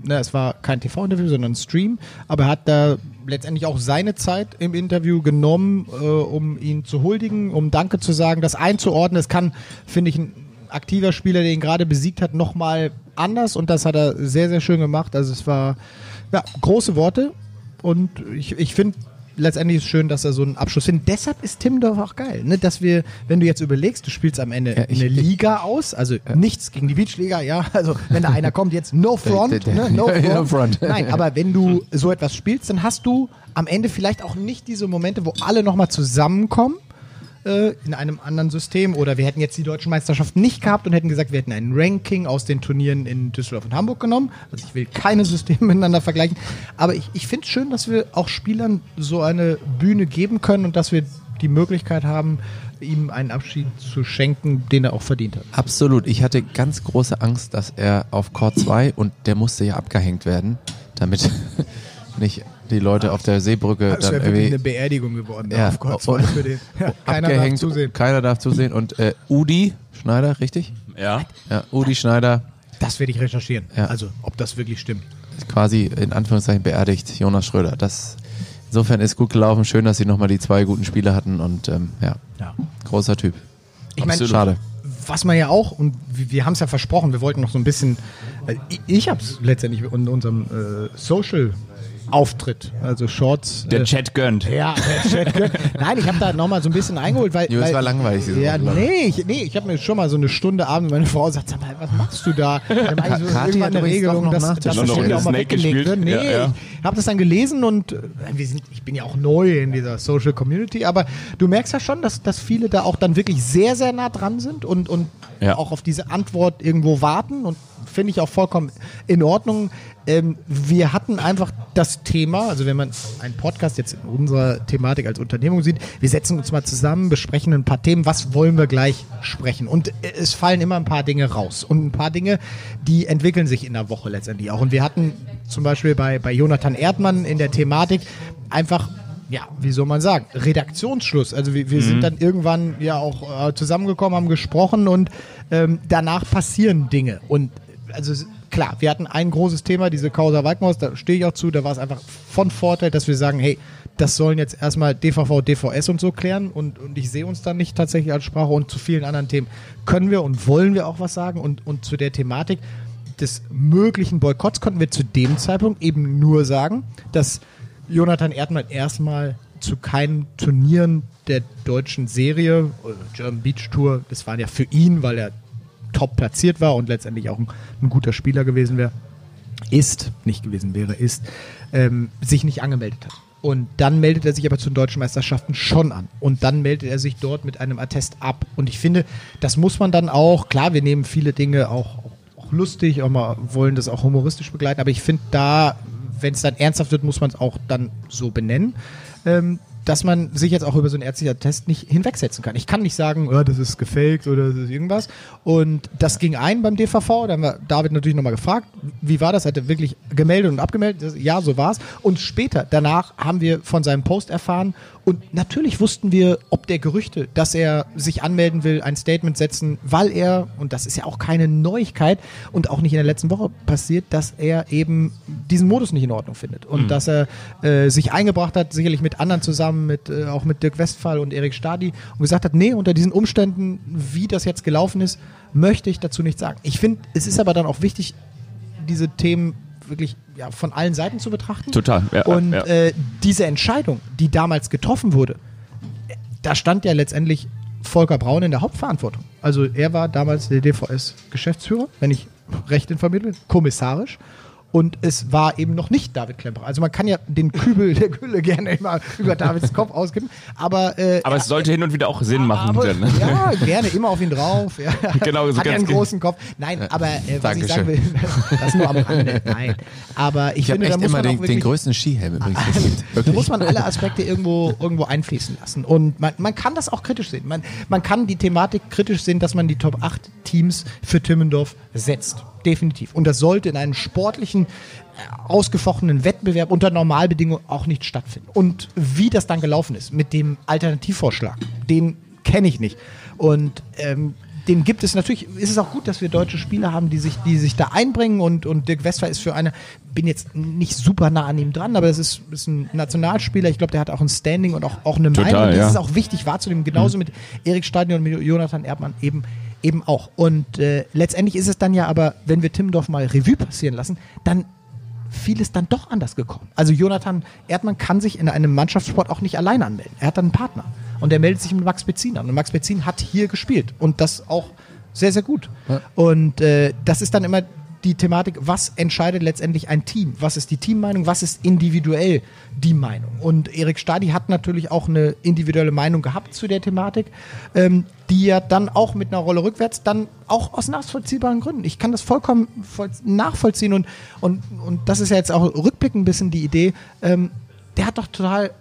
na, es war kein TV-Interview, sondern ein Stream, aber er hat da letztendlich auch seine Zeit im Interview genommen, äh, um ihn zu huldigen, um Danke zu sagen, das einzuordnen. Es kann, finde ich, ein aktiver Spieler, der ihn gerade besiegt hat, nochmal anders und das hat er sehr, sehr schön gemacht. Also es war, ja, große Worte und ich, ich finde, letztendlich ist schön, dass er so einen Abschluss findet. Deshalb ist Timmendorf auch geil, ne? dass wir, wenn du jetzt überlegst, du spielst am Ende Ja, ich- eine Liga aus, also nichts gegen die Beachliga, ja, also wenn da einer kommt, jetzt no front, ne? no, ja, front. no front. Nein, aber wenn du so etwas spielst, dann hast du am Ende vielleicht auch nicht diese Momente, wo alle nochmal zusammenkommen äh, in einem anderen System oder wir hätten jetzt die deutschen Meisterschaften nicht gehabt und hätten gesagt, wir hätten ein Ranking aus den Turnieren in Düsseldorf und Hamburg genommen. Also ich will keine Systeme miteinander vergleichen, aber ich, ich finde es schön, dass wir auch Spielern so eine Bühne geben können und dass wir die Möglichkeit haben, ihm einen Abschied zu schenken, den er auch verdient hat. Absolut. Ich hatte ganz große Angst, dass er auf Court 2 und der musste ja abgehängt werden, damit nicht die Leute auf der Seebrücke Das dann wäre wirklich irgendwie eine Beerdigung geworden. Ja, auf Gott, und- für den. Ja, keiner darf abgehängt. zusehen. Keiner darf zusehen. Und äh, Udi Schneider, richtig? Ja. Ja, Udi Schneider Das werde ich recherchieren. Ja. Also, ob das wirklich stimmt. quasi in Anführungszeichen beerdigt, Jonas Schröder. Das insofern ist gut gelaufen. Schön, dass sie nochmal die zwei guten Spiele hatten und ähm, ja, Ja. großer Typ. Ich meine, Schade. was man ja auch, und wir, haben es ja versprochen, wir wollten noch so ein bisschen, äh, ich, ich habe es letztendlich in unserem äh, Social-Auftritt, also Shorts. Der äh, Chat gönnt. Ja, der Chat gehört. Nein, ich habe da nochmal so ein bisschen eingeholt, weil. Jo, es weil war langweilig, Ja, Woche, nee, ich, nee, ich habe mir schon mal so eine Stunde abends, meine Frau sagt, sag mal, was machst du da? Dann ich so irgendwann eine Regelung, dass, das in auch mal Snake weggelegt wird. Nee, Ja, ja. ich habe das dann gelesen und äh, wir sind, ich bin ja auch neu in dieser Social Community, aber du merkst ja schon, dass, dass viele da auch dann wirklich sehr, sehr nah dran sind und, und Ja. auch auf diese Antwort irgendwo warten und finde ich auch vollkommen in Ordnung. Ähm, wir hatten einfach das Thema, also wenn man einen Podcast jetzt in unserer Thematik als Unternehmung sieht, wir setzen uns mal zusammen, besprechen ein paar Themen, was wollen wir gleich sprechen. Und äh, es fallen immer ein paar Dinge raus. Und ein paar Dinge, die entwickeln sich in der Woche letztendlich auch. Und wir hatten zum Beispiel bei, bei Jonathan Erdmann in der Thematik einfach ja, wie soll man sagen, Redaktionsschluss. Also wir, wir sind dann irgendwann ja auch äh, zusammengekommen, haben gesprochen und ähm, danach passieren Dinge. Und also klar, wir hatten ein großes Thema, diese Causa Walkenhaus, da stehe ich auch zu, da war es einfach von Vorteil, dass wir sagen, hey, das sollen jetzt erstmal DVV, DVS und so klären und, und ich sehe uns dann nicht tatsächlich als Sprache und zu vielen anderen Themen. Können wir und wollen wir auch was sagen und, und zu der Thematik des möglichen Boykotts konnten wir zu dem Zeitpunkt eben nur sagen, dass Jonathan Erdmann erstmal zu keinen Turnieren der deutschen Serie, oder German Beach Tour, das waren ja für ihn, weil er top platziert war und letztendlich auch ein, ein guter Spieler gewesen wäre, ist, nicht gewesen wäre, ist, ähm, sich nicht angemeldet hat. Und dann meldet er sich aber zu den deutschen Meisterschaften schon an. Und dann meldet er sich dort mit einem Attest ab. Und ich finde, das muss man dann auch, klar, wir nehmen viele Dinge auch, auch lustig, auch mal wollen das auch humoristisch begleiten, aber ich finde da, wenn es dann ernsthaft wird, muss man es auch dann so benennen. Ähm, dass man sich jetzt auch über so einen ärztlichen Test nicht hinwegsetzen kann. Ich kann nicht sagen, oh, das ist gefaked oder das ist irgendwas. Und das ging ein beim DVV. Da haben wir David natürlich nochmal gefragt, wie war das? Hat er wirklich gemeldet und abgemeldet? Ja, so war's. Und später, danach, haben wir von seinem Post erfahren. Und natürlich wussten wir, ob der Gerüchte, dass er sich anmelden will, ein Statement setzen, weil er, und das ist ja auch keine Neuigkeit und auch nicht in der letzten Woche passiert, dass er eben diesen Modus nicht in Ordnung findet. Und Mhm. dass er äh, sich eingebracht hat, sicherlich mit anderen zusammen, mit, äh, auch mit Dirk Westphal und Erik Stadi und gesagt hat, nee, unter diesen Umständen, wie das jetzt gelaufen ist, möchte ich dazu nichts sagen. Ich finde, es ist aber dann auch wichtig, diese Themen wirklich ja, von allen Seiten zu betrachten. Total, ja, und ja. Äh, diese Entscheidung, die damals getroffen wurde, da stand ja letztendlich Volker Braun in der Hauptverantwortung. Also er war damals der DVS-Geschäftsführer, wenn ich recht informiert bin, kommissarisch. Und es war eben noch nicht David Klemperer. Also man kann ja den Kübel der Gülle gerne immer über Davids Kopf auskippen, aber äh, Aber es sollte hin und wieder auch Sinn machen. aber, dann, ne? ja, gerne immer auf ihn drauf. Ja. Genau, so Hat ganz einen ge- großen Kopf. Nein, aber äh, was ich sagen will, das nur am Rande. Nein. Aber ich, Ich habe finde, da muss immer man auch den, den wirklich größten Skihelm übrigens. den da muss man alle Aspekte irgendwo, irgendwo einfließen lassen. Und man, man kann das auch kritisch sehen. Man, man kann die Thematik kritisch sehen, dass man die Top 8 Teams für Timmendorf setzt. Definitiv. Und das sollte in einem sportlichen, äh, ausgefochtenen Wettbewerb unter Normalbedingungen auch nicht stattfinden. Und wie das dann gelaufen ist mit dem Alternativvorschlag, den kenne ich nicht. Und ähm, den gibt es natürlich, ist es auch gut, dass wir deutsche Spieler haben, die sich, die sich da einbringen und, und Dirk Westphal ist für eine, bin jetzt nicht super nah an ihm dran, aber es ist, ist ein Nationalspieler, ich glaube, der hat auch ein Standing und auch, auch eine Total, Meinung. Das ja. ist auch wichtig wahrzunehmen, genauso mit Erik Stadion und mit Jonathan Erdmann eben, eben auch. Und äh, letztendlich ist es dann ja aber, wenn wir Timmendorf mal Revue passieren lassen, dann vieles dann doch anders gekommen. Also Jonathan Erdmann kann sich in einem Mannschaftssport auch nicht alleine anmelden. Er hat dann einen Partner. Und er meldet sich mit Max Bezin an. Und Max Bezin hat hier gespielt. Und das auch sehr, sehr gut. Und äh, das ist dann immer die Thematik, was entscheidet letztendlich ein Team? Was ist die Teammeinung? Was ist individuell die Meinung? Und Erik Stadi hat natürlich auch eine individuelle Meinung gehabt zu der Thematik, ähm, die ja dann auch mit einer Rolle rückwärts dann auch aus nachvollziehbaren Gründen. Ich kann das vollkommen voll nachvollziehen und, und, und das ist ja jetzt auch rückblickend ein bisschen die Idee. Ähm, der hat doch total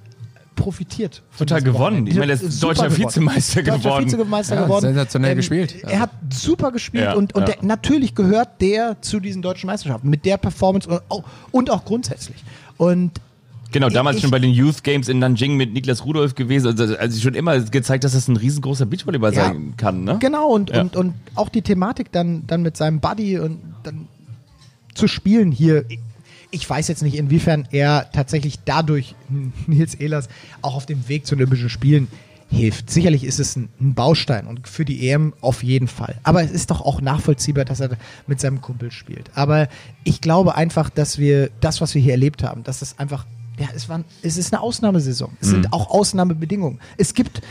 profitiert. von Total gewonnen. Ich meine, der ist Super deutscher gewonnen. Vizemeister Deutscher geworden. Vizemeister Ja, geworden. sensationell gespielt. Er hat super gespielt Ja, und, und ja. Der, natürlich gehört der zu diesen deutschen Meisterschaften mit der Performance und auch, und auch grundsätzlich. Und Genau, damals Ich- schon bei den Youth Games in Nanjing mit Niklas Rudolph gewesen. Also, also schon immer gezeigt, dass das ein riesengroßer Beachvolleyball Ja. sein kann. Ne? Genau, und, Ja. und, und auch die Thematik dann, dann mit seinem Buddy und dann zu spielen hier. Ich weiß jetzt nicht, inwiefern er tatsächlich dadurch Nils Ehlers auch auf dem Weg zu Olympischen Spielen hilft. Sicherlich ist es ein, ein Baustein und für die EM auf jeden Fall. Aber es ist doch auch nachvollziehbar, dass er mit seinem Kumpel spielt. Aber ich glaube einfach, dass wir das, was wir hier erlebt haben, dass das einfach, ja, es, war, es ist eine Ausnahmesaison. Es sind auch Ausnahmebedingungen. Es gibt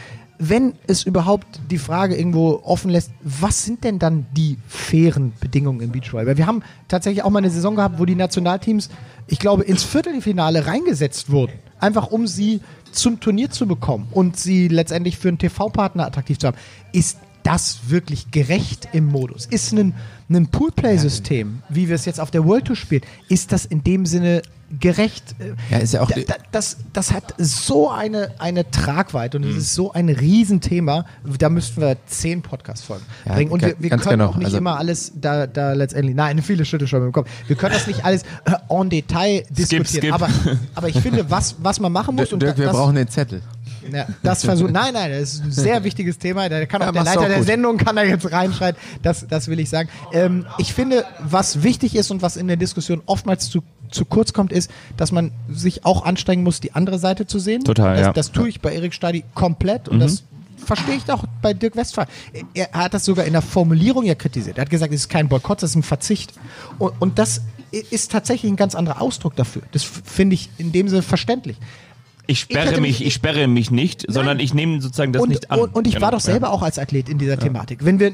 wenn es überhaupt die Frage irgendwo offen lässt, was sind denn dann die fairen Bedingungen im Beachvolleyball? Wir haben tatsächlich auch mal eine Saison gehabt, wo die Nationalteams, ich glaube, ins Viertelfinale reingesetzt wurden, einfach um sie zum Turnier zu bekommen und sie letztendlich für einen TV-Partner attraktiv zu haben. Ist das wirklich gerecht im Modus? Ist ein, ein Poolplay-System, wie wir es jetzt auf der World Tour spielen, ist das in dem Sinne gerecht? Ja, ist ja auch Da, die- da, das, das hat so eine, eine Tragweite Mhm. und es ist so ein Riesenthema. Da müssten wir zehn Podcast-Folgen Ja, bringen. Und wir, wir können genau. auch nicht Also- immer alles da, da letztendlich, nein, viele Schütte schon im Kopf. Wir können das nicht alles äh, en Detail diskutieren. skip. Aber, aber ich finde, was, was man machen muss, Dirk, und wir das, brauchen den Zettel. Ja, das versucht. Nein, nein, das ist ein sehr wichtiges Thema. Da kann auch Ja, der Leiter auch der. Sendung kann da jetzt reinschreien. Das, das will ich sagen. Ähm, ich finde, was wichtig ist und was in der Diskussion oftmals zu zu kurz kommt, ist, dass man sich auch anstrengen muss, die andere Seite zu sehen. Total, das, ja. das tue ich bei Erik Stadi komplett und Mhm. das verstehe ich auch bei Dirk Westphal. Er er hat das sogar in der Formulierung ja kritisiert. Er hat gesagt, es ist kein Boykott, das ist ein Verzicht. Und, und das ist tatsächlich ein ganz anderer Ausdruck dafür. Das finde ich in dem Sinne verständlich. Ich sperre hätte mich, mich- ich sperre mich nicht, sondern ich nehme sozusagen das und, nicht an. Und, und ich Genau, war doch selber ja. auch als Athlet in dieser Thematik. Wenn wir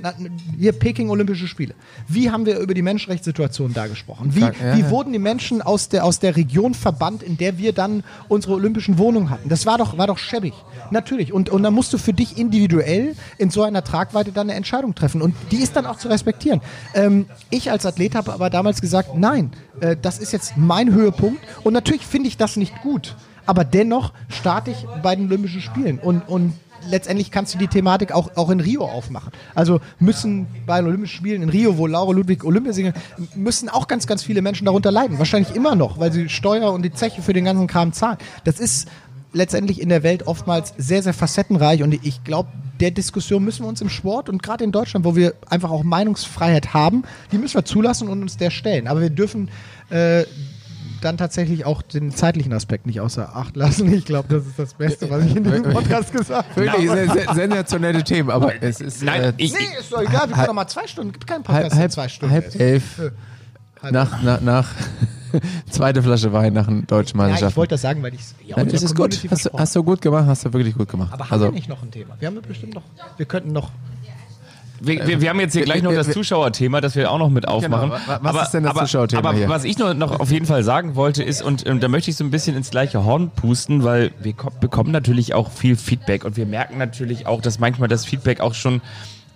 hier Peking Olympische Spiele, wie haben wir über die Menschenrechtssituation da gesprochen? Wie, Ja, wie ja. wurden die Menschen aus der aus der Region verbannt, in der wir dann unsere olympischen Wohnungen hatten? Das war doch war doch schäbig. Natürlich. Und und dann musst du für dich individuell in so einer Tragweite dann eine Entscheidung treffen und die ist dann auch zu respektieren. Ähm, ich als Athlet habe aber damals gesagt, nein, äh, das ist jetzt mein Höhepunkt und natürlich finde ich das nicht gut. Aber dennoch starte ich bei den Olympischen Spielen und, und letztendlich kannst du die Thematik auch, auch in Rio aufmachen. Also müssen bei den Olympischen Spielen in Rio, wo Laura Ludwig Olympiasieger, müssen auch ganz, ganz viele Menschen darunter leiden. Wahrscheinlich immer noch, weil sie Steuer und die Zeche für den ganzen Kram zahlen. Das ist letztendlich in der Welt oftmals sehr, sehr facettenreich und ich glaube, der Diskussion müssen wir uns im Sport und gerade in Deutschland, wo wir einfach auch Meinungsfreiheit haben, die müssen wir zulassen und uns der stellen. Aber wir dürfen äh, dann tatsächlich auch den zeitlichen Aspekt nicht außer Acht lassen. Ich glaube, das ist das Beste, was ich in diesem Podcast gesagt habe. Wirklich sehr, sehr, sensationelle Themen, aber es ist Nein, äh, ich, Nee, ist doch egal, wir können doch mal zwei Stunden, gibt keinen halb, Podcast, der halb, zwei Stunden halb elf Äh, halb nach, nach, nach zweite Flasche Wein nach einer deutschen Ja, Meisterschaft. ich wollte das sagen, weil ich ja, Nein, es ist gut. Hast hast du gut gemacht, hast du wirklich gut gemacht. Aber haben also, wir nicht noch ein Thema? Wir haben ja bestimmt noch, wir könnten noch Wir, wir, wir haben jetzt hier gleich noch das Zuschauerthema, das wir auch noch mit aufmachen. Genau, wa- was ist denn das Zuschauerthema aber hier? was ich nur noch auf jeden Fall sagen wollte ist, und ähm, da möchte ich so ein bisschen ins gleiche Horn pusten, weil wir ko- bekommen natürlich auch viel Feedback und wir merken natürlich auch, dass manchmal das Feedback auch schon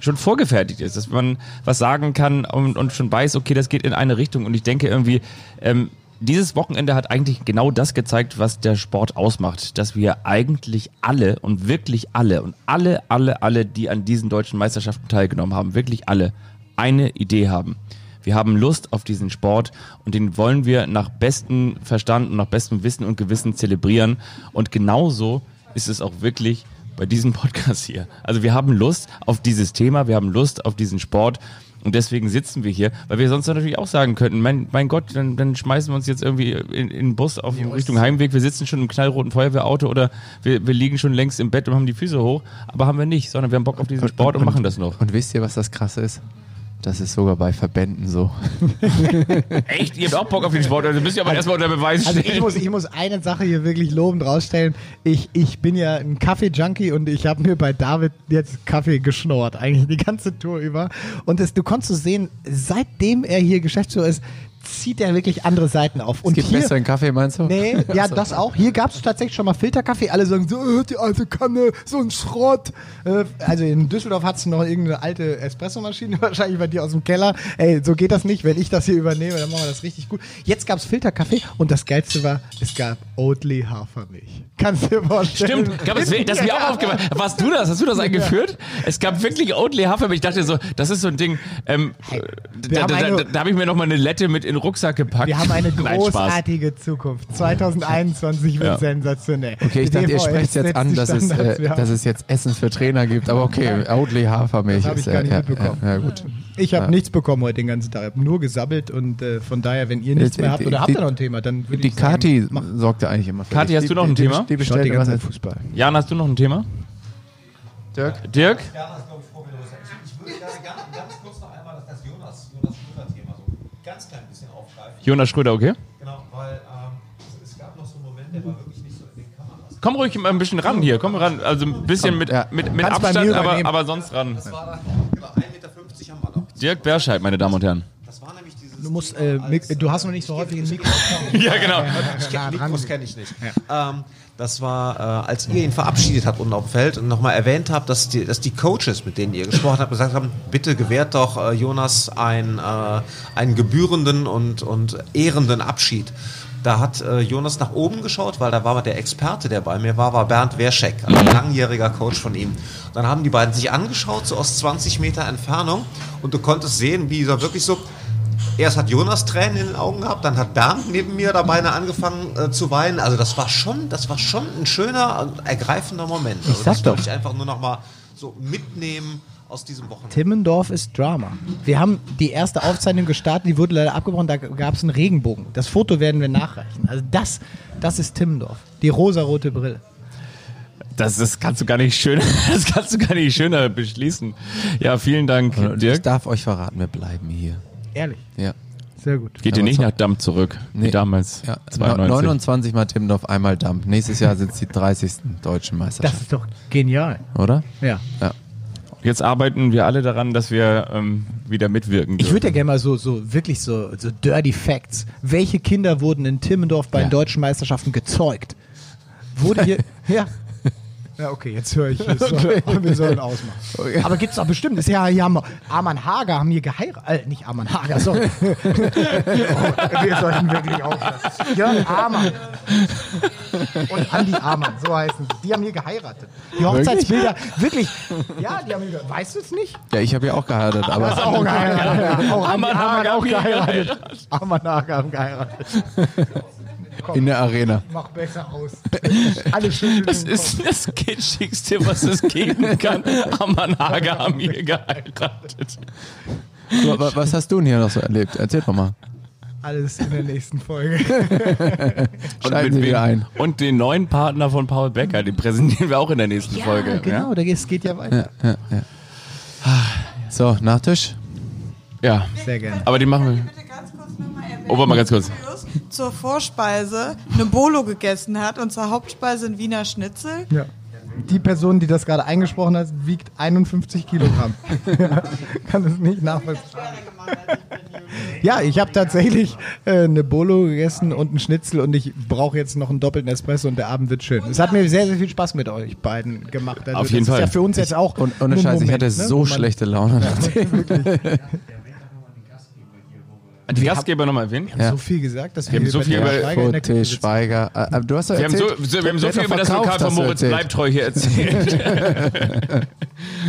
schon vorgefertigt ist, dass man was sagen kann und, und schon weiß, okay, das geht in eine Richtung. Und ich denke irgendwie, ähm, dieses Wochenende hat eigentlich genau das gezeigt, was der Sport ausmacht, dass wir eigentlich alle und wirklich alle und alle, alle, alle, die an diesen deutschen Meisterschaften teilgenommen haben, wirklich alle eine Idee haben. Wir haben Lust auf diesen Sport und den wollen wir nach bestem Verstand und nach bestem Wissen und Gewissen zelebrieren. Und genauso ist es auch wirklich bei diesem Podcast hier. Also wir haben Lust auf dieses Thema, wir haben Lust auf diesen Sport und deswegen sitzen wir hier, weil wir sonst natürlich auch sagen könnten, mein, mein Gott, dann, dann schmeißen wir uns jetzt irgendwie in, in den Bus auf Richtung Heimweg, wir sitzen schon im knallroten Feuerwehrauto oder wir, wir liegen schon längst im Bett und haben die Füße hoch, aber haben wir nicht, sondern wir haben Bock auf diesen Sport und, machen das noch. Und wisst ihr, was das Krasse ist? Das ist sogar bei Verbänden so. Echt? Ihr habt auch Bock auf den Sport, also müsst ihr aber erstmal unter Beweis Also stellen. ich muss, ich muss eine Sache hier wirklich lobend rausstellen. Ich, ich bin ja ein Kaffee-Junkie und ich habe mir bei David jetzt Kaffee geschnorrt, eigentlich die ganze Tour über. Und das, du konntest sehen, seitdem er hier Geschäftsführer ist, zieht er wirklich andere Seiten auf. Es Und gibt hier, besseren Kaffee, meinst du? Nee, ja, das auch. Hier gab es tatsächlich schon mal Filterkaffee. Alle sagen so, äh, die alte Kanne, so ein Schrott. Äh, also in Düsseldorf hat es noch irgendeine alte Espressomaschine, wahrscheinlich bei dir aus dem Keller. Ey, so geht das nicht. Wenn ich das hier übernehme, dann machen wir das richtig gut. Jetzt gab es Filterkaffee und das Geilste war, es gab Oatly Hafermilch. Kannst du dir vorstellen? Stimmt, gab es, das ist mir auch aufgefallen. Warst du das? Hast du das eingeführt? Es gab wirklich Oatly Hafermilch. Ich dachte so, das ist so ein Ding. Ähm, da da, da, da habe ich mir noch mal eine Lette mit in Rucksack gepackt. Wir haben eine großartige Zukunft. 2021 wird Ja. sensationell. Okay, ich Die dachte, ihr sprecht jetzt an, die dass es, äh, dass es jetzt Essen für Trainer gibt. Aber okay, Oatly Hafermilch Das hab ich ist gar nicht ja, mitbekommen. Ja, gut. Ich habe Ja. nichts bekommen heute den ganzen Tag. Ich habe nur gesabbelt und äh, von daher, wenn ihr nichts Die- mehr habt die- oder habt die- ihr noch ein Thema, dann würde Die ich sagen, Kati sorgt ja eigentlich immer für Kathi, dich. hast du noch ein die, Thema? Die, die bestellt die ganze. Zeit Fußball. Jan, hast du noch ein Thema? Dirk? Dirk? Ja, Jonas Schröder, okay? Genau, weil ähm, es, gab noch so einen Moment, der war wirklich nicht so in den Kameras. Komm ruhig mal ein bisschen ran hier. Komm ran. Also ein bisschen mit, mit, mit Kannst Abstand, aber, aber sonst ran. Das war dann, genau, 1,50 Meter haben wir noch. Dirk Berscheid, meine Damen und Herren. Das war nämlich Du musst, äh, als, du hast noch nicht so häufig ein Mikrofon. Ja, genau. Ich kenn. Mikros kenne ich nicht. Ähm, das war, äh, als ihr ihn verabschiedet habt unten auf dem Feld und nochmal erwähnt habt, dass die, dass die Coaches, mit denen ihr gesprochen habt, gesagt haben, bitte gewährt doch äh, Jonas ein, äh, einen gebührenden und, und ehrenden Abschied. Da hat äh, Jonas nach oben geschaut, weil da war der Experte, der bei mir war, war Bernd Werschek, ein langjähriger Coach von ihm. Dann haben die beiden sich angeschaut, so aus 20 Meter Entfernung, und du konntest sehen, wie er wirklich so, erst hat Jonas Tränen in den Augen gehabt, dann hat Bernd neben mir dabei angefangen äh, zu weinen. Also das war schon, das war schon ein schöner, ergreifender Moment. Also sag das doch. wollte ich einfach nur noch mal so mitnehmen aus diesem Wochenende. Timmendorf ist Drama. Wir haben die erste Aufzeichnung gestartet, die wurde leider abgebrochen, da gab es einen Regenbogen. Das Foto werden wir nachreichen. Also das, das ist Timmendorf. Die rosarote Brille. Das, das kannst du gar nicht schöner, das kannst du gar nicht schöner beschließen. Ja, vielen Dank, Und ich Dirk. darf euch verraten, wir bleiben hier. Ehrlich. Ja. Sehr gut. Geht ihr nicht nach Damm zurück, wie Nee. damals? Ja, 92. 29 mal Timmendorf, einmal Dump. Nächstes Jahr sind es die 30. deutschen Das Meisterschaften, ist doch genial. oder? Ja. Ja. Jetzt arbeiten wir alle daran, dass wir ähm, wieder mitwirken Ich dürfen. würde ja gerne mal so, so wirklich so, so Dirty Facts. Welche Kinder wurden in Timmendorf bei Ja. den deutschen Meisterschaften gezeugt? Wurde hier. ja. Ja, okay, jetzt höre ich es. Wir sollen ausmachen. Aber gibt's doch bestimmt. Ist ja, hier haben wir, Arman Hager haben hier geheiratet. Äh, nicht Arman Hager, sorry. oh, wir sollten wirklich aufpassen. Jörn Arman. Und Andi Arman, so heißen sie. Die haben hier geheiratet. Die Hochzeitsbilder, wirklich. Ja, die haben hier ge- Weißt du es nicht? Ja, ich habe ja auch geheiratet, aber auch geheiratet. Auch Arman Arman Hager auch geheiratet. Arman Hager haben geheiratet. In der Arena. Mach besser aus. Alle schön. Das ist das Kitschigste, was es geben kann. Amman Hager haben hier geheiratet. So, wa- was hast du denn hier noch so erlebt? Erzähl doch mal. Alles in der nächsten Folge. Schalten Sie wieder ein. Und den neuen Partner von Paul Becker, den präsentieren wir auch in der nächsten Folge. genau, da geht- es geht ja weiter. Ja, ja, ja. So, Nachtisch? Ja. ja. Sehr gerne. Aber den machen wir. bitte ganz kurz nochmal erwähnen, Oh, warte mal ganz kurz. Zur Vorspeise eine Bolo gegessen hat und zur Hauptspeise ein Wiener Schnitzel. Ja. Die Person, die das gerade eingesprochen hat, wiegt 51 Kilogramm. ja, kann es nicht nachvollziehen. Ja, ich habe tatsächlich äh, eine Bolo gegessen und einen Schnitzel und ich brauche jetzt noch einen doppelten Espresso und der Abend wird schön. Es hat mir sehr, sehr viel Spaß mit euch beiden gemacht. Also Auf jeden das Fall. Ist ja für uns jetzt auch. Und ohne Scheiß, ich Moment, hatte ne, so schlechte Laune. Die Gastgeber nochmal erwähnen? Wir haben so viel gesagt, dass wir, haben so viel über- Schweiger in der Küche Fote, sitzen. Schweiger. Äh, äh, du hast doch Wir haben so, erzählt, so, wir haben so viel über das Lokal von Moritz erzählt. Bleibtreu hier erzählt.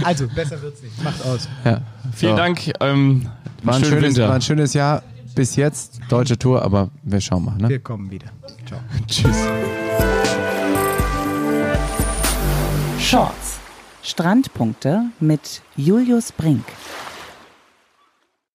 Also, besser wird's nicht. Macht aus. Ja. Vielen So. Dank. Ähm, War ein, schönes, Winter. war ein schönes Jahr bis jetzt. Deutsche Tour, aber wir schauen mal. Ne? Wir kommen wieder. Ciao. Tschüss. Shorts. Strandpunkte mit Julius Brink.